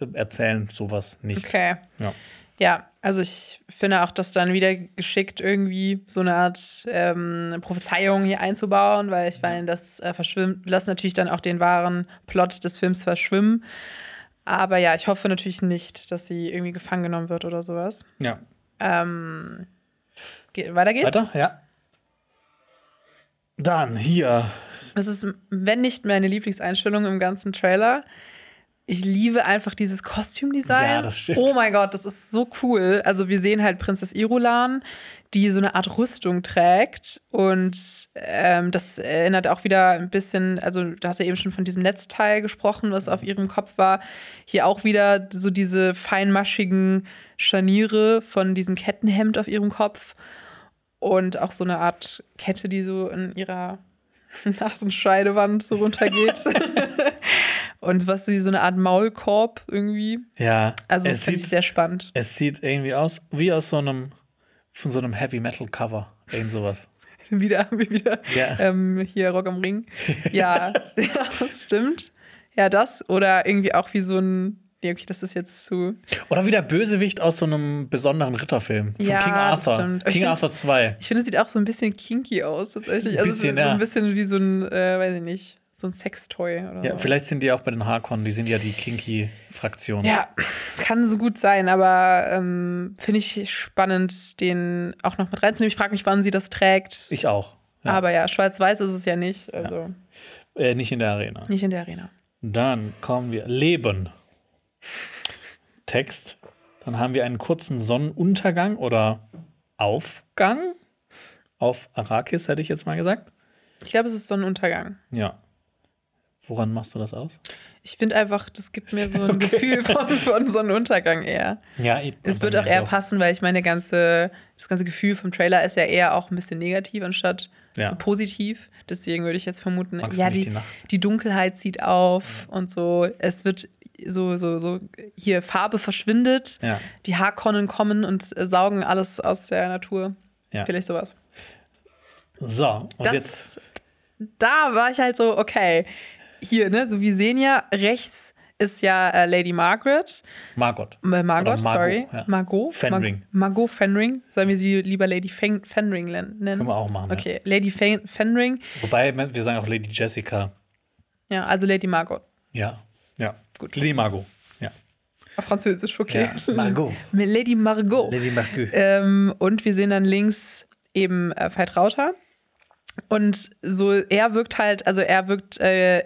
äh, erzählen sowas nicht. Mhm. Okay. Ja. Ja, also ich finde auch, dass dann wieder geschickt irgendwie so eine Art ähm, Prophezeiung hier einzubauen, weil ich meine, das äh, verschwimmt, lässt natürlich dann auch den wahren Plot des Films verschwimmen. Aber ja, ich hoffe natürlich nicht, dass sie irgendwie gefangen genommen wird oder sowas. ja. Ge weiter geht's? Weiter? Ja. Dann hier. Das ist, wenn nicht meine Lieblingseinstellung im ganzen Trailer. Ich liebe einfach dieses Kostümdesign. Ja, das stimmt. Oh mein Gott, das ist so cool. Also wir sehen halt Prinzess Irulan, die so eine Art Rüstung trägt. Und ähm, das erinnert auch wieder ein bisschen, also du hast ja eben schon von diesem Netzteil gesprochen, was auf ihrem Kopf war. Hier auch wieder so diese feinmaschigen Scharniere von diesem Kettenhemd auf ihrem Kopf. Und auch so eine Art Kette, die so in ihrer Nasenscheidewand so runtergeht. und was so wie so eine Art Maulkorb irgendwie. Ja. Also das es finde ich sieht, sehr spannend. es sieht irgendwie aus wie aus so einem von so einem Heavy Metal Cover. Irgend sowas. wieder, wieder Ja. ähm, hier Rock am Ring. Ja, ja, das stimmt. Ja, das oder irgendwie auch wie so ein. Nee, okay, das ist jetzt zu. Oder wie der Bösewicht aus so einem besonderen Ritterfilm. Von Ja, King das Arthur. King find- Arthur 2. Ich finde, es sieht auch so ein bisschen kinky aus, tatsächlich. Ein Also bisschen, so, so ja. ein bisschen wie so ein, äh, weiß ich nicht, so ein Sextoy oder Ja, so. vielleicht sind die auch bei den Harkon, die sind ja die Kinky-Fraktion. Ja, kann so gut sein, aber ähm, finde ich spannend, den auch noch mit reinzunehmen. Ich frage mich, wann sie das trägt. Ich auch. Ja. Aber ja, schwarz-weiß ist es ja nicht, also Äh, nicht in der Arena. nicht in der Arena. Dann kommen wir Leben. Text. Dann haben wir einen kurzen Sonnenuntergang oder Aufgang auf Arrakis, hätte ich jetzt mal gesagt. Ich glaube, es ist Sonnenuntergang. Ja. Woran machst du das aus? Ich finde einfach, das gibt mir so ein Gefühl von, von Sonnenuntergang eher. Ja, eben. Es wird auch eher passen, weil ich meine, ganze, das ganze Gefühl vom Trailer ist ja eher auch ein bisschen negativ anstatt Ja. so positiv. Deswegen würde ich jetzt vermuten, Magst ja, die, die die Dunkelheit zieht auf und so. Es wird so, so, so, hier Farbe verschwindet, Ja. die Haarkonnen kommen und äh, saugen alles aus der Natur. Ja. Vielleicht sowas. So, und Das, jetzt. da war ich halt so, okay, hier, ne, so wie sehen ja, rechts ist ja äh, Lady Margaret. Margot. Äh, Margot, sorry. ja. Margot. Fenring. Mar Margot Fenring. Sollen wir sie lieber Lady Fen Fenring nennen? Können wir auch machen. Ja. Okay, Lady Fen Fenring. Wobei, wir sagen auch Lady Jessica. Ja, also Lady Margot. Ja. Gut. Lady Margot. Ja. Auf Französisch, okay. Ja. Margot. Lady Margot. Lady Margot. Ähm, und wir sehen dann links eben äh, Veit Rauter. Und so, er wirkt halt, also er wirkt äh,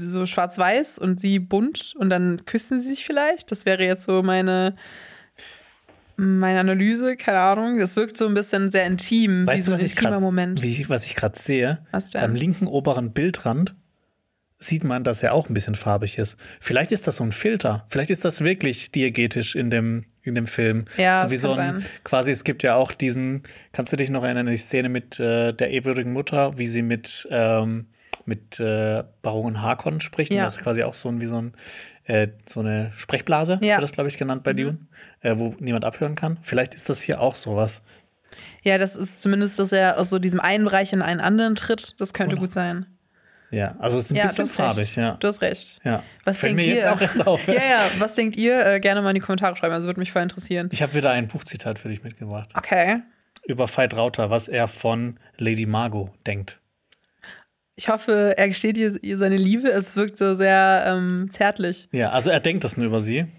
so schwarz-weiß und sie bunt und dann küssen sie sich vielleicht. Das wäre jetzt so meine, meine Analyse, keine Ahnung. Das wirkt so ein bisschen sehr intim, wie Weißt so ein was ich intimer gerade Moment. was ich gerade sehe? Was denn? Beim linken oberen Bildrand sieht man, dass er auch ein bisschen farbig ist. Vielleicht ist das so ein Filter. Vielleicht ist das wirklich diegetisch in dem, in dem Film. Ja, so wie so ein, sein. quasi, es gibt ja auch diesen, kannst du dich noch erinnern, die Szene mit äh, der ehrwürdigen Mutter, wie sie mit, ähm, mit äh, Baron Harkonnen spricht. Ja. Und das ist quasi auch so ein, wie so ein, äh, so eine Sprechblase, Ja. wird das, glaube ich, genannt Mhm. bei Dune, äh, wo niemand abhören kann. Vielleicht ist das hier auch sowas. Ja, das ist zumindest, dass er aus so diesem einen Bereich in einen anderen tritt. Das könnte Oder? gut sein. Ja, also es ist ein ja, bisschen farbig, recht. ja. Du hast recht. Ja. Was Fällt denkt mir ihr? jetzt auch erst auf. ja, ja, was denkt ihr? Äh, gerne mal in die Kommentare schreiben, also würde mich voll interessieren. Ich habe wieder ein Buchzitat für dich mitgebracht. Okay. Über Veit Rauter, was er von Lady Margot denkt. Ich hoffe, er gesteht ihr, ihr seine Liebe. Es wirkt so sehr ähm, zärtlich. Ja, also er denkt das nur über sie.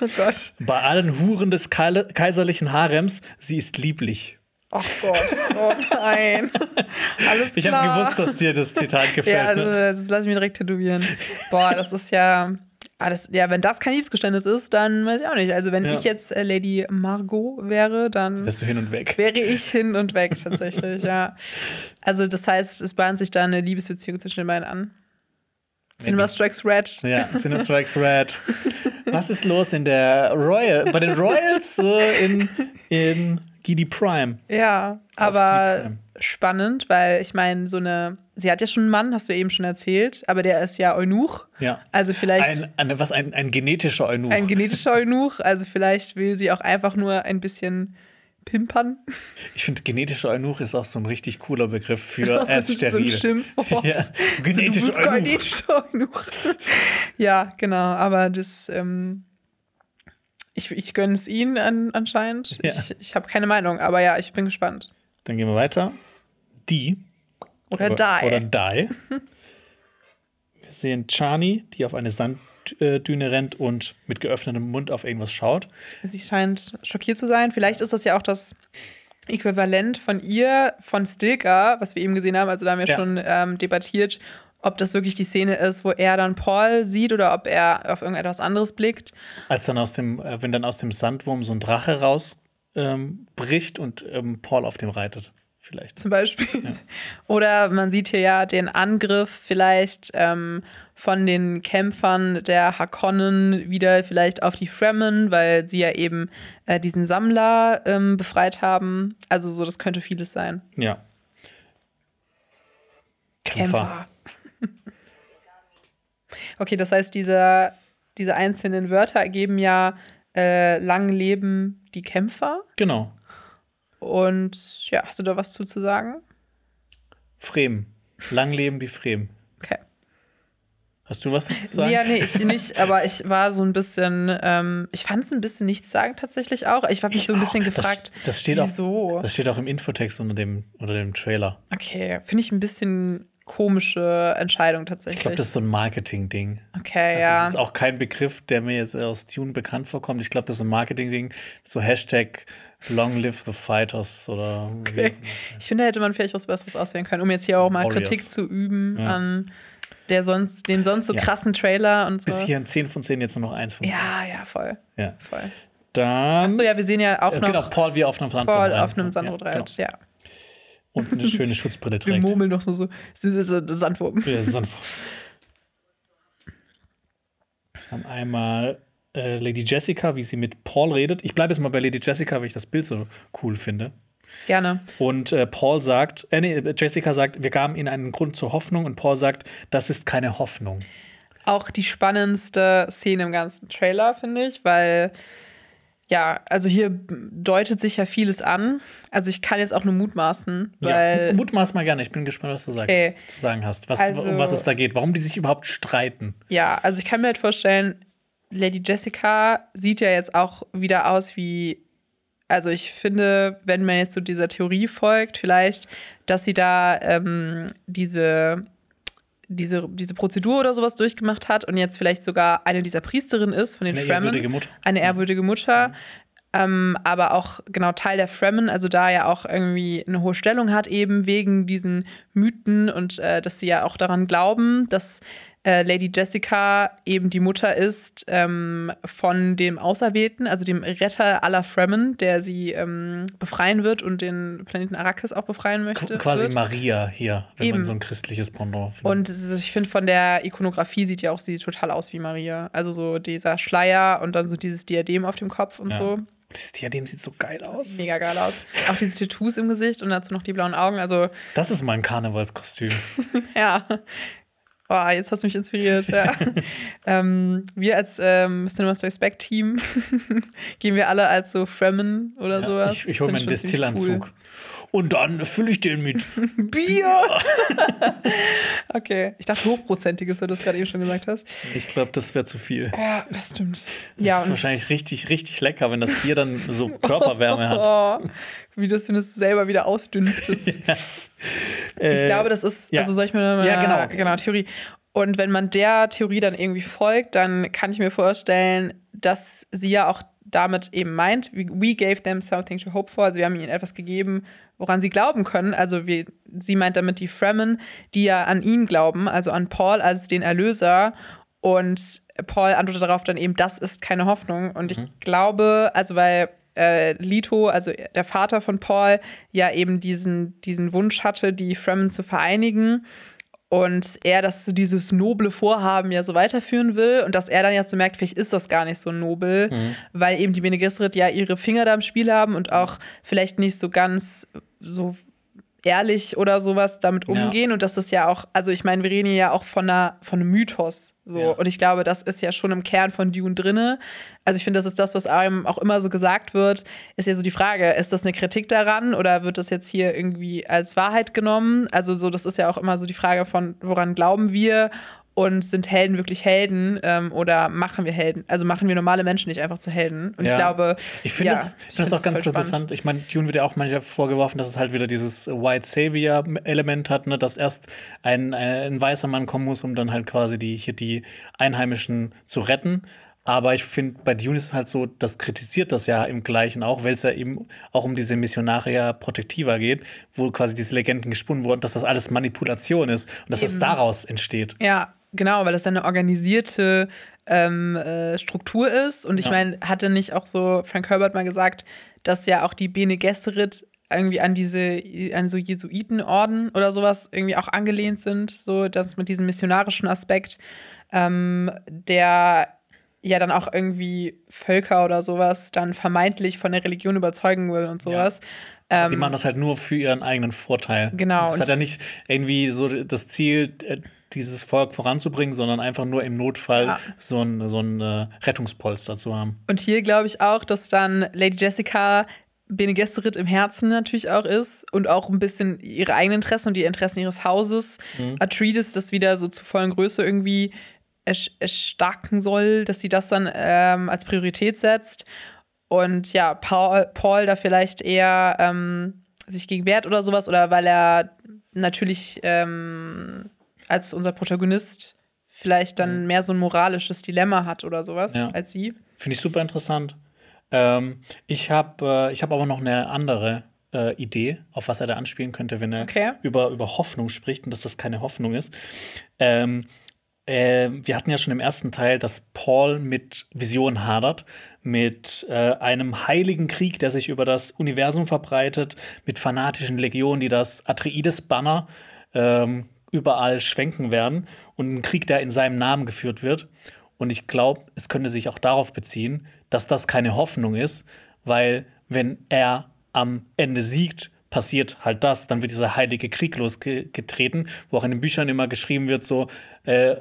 Oh Gott. Bei allen Huren des kaiserlichen Harems, sie ist lieblich. Oh Gott. Oh nein. Alles Ich klar. habe gewusst, dass dir das Zitat gefällt. Ja, also, ne? das lasse ich mir direkt tätowieren. Boah, das ist ja. Ah, das, ja, wenn das kein Liebesgeständnis ist, dann weiß ich auch nicht. Also, wenn Ja. ich jetzt äh, Lady Margot wäre, dann Bist du hin und weg. wäre ich hin und weg, tatsächlich, ja. Also, das heißt, es bahnt sich da eine Liebesbeziehung zwischen den beiden an. Cinema Strikes Red. Ja, Cinema Strikes Red. Was ist los in der Royal, bei den Royals äh, in, in Gidi Prime? Ja, aber Prime. spannend, weil ich meine, so eine. Sie hat ja schon einen Mann, hast du eben schon erzählt, aber der ist ja Eunuch. Ja. Also vielleicht. Ein, ein, was, ein, ein genetischer Eunuch. ein genetischer Eunuch, also vielleicht will sie auch einfach nur ein bisschen pimpern. Ich finde, genetischer Eunuch ist auch so ein richtig cooler Begriff für Das erst ist so ein steril. Schimpfwort. Ja, genetischer so, Eunuch. Genetischer Eunuch. ja, genau, aber das, ähm, ich, ich gönne es ihnen an, anscheinend. Ja. Ich, ich habe keine Meinung, aber ja, ich bin gespannt. Dann gehen wir weiter. Die. Oder Die. Oder Die. Wir sehen Chani, die auf eine Sanddüne rennt und mit geöffnetem Mund auf irgendwas schaut. Sie scheint schockiert zu sein. Vielleicht ist das ja auch das Äquivalent von ihr, von Stilker, was wir eben gesehen haben. Also da haben wir Ja. schon ähm, debattiert, ob das wirklich die Szene ist, wo er dann Paul sieht oder ob er auf irgendetwas anderes blickt. Als dann aus dem, äh, wenn dann aus dem Sandwurm so ein Drache rausbricht ähm, und ähm, Paul auf dem reitet. Vielleicht. zum Beispiel. Oder man sieht hier ja den Angriff vielleicht ähm, von den Kämpfern der Hakonnen wieder vielleicht auf die Fremen, weil sie ja eben äh, diesen Sammler ähm, befreit haben. Also so, das könnte vieles sein. Ja. Kämpfer. Kämpfer. okay, das heißt, diese, diese einzelnen Wörter ergeben ja äh, lang leben die Kämpfer. Genau. Und ja, hast du da was zu, zu sagen? Frem. Lang leben die Frem. Okay. Hast du was dazu zu sagen? Ja, nee, ich nicht, aber ich war so ein bisschen, ähm, ich fand es ein bisschen nichts sagen tatsächlich auch. Ich habe mich so ein bisschen das, gefragt, das steht wieso? Auch, das steht auch im Infotext unter dem, unter dem Trailer. Okay, finde ich ein bisschen komische Entscheidung tatsächlich. Ich glaube, das ist so ein Marketing-Ding. Okay, also ja. Das ist auch kein Begriff, der mir jetzt aus Tune bekannt vorkommt. Ich glaube, das ist ein Marketing-Ding. So Hashtag Long Live the Fighters oder. Okay. Ich finde, da hätte man vielleicht was Besseres auswählen können, um jetzt hier auch mal Warriors. Kritik zu üben Ja. an der sonst, dem sonst so Ja. krassen Trailer und so. Bis hier ein 10 von 10, jetzt nur noch 1 von 10. Ja, ja, voll. Ja. voll. Dann. Achso, ja, wir sehen ja auch es noch geht auch Paul wie auf einem Sandro Paul auf einem Sandro ja, genau. ja. Und eine schöne Schutzbrille Wir trägt. murmeln noch so, so, so, so Sandwurm. Ja, Sandro. Dann einmal äh, Lady Jessica, wie sie mit Paul redet. Ich bleibe jetzt mal bei Lady Jessica, weil ich das Bild so cool finde. Gerne. Und äh, Paul sagt, äh, nee, Jessica sagt, wir gaben ihnen einen Grund zur Hoffnung und Paul sagt, das ist keine Hoffnung. Auch die spannendste Szene im ganzen Trailer, finde ich, weil ja, also hier deutet sich ja vieles an. Also ich kann jetzt auch nur mutmaßen, weil ja, mutmaß mal gerne, ich bin gespannt, was du sagst, Okay. zu sagen hast, was, Also- um was es da geht, warum die sich überhaupt streiten. Ja, also ich kann mir halt vorstellen, Lady Jessica sieht ja jetzt auch wieder aus wie. Also ich finde, wenn man jetzt so dieser Theorie folgt, vielleicht, dass sie da ähm, diese, diese, diese Prozedur oder sowas durchgemacht hat und jetzt vielleicht sogar eine dieser Priesterinnen ist von den Eine Fremen. ehrwürdige Mutter. Eine ehrwürdige Mutter. Ähm, aber auch genau Teil der Fremen, also da ja auch irgendwie eine hohe Stellung hat, eben wegen diesen Mythen und äh, dass sie ja auch daran glauben, dass äh, Lady Jessica eben die Mutter ist ähm, von dem Auserwählten, also dem Retter aller Fremen, der sie ähm, befreien wird und den Planeten Arrakis auch befreien möchte. Quasi wird. Maria hier, wenn Eben. man so ein christliches Pendant findet. Und ich finde, von der Ikonografie sieht ja auch sie total aus wie Maria. Also so dieser Schleier und dann so dieses Diadem auf dem Kopf und Ja. so. Das Diadem sieht so geil aus. Mega geil aus. Auch diese Tattoos im Gesicht und dazu noch die blauen Augen. Also, Das ist mein Karnevalskostüm. ja. Boah, jetzt hast du mich inspiriert. Ja. ähm, wir als ähm, Cinema Strikes Back Team gehen wir alle als so Fremen oder sowas. ich ich hole meinen Destillanzug. cool. Und dann fülle ich den mit Bier. Okay, ich dachte hochprozentiges, weil du es gerade eben schon gesagt hast. Ich glaube, das wäre zu viel. Ja, das stimmt. Das ja, ist wahrscheinlich richtig, richtig lecker, wenn das Bier dann so Körperwärme hat. Wie das, wenn du es selber wieder ausdünstest. Ich Äh, glaube, das ist, ja. also soll ich mir mal, Ja, genau. genau, Theorie. Und wenn man der Theorie dann irgendwie folgt, dann kann ich mir vorstellen, dass sie ja auch damit eben meint, we gave them something to hope for, also wir haben ihnen etwas gegeben, woran sie glauben können. Also wir, sie meint damit die Fremen, die ja an ihn glauben, also an Paul als den Erlöser. Und Paul antwortet darauf dann eben, das ist keine Hoffnung. Und ich glaube, also weil äh, Lito, also der Vater von Paul, ja eben diesen, diesen Wunsch hatte, die Fremen zu vereinigen und er das so dieses noble Vorhaben ja so weiterführen will und dass er dann jetzt so merkt, vielleicht ist das gar nicht so nobel, weil eben die Bene Gesserit ja ihre Finger da im Spiel haben und auch vielleicht nicht so ganz so ehrlich oder sowas damit Ja. umgehen und das ist ja auch, also ich meine, wir reden ja auch von einer von einem Mythos so Ja. und ich glaube, das ist ja schon im Kern von Dune drinne. Also ich finde, das ist das, was einem auch immer so gesagt wird, ist ja so die Frage, ist das eine Kritik daran oder wird das jetzt hier irgendwie als Wahrheit genommen? Also so, das ist ja auch immer so die Frage von, woran glauben wir und sind Helden wirklich Helden ähm, oder machen wir Helden? Also machen wir normale Menschen nicht einfach zu Helden? Und Ja. ich glaube, Ich finde ja, es ich find das auch find ganz voll spannend. interessant. Ich meine, Dune wird ja auch manchmal vorgeworfen, dass es halt wieder dieses White Savior-Element hat, ne? dass erst ein, ein weißer Mann kommen muss, um dann halt quasi die, hier die Einheimischen zu retten. Aber ich finde, bei Dune ist es halt so, das kritisiert das ja im Gleichen auch, weil es ja eben auch um diese Missionaria Protectiva geht, wo quasi diese Legenden gesponnen wurden, dass das alles Manipulation ist und dass das Eben. daraus entsteht. Ja, genau, weil das eine organisierte ähm, äh, Struktur ist. Und ich Ja. meine, hatte nicht auch so Frank Herbert mal gesagt, dass ja auch die Bene Gesserit irgendwie an diese, an so Jesuitenorden oder sowas irgendwie auch angelehnt sind, so dass mit diesem missionarischen Aspekt, ähm, der ja dann auch irgendwie Völker oder sowas dann vermeintlich von der Religion überzeugen will und sowas. Die machen das halt nur für ihren eigenen Vorteil. Ähm, Genau, Das hat ja nicht irgendwie so das Ziel, äh, dieses Volk voranzubringen, sondern einfach nur im Notfall Ja. so ein, so ein äh, Rettungspolster zu haben. Und hier glaube ich auch, dass dann Lady Jessica Bene Gesserit im Herzen natürlich auch ist und auch ein bisschen ihre eigenen Interessen und die Interessen ihres Hauses. Mhm. Atreides das wieder so zu vollen Größe irgendwie erstarken soll, dass sie das dann ähm, als Priorität setzt. Und ja, Paul, Paul da vielleicht eher ähm, sich gegen wehrt oder sowas, oder weil er natürlich ähm, als unser Protagonist vielleicht dann mhm. mehr so ein moralisches Dilemma hat oder sowas ja. als sie. Finde ich super interessant. Ähm, ich habe äh, hab aber noch eine andere äh, Idee, auf was er da anspielen könnte, wenn er okay. über, über Hoffnung spricht und dass das keine Hoffnung ist. Ähm, äh, wir hatten ja schon im ersten Teil, dass Paul mit Visionen hadert, mit äh, einem heiligen Krieg, der sich über das Universum verbreitet, mit fanatischen Legionen, die das Atreides-Banner ähm, überall schwenken werden und ein Krieg, der in seinem Namen geführt wird. Und ich glaube, es könnte sich auch darauf beziehen, dass das keine Hoffnung ist, weil wenn er am Ende siegt, passiert halt das, dann wird dieser heilige Krieg losgetreten, wo auch in den Büchern immer geschrieben wird, so äh,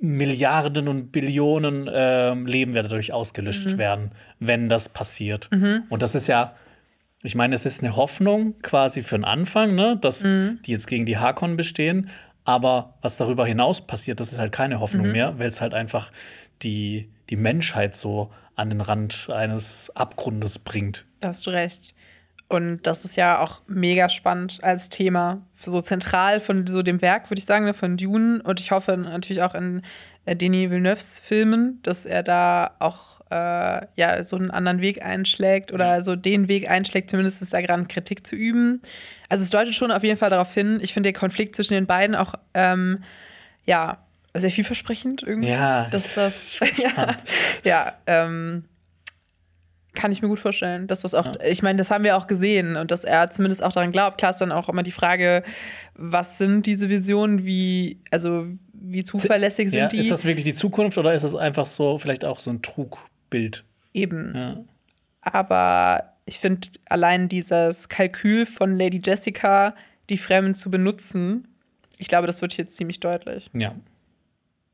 Milliarden und Billionen äh, Leben werden dadurch ausgelöscht mhm. werden, wenn das passiert. Mhm. Und das ist ja, ich meine, es ist eine Hoffnung quasi für den Anfang, ne, dass mhm. die jetzt gegen die Hakon bestehen, aber was darüber hinaus passiert, das ist halt keine Hoffnung mhm. mehr, weil es halt einfach die, die Menschheit so an den Rand eines Abgrundes bringt. Da hast du recht. Und das ist ja auch mega spannend als Thema, so zentral von so dem Werk, würde ich sagen, ne, von Dune. Und ich hoffe natürlich auch in äh, Denis Villeneuves Filmen, dass er da auch äh, ja, so einen anderen Weg einschlägt oder so den Weg einschlägt, zumindest da gerade Kritik zu üben. Also es deutet schon auf jeden Fall darauf hin, ich finde den Konflikt zwischen den beiden auch ähm, ja, sehr vielversprechend irgendwie. Ja, dass das, ja, ja ähm, kann ich mir gut vorstellen, dass das auch, ja. ich meine, das haben wir auch gesehen und dass er zumindest auch daran glaubt. Klar ist dann auch immer die Frage, was sind diese Visionen, wie, also wie zuverlässig sind ja, die? Ist das wirklich die Zukunft oder ist das einfach so, vielleicht auch so ein Trugbild? Eben. Ja. Aber ich finde allein dieses Kalkül von Lady Jessica, die Fremden zu benutzen, ich glaube, das wird hier ziemlich deutlich. Ja.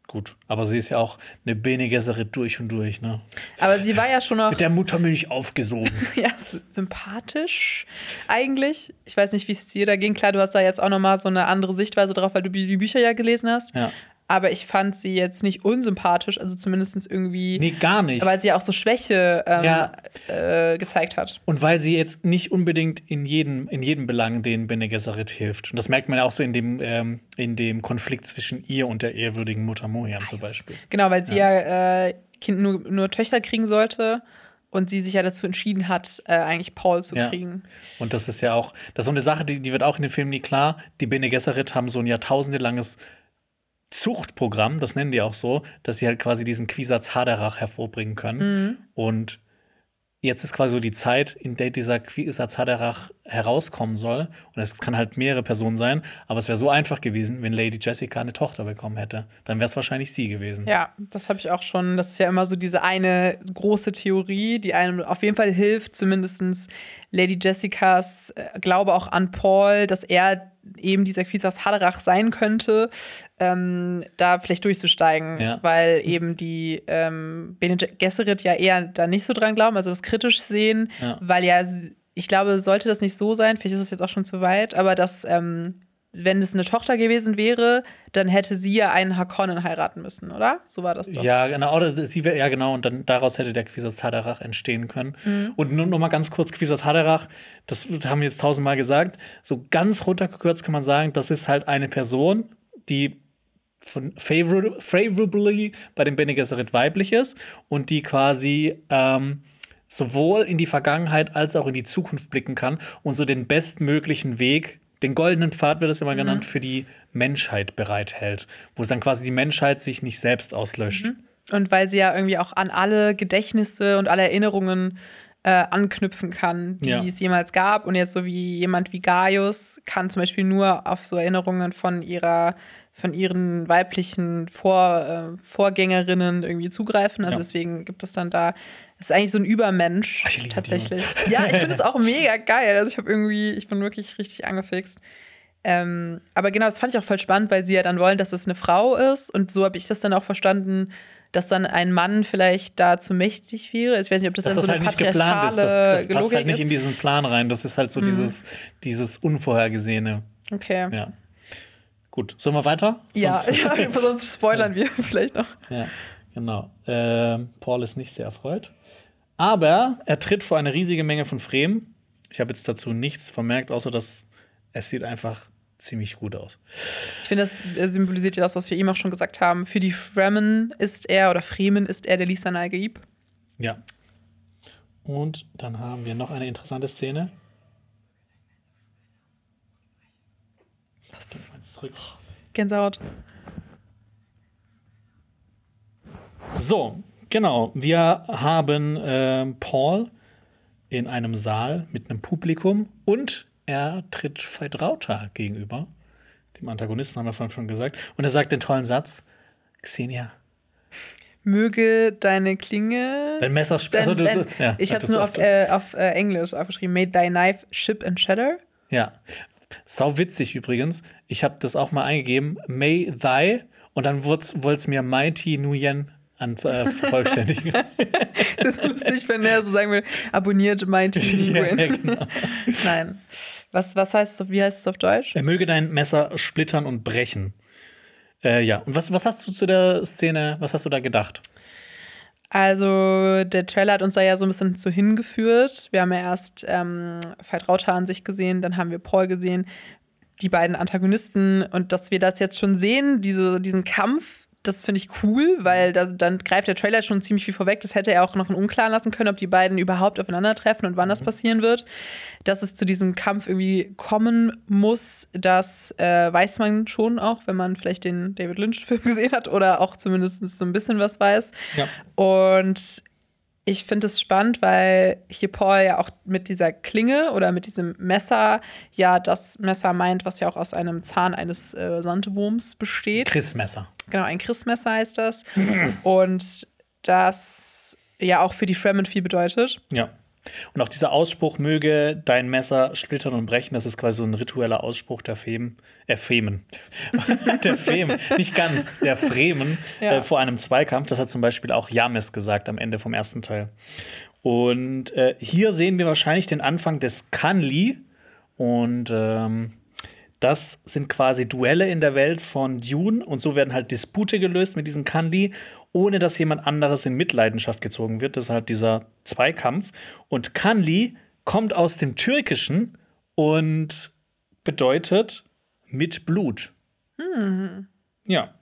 Gut, aber sie ist ja auch eine Bene Gesserit durch und durch, ne? Aber sie war ja schon noch. Mit der Muttermilch aufgesogen. ja, sympathisch eigentlich. Ich weiß nicht, wie es dir da ging. Klar, du hast da jetzt auch nochmal so eine andere Sichtweise drauf, weil du die Bücher ja gelesen hast. Ja aber ich fand sie jetzt nicht unsympathisch, also zumindest irgendwie. Nee, gar nicht. Weil sie auch so Schwäche ähm, ja. äh, gezeigt hat. Und weil sie jetzt nicht unbedingt in jedem, in jedem Belang den Bene Gesserit hilft. Und das merkt man ja auch so in dem, ähm, in dem Konflikt zwischen ihr und der ehrwürdigen Mutter Mohiam ah, zum Beispiel. Genau, weil sie ja, ja äh, kind nur, nur Töchter kriegen sollte und sie sich ja dazu entschieden hat, äh, eigentlich Paul zu ja. kriegen. Und das ist ja auch, das ist so eine Sache, die, die wird auch in dem Film nie klar. Die Bene Gesserit haben so ein jahrtausendelanges Zuchtprogramm, das nennen die auch so, dass sie halt quasi diesen Quisatz Haderach hervorbringen können. Mhm. Und jetzt ist quasi so die Zeit, in der dieser Quisatz Haderach herauskommen soll. Und es kann halt mehrere Personen sein, aber es wäre so einfach gewesen, wenn Lady Jessica eine Tochter bekommen hätte. Dann wäre es wahrscheinlich sie gewesen. Ja, das habe ich auch schon. Das ist ja immer so diese eine große Theorie, die einem auf jeden Fall hilft, zumindest Lady Jessicas äh, Glaube auch an Paul, dass er eben dieser Quizas Haderach sein könnte, ähm, da vielleicht durchzusteigen, ja. weil eben die ähm, Bene Gesserit ja eher da nicht so dran glauben, also das kritisch sehen, ja. weil ja, ich glaube, sollte das nicht so sein, vielleicht ist es jetzt auch schon zu weit, aber dass ähm, wenn es eine Tochter gewesen wäre, dann hätte sie ja einen Hakonnen heiraten müssen, oder? So war das doch. Ja, genau. Oder sie wär, ja, genau. Und dann daraus hätte der Quisatz Haderach entstehen können. Mhm. Und nur noch mal ganz kurz: Quisatz Haderach, das haben wir jetzt tausendmal gesagt. So ganz runtergekürzt kann man sagen, das ist halt eine Person, die von favor favorably bei dem Bene Gesserit weiblich ist und die quasi ähm, sowohl in die Vergangenheit als auch in die Zukunft blicken kann und so den bestmöglichen Weg den goldenen Pfad wird es immer mhm. genannt, für die Menschheit bereithält, wo dann quasi die Menschheit sich nicht selbst auslöscht. Mhm. Und weil sie ja irgendwie auch an alle Gedächtnisse und alle Erinnerungen äh, anknüpfen kann, die ja. es jemals gab. Und jetzt so wie jemand wie Gaius kann zum Beispiel nur auf so Erinnerungen von ihrer von ihren weiblichen Vor, äh, Vorgängerinnen irgendwie zugreifen. Also ja. deswegen gibt es dann da ist eigentlich so ein Übermensch Ach, tatsächlich. Ja, ich finde es auch mega geil. Also ich habe irgendwie, ich bin wirklich richtig angefixt. Ähm, aber genau, das fand ich auch voll spannend, weil sie ja dann wollen, dass es eine Frau ist. Und so habe ich das dann auch verstanden, dass dann ein Mann vielleicht da zu mächtig wäre. Ich weiß nicht, ob das, Dass dann das so halt eine nicht geplant ist. Das, das passt halt nicht ist. Mhm. in diesen Plan rein. Das ist halt so dieses, dieses Unvorhergesehene. Okay. Ja. Gut, sollen wir weiter? Ja, Sonst- ja, sonst spoilern wir vielleicht noch. Ja, genau. Ähm, Paul ist nicht sehr erfreut. Aber er tritt vor eine riesige Menge von Fremen. Ich habe jetzt dazu nichts vermerkt, außer dass es sieht einfach ziemlich gut aus. Ich finde, das symbolisiert ja das, was wir eben auch schon gesagt haben. Für die Fremen ist er, oder Fremen ist er der Lisan al-Gaib. Ja. Und dann haben wir noch eine interessante Szene. Zurück. Gänsehaut. So, genau. Wir haben ähm, Paul in einem Saal mit einem Publikum und er tritt Feidrauta gegenüber. Dem Antagonisten haben wir vorhin schon gesagt. Und er sagt den tollen Satz: Xenia, Möge deine Klinge. dein Messer also, du, ja, ich habe es nur auf, äh, auf äh, Englisch aufgeschrieben. Made thy knife ship and shatter. Ja. Sau witzig übrigens. Ich habe das auch mal eingegeben. May thy. Und dann wollte es mir Mighty Nguyen an äh, vervollständigen. Das ist lustig, wenn er so sagen will, abonniert mein Team. ja, genau. Nein. Was, was heißt es, auf- wie heißt es auf Deutsch? Er möge dein Messer splittern und brechen. Äh, ja. Und was, was hast du zu der Szene, was hast du da gedacht? Also, der Trailer hat uns da ja so ein bisschen zu hingeführt. Wir haben ja erst ähm, Veit Rauter an sich gesehen, dann haben wir Paul gesehen, die beiden Antagonisten. Und dass wir das jetzt schon sehen, diese, diesen Kampf, das finde ich cool, weil da, dann greift der Trailer schon ziemlich viel vorweg. Das hätte er auch noch in Unklaren lassen können, ob die beiden überhaupt aufeinandertreffen und wann das passieren wird. Dass es zu diesem Kampf irgendwie kommen muss, das äh, weiß man schon auch, wenn man vielleicht den David Lynch-Film gesehen hat oder auch zumindest so ein bisschen was weiß. Ja. Und ich finde es spannend, weil hier Paul ja auch mit dieser Klinge oder mit diesem Messer ja das Messer meint, was ja auch aus einem Zahn eines äh, Sandwurms besteht. Chris Messer. Genau, ein Christmesser heißt das. Und das ja auch für die Fremen viel bedeutet. Ja. Und auch dieser Ausspruch, möge dein Messer splittern und brechen, das ist quasi so ein ritueller Ausspruch der Femen, äh, Femen. der Femen, nicht ganz, der Fremen Ja. äh, vor einem Zweikampf. Das hat zum Beispiel auch James gesagt am Ende vom ersten Teil. Und äh, hier sehen wir wahrscheinlich den Anfang des Kanli. Und ähm, das sind quasi Duelle in der Welt von Dune. Und so werden halt Dispute gelöst mit diesen Kanli, ohne dass jemand anderes in Mitleidenschaft gezogen wird. Halt dieser Zweikampf. Und Kanli kommt aus dem Türkischen und bedeutet mit Blut. Ja.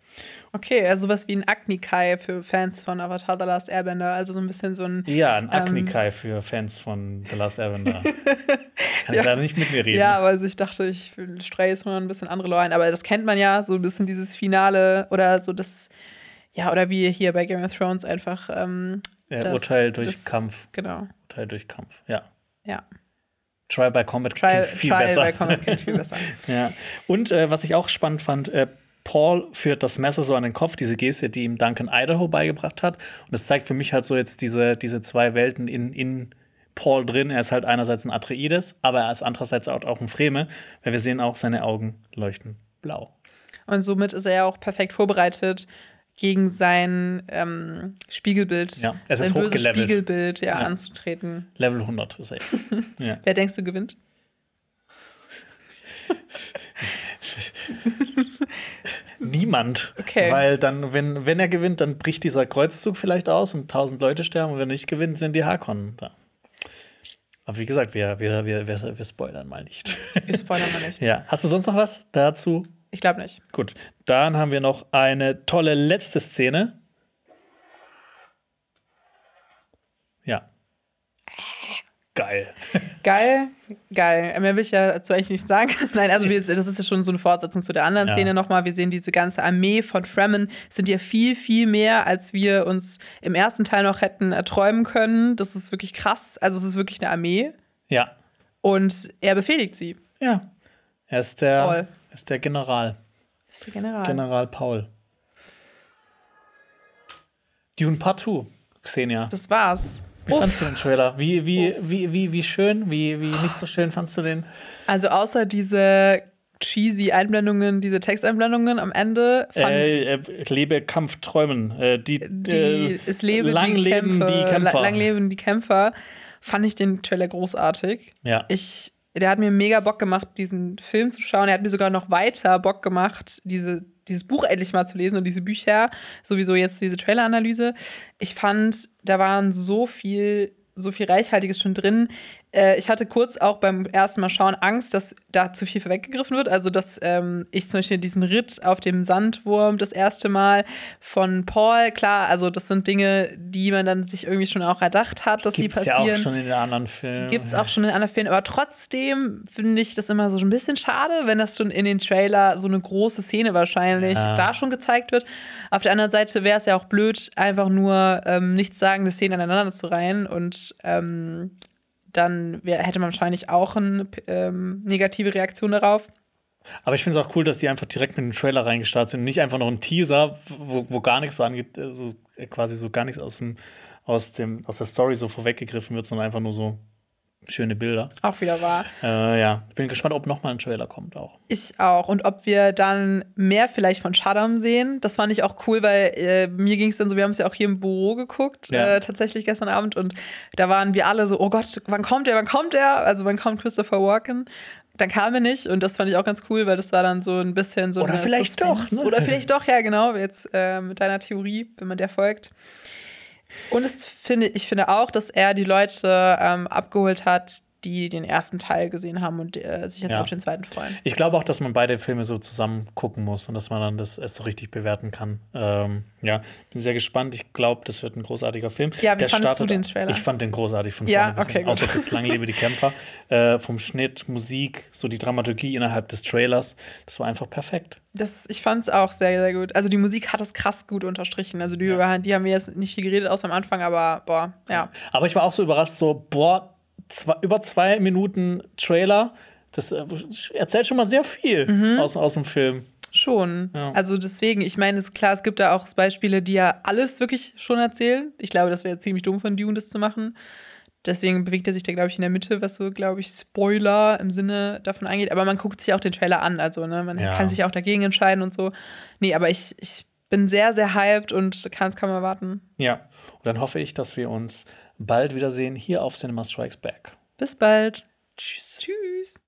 Okay, also sowas wie ein Agnikai für Fans von Avatar The Last Airbender. Also so ein bisschen so ein. Ja, ein Agnikai für Fans von The Last Airbender. Kann ich Ja, leider nicht mit mir reden. Ja, aber also ich dachte, ich streue jetzt mal ein bisschen andere Leute ein. Aber das kennt man ja, so ein bisschen dieses Finale oder so das. Ja, oder wie hier bei Game of Thrones einfach. Ähm, Äh, das- Urteil durch das- Kampf. Genau, Urteil durch Kampf. Ja. ja. Trial by Combat Trial, klingt viel Trial besser. by Combat klingt viel besser. Ja. Und äh, was ich auch spannend fand, äh, Paul führt das Messer so an den Kopf, diese Geste, die ihm Duncan Idaho beigebracht hat. Und das zeigt für mich halt so jetzt diese, diese zwei Welten in, in Paul drin. Er ist halt einerseits ein Atreides, aber er ist andererseits auch, auch ein Freme, weil wir sehen auch, seine Augen leuchten blau. Und somit ist er ja auch perfekt vorbereitet gegen sein ähm, Spiegelbild, Ja, es sein ist böses hochgelevelt. Spiegelbild ja, Ja. anzutreten. Level 100 ist er jetzt. ja. Wer denkst du gewinnt? Niemand. Okay. Weil dann, wenn, wenn er gewinnt, dann bricht dieser Kreuzzug vielleicht aus und tausend Leute sterben. Und wenn er nicht gewinnt, sind die Harkonnen da. Aber wie gesagt, wir, wir, wir, wir, wir spoilern mal nicht. Wir spoilern mal nicht. ja. Hast du sonst noch was dazu? Ich glaube nicht. Gut. Dann haben wir noch eine tolle letzte Szene. Ja. Geil. Geil, geil. Mehr will ich ja dazu eigentlich nicht sagen. Nein, also wir, das ist ja schon so eine Fortsetzung zu der anderen Ja. Szene nochmal. Wir sehen diese ganze Armee von Fremen. Sind ja viel, viel mehr, als wir uns im ersten Teil noch hätten erträumen können. Das ist wirklich krass. Also es ist wirklich eine Armee. Ja. Und er befehligt sie. Ja. Er ist der, Paul. Ist der General. Das ist der General. General Paul. Dune Part 2, Xenia. Das war's. Wie fandst du den Trailer? Wie, wie, wie, wie, wie schön, wie, wie nicht so schön fandst du den? Also außer diese cheesy Einblendungen, diese Texteinblendungen am Ende. Äh, äh, lebe Kampfträumen. Äh, die, die, äh, es lebe lang die leben Kämpfe, die Kämpfer. Lang leben die Kämpfer. Fand ich den Trailer großartig. Ja. Ich, der hat mir mega Bock gemacht, diesen Film zu schauen. Er hat mir sogar noch weiter Bock gemacht, diese, dieses Buch endlich mal zu lesen und diese Bücher, sowieso jetzt diese Trailer-Analyse. Ich fand, da waren so viel, so viel Reichhaltiges schon drin. Äh, ich hatte kurz auch beim ersten Mal schauen Angst, dass da zu viel vorweggegriffen wird. Also, dass ähm, ich zum Beispiel diesen Ritt auf dem Sandwurm das erste Mal von Paul, klar, also das sind Dinge, die man dann sich irgendwie schon auch erdacht hat, dass Gibt's die passieren. ja auch schon in den anderen Filmen. Gibt es auch schon in anderen Filmen, aber trotzdem finde ich das immer so ein bisschen schade, wenn das schon in den Trailer so eine große Szene wahrscheinlich Ja. da schon gezeigt wird. Auf der anderen Seite wäre es ja auch blöd, einfach nur ähm, nichtssagende Szenen aneinander zu reihen und ähm, dann wär, hätte man wahrscheinlich auch eine ähm, negative Reaktion darauf. Aber ich finde es auch cool, dass die einfach direkt mit dem Trailer reingestartet sind. Nicht einfach noch ein Teaser, wo, wo gar nichts so angeht, äh, so, äh, quasi so gar nichts aus, dem, aus, dem, aus der Story so vorweggegriffen wird, sondern einfach nur so schöne Bilder. Auch wieder wahr. Äh, ja, ich bin gespannt, ob noch mal ein Trailer kommt auch. Ich auch. Und ob wir dann mehr vielleicht von Shaddam sehen. Das fand ich auch cool, weil äh, mir ging es dann so, wir haben es ja auch hier im Büro geguckt, Ja. äh, tatsächlich gestern Abend. Und da waren wir alle so, oh Gott, wann kommt er, wann kommt er? Also wann kommt Christopher Walken? Dann kam er nicht und das fand ich auch ganz cool, weil das war dann so ein bisschen so Oder vielleicht Suspense. doch, ne? Oder vielleicht doch, ja genau, jetzt äh, mit deiner Theorie, wenn man der folgt. Und es finde, ich finde auch, dass er die Leute ähm, abgeholt hat, die den ersten Teil gesehen haben und äh, sich jetzt Ja. auf den zweiten freuen. Ich glaube auch, dass man beide Filme so zusammen gucken muss und dass man dann das erst so richtig bewerten kann. Ähm, ja, bin sehr gespannt. Ich glaube, das wird ein großartiger Film. Ja, wie Der fandest du startet- den Trailer? Ich fand den großartig von Ja, vorne bis okay. Außer das Lang lebe die Kämpfer. Äh, vom Schnitt, Musik, so die Dramaturgie innerhalb des Trailers. Das war einfach perfekt. Das, ich fand es auch sehr, sehr gut. Also die Musik hat es krass gut unterstrichen. Also die, über, die haben wir jetzt nicht viel geredet, außer am Anfang, aber boah, ja. Aber ich war auch so überrascht, so, boah, zwei, über zwei Minuten Trailer. Das äh, erzählt schon mal sehr viel Mhm. aus, aus dem Film. Schon. Ja. Also deswegen, ich meine, es ist klar, es gibt da auch Beispiele, die ja alles wirklich schon erzählen. Ich glaube, das wäre ziemlich dumm von Dune, das zu machen. Deswegen bewegt er sich da, glaube ich, in der Mitte, was so, glaube ich, Spoiler im Sinne davon angeht. Aber man guckt sich auch den Trailer an. Also, ne, man Ja. kann sich auch dagegen entscheiden und so. Nee, aber ich, ich bin sehr, sehr hyped und kann es kaum erwarten. Ja. Und dann hoffe ich, dass wir uns bald wiedersehen hier auf Cinema Strikes Back. Bis bald. Tschüss. Tschüss.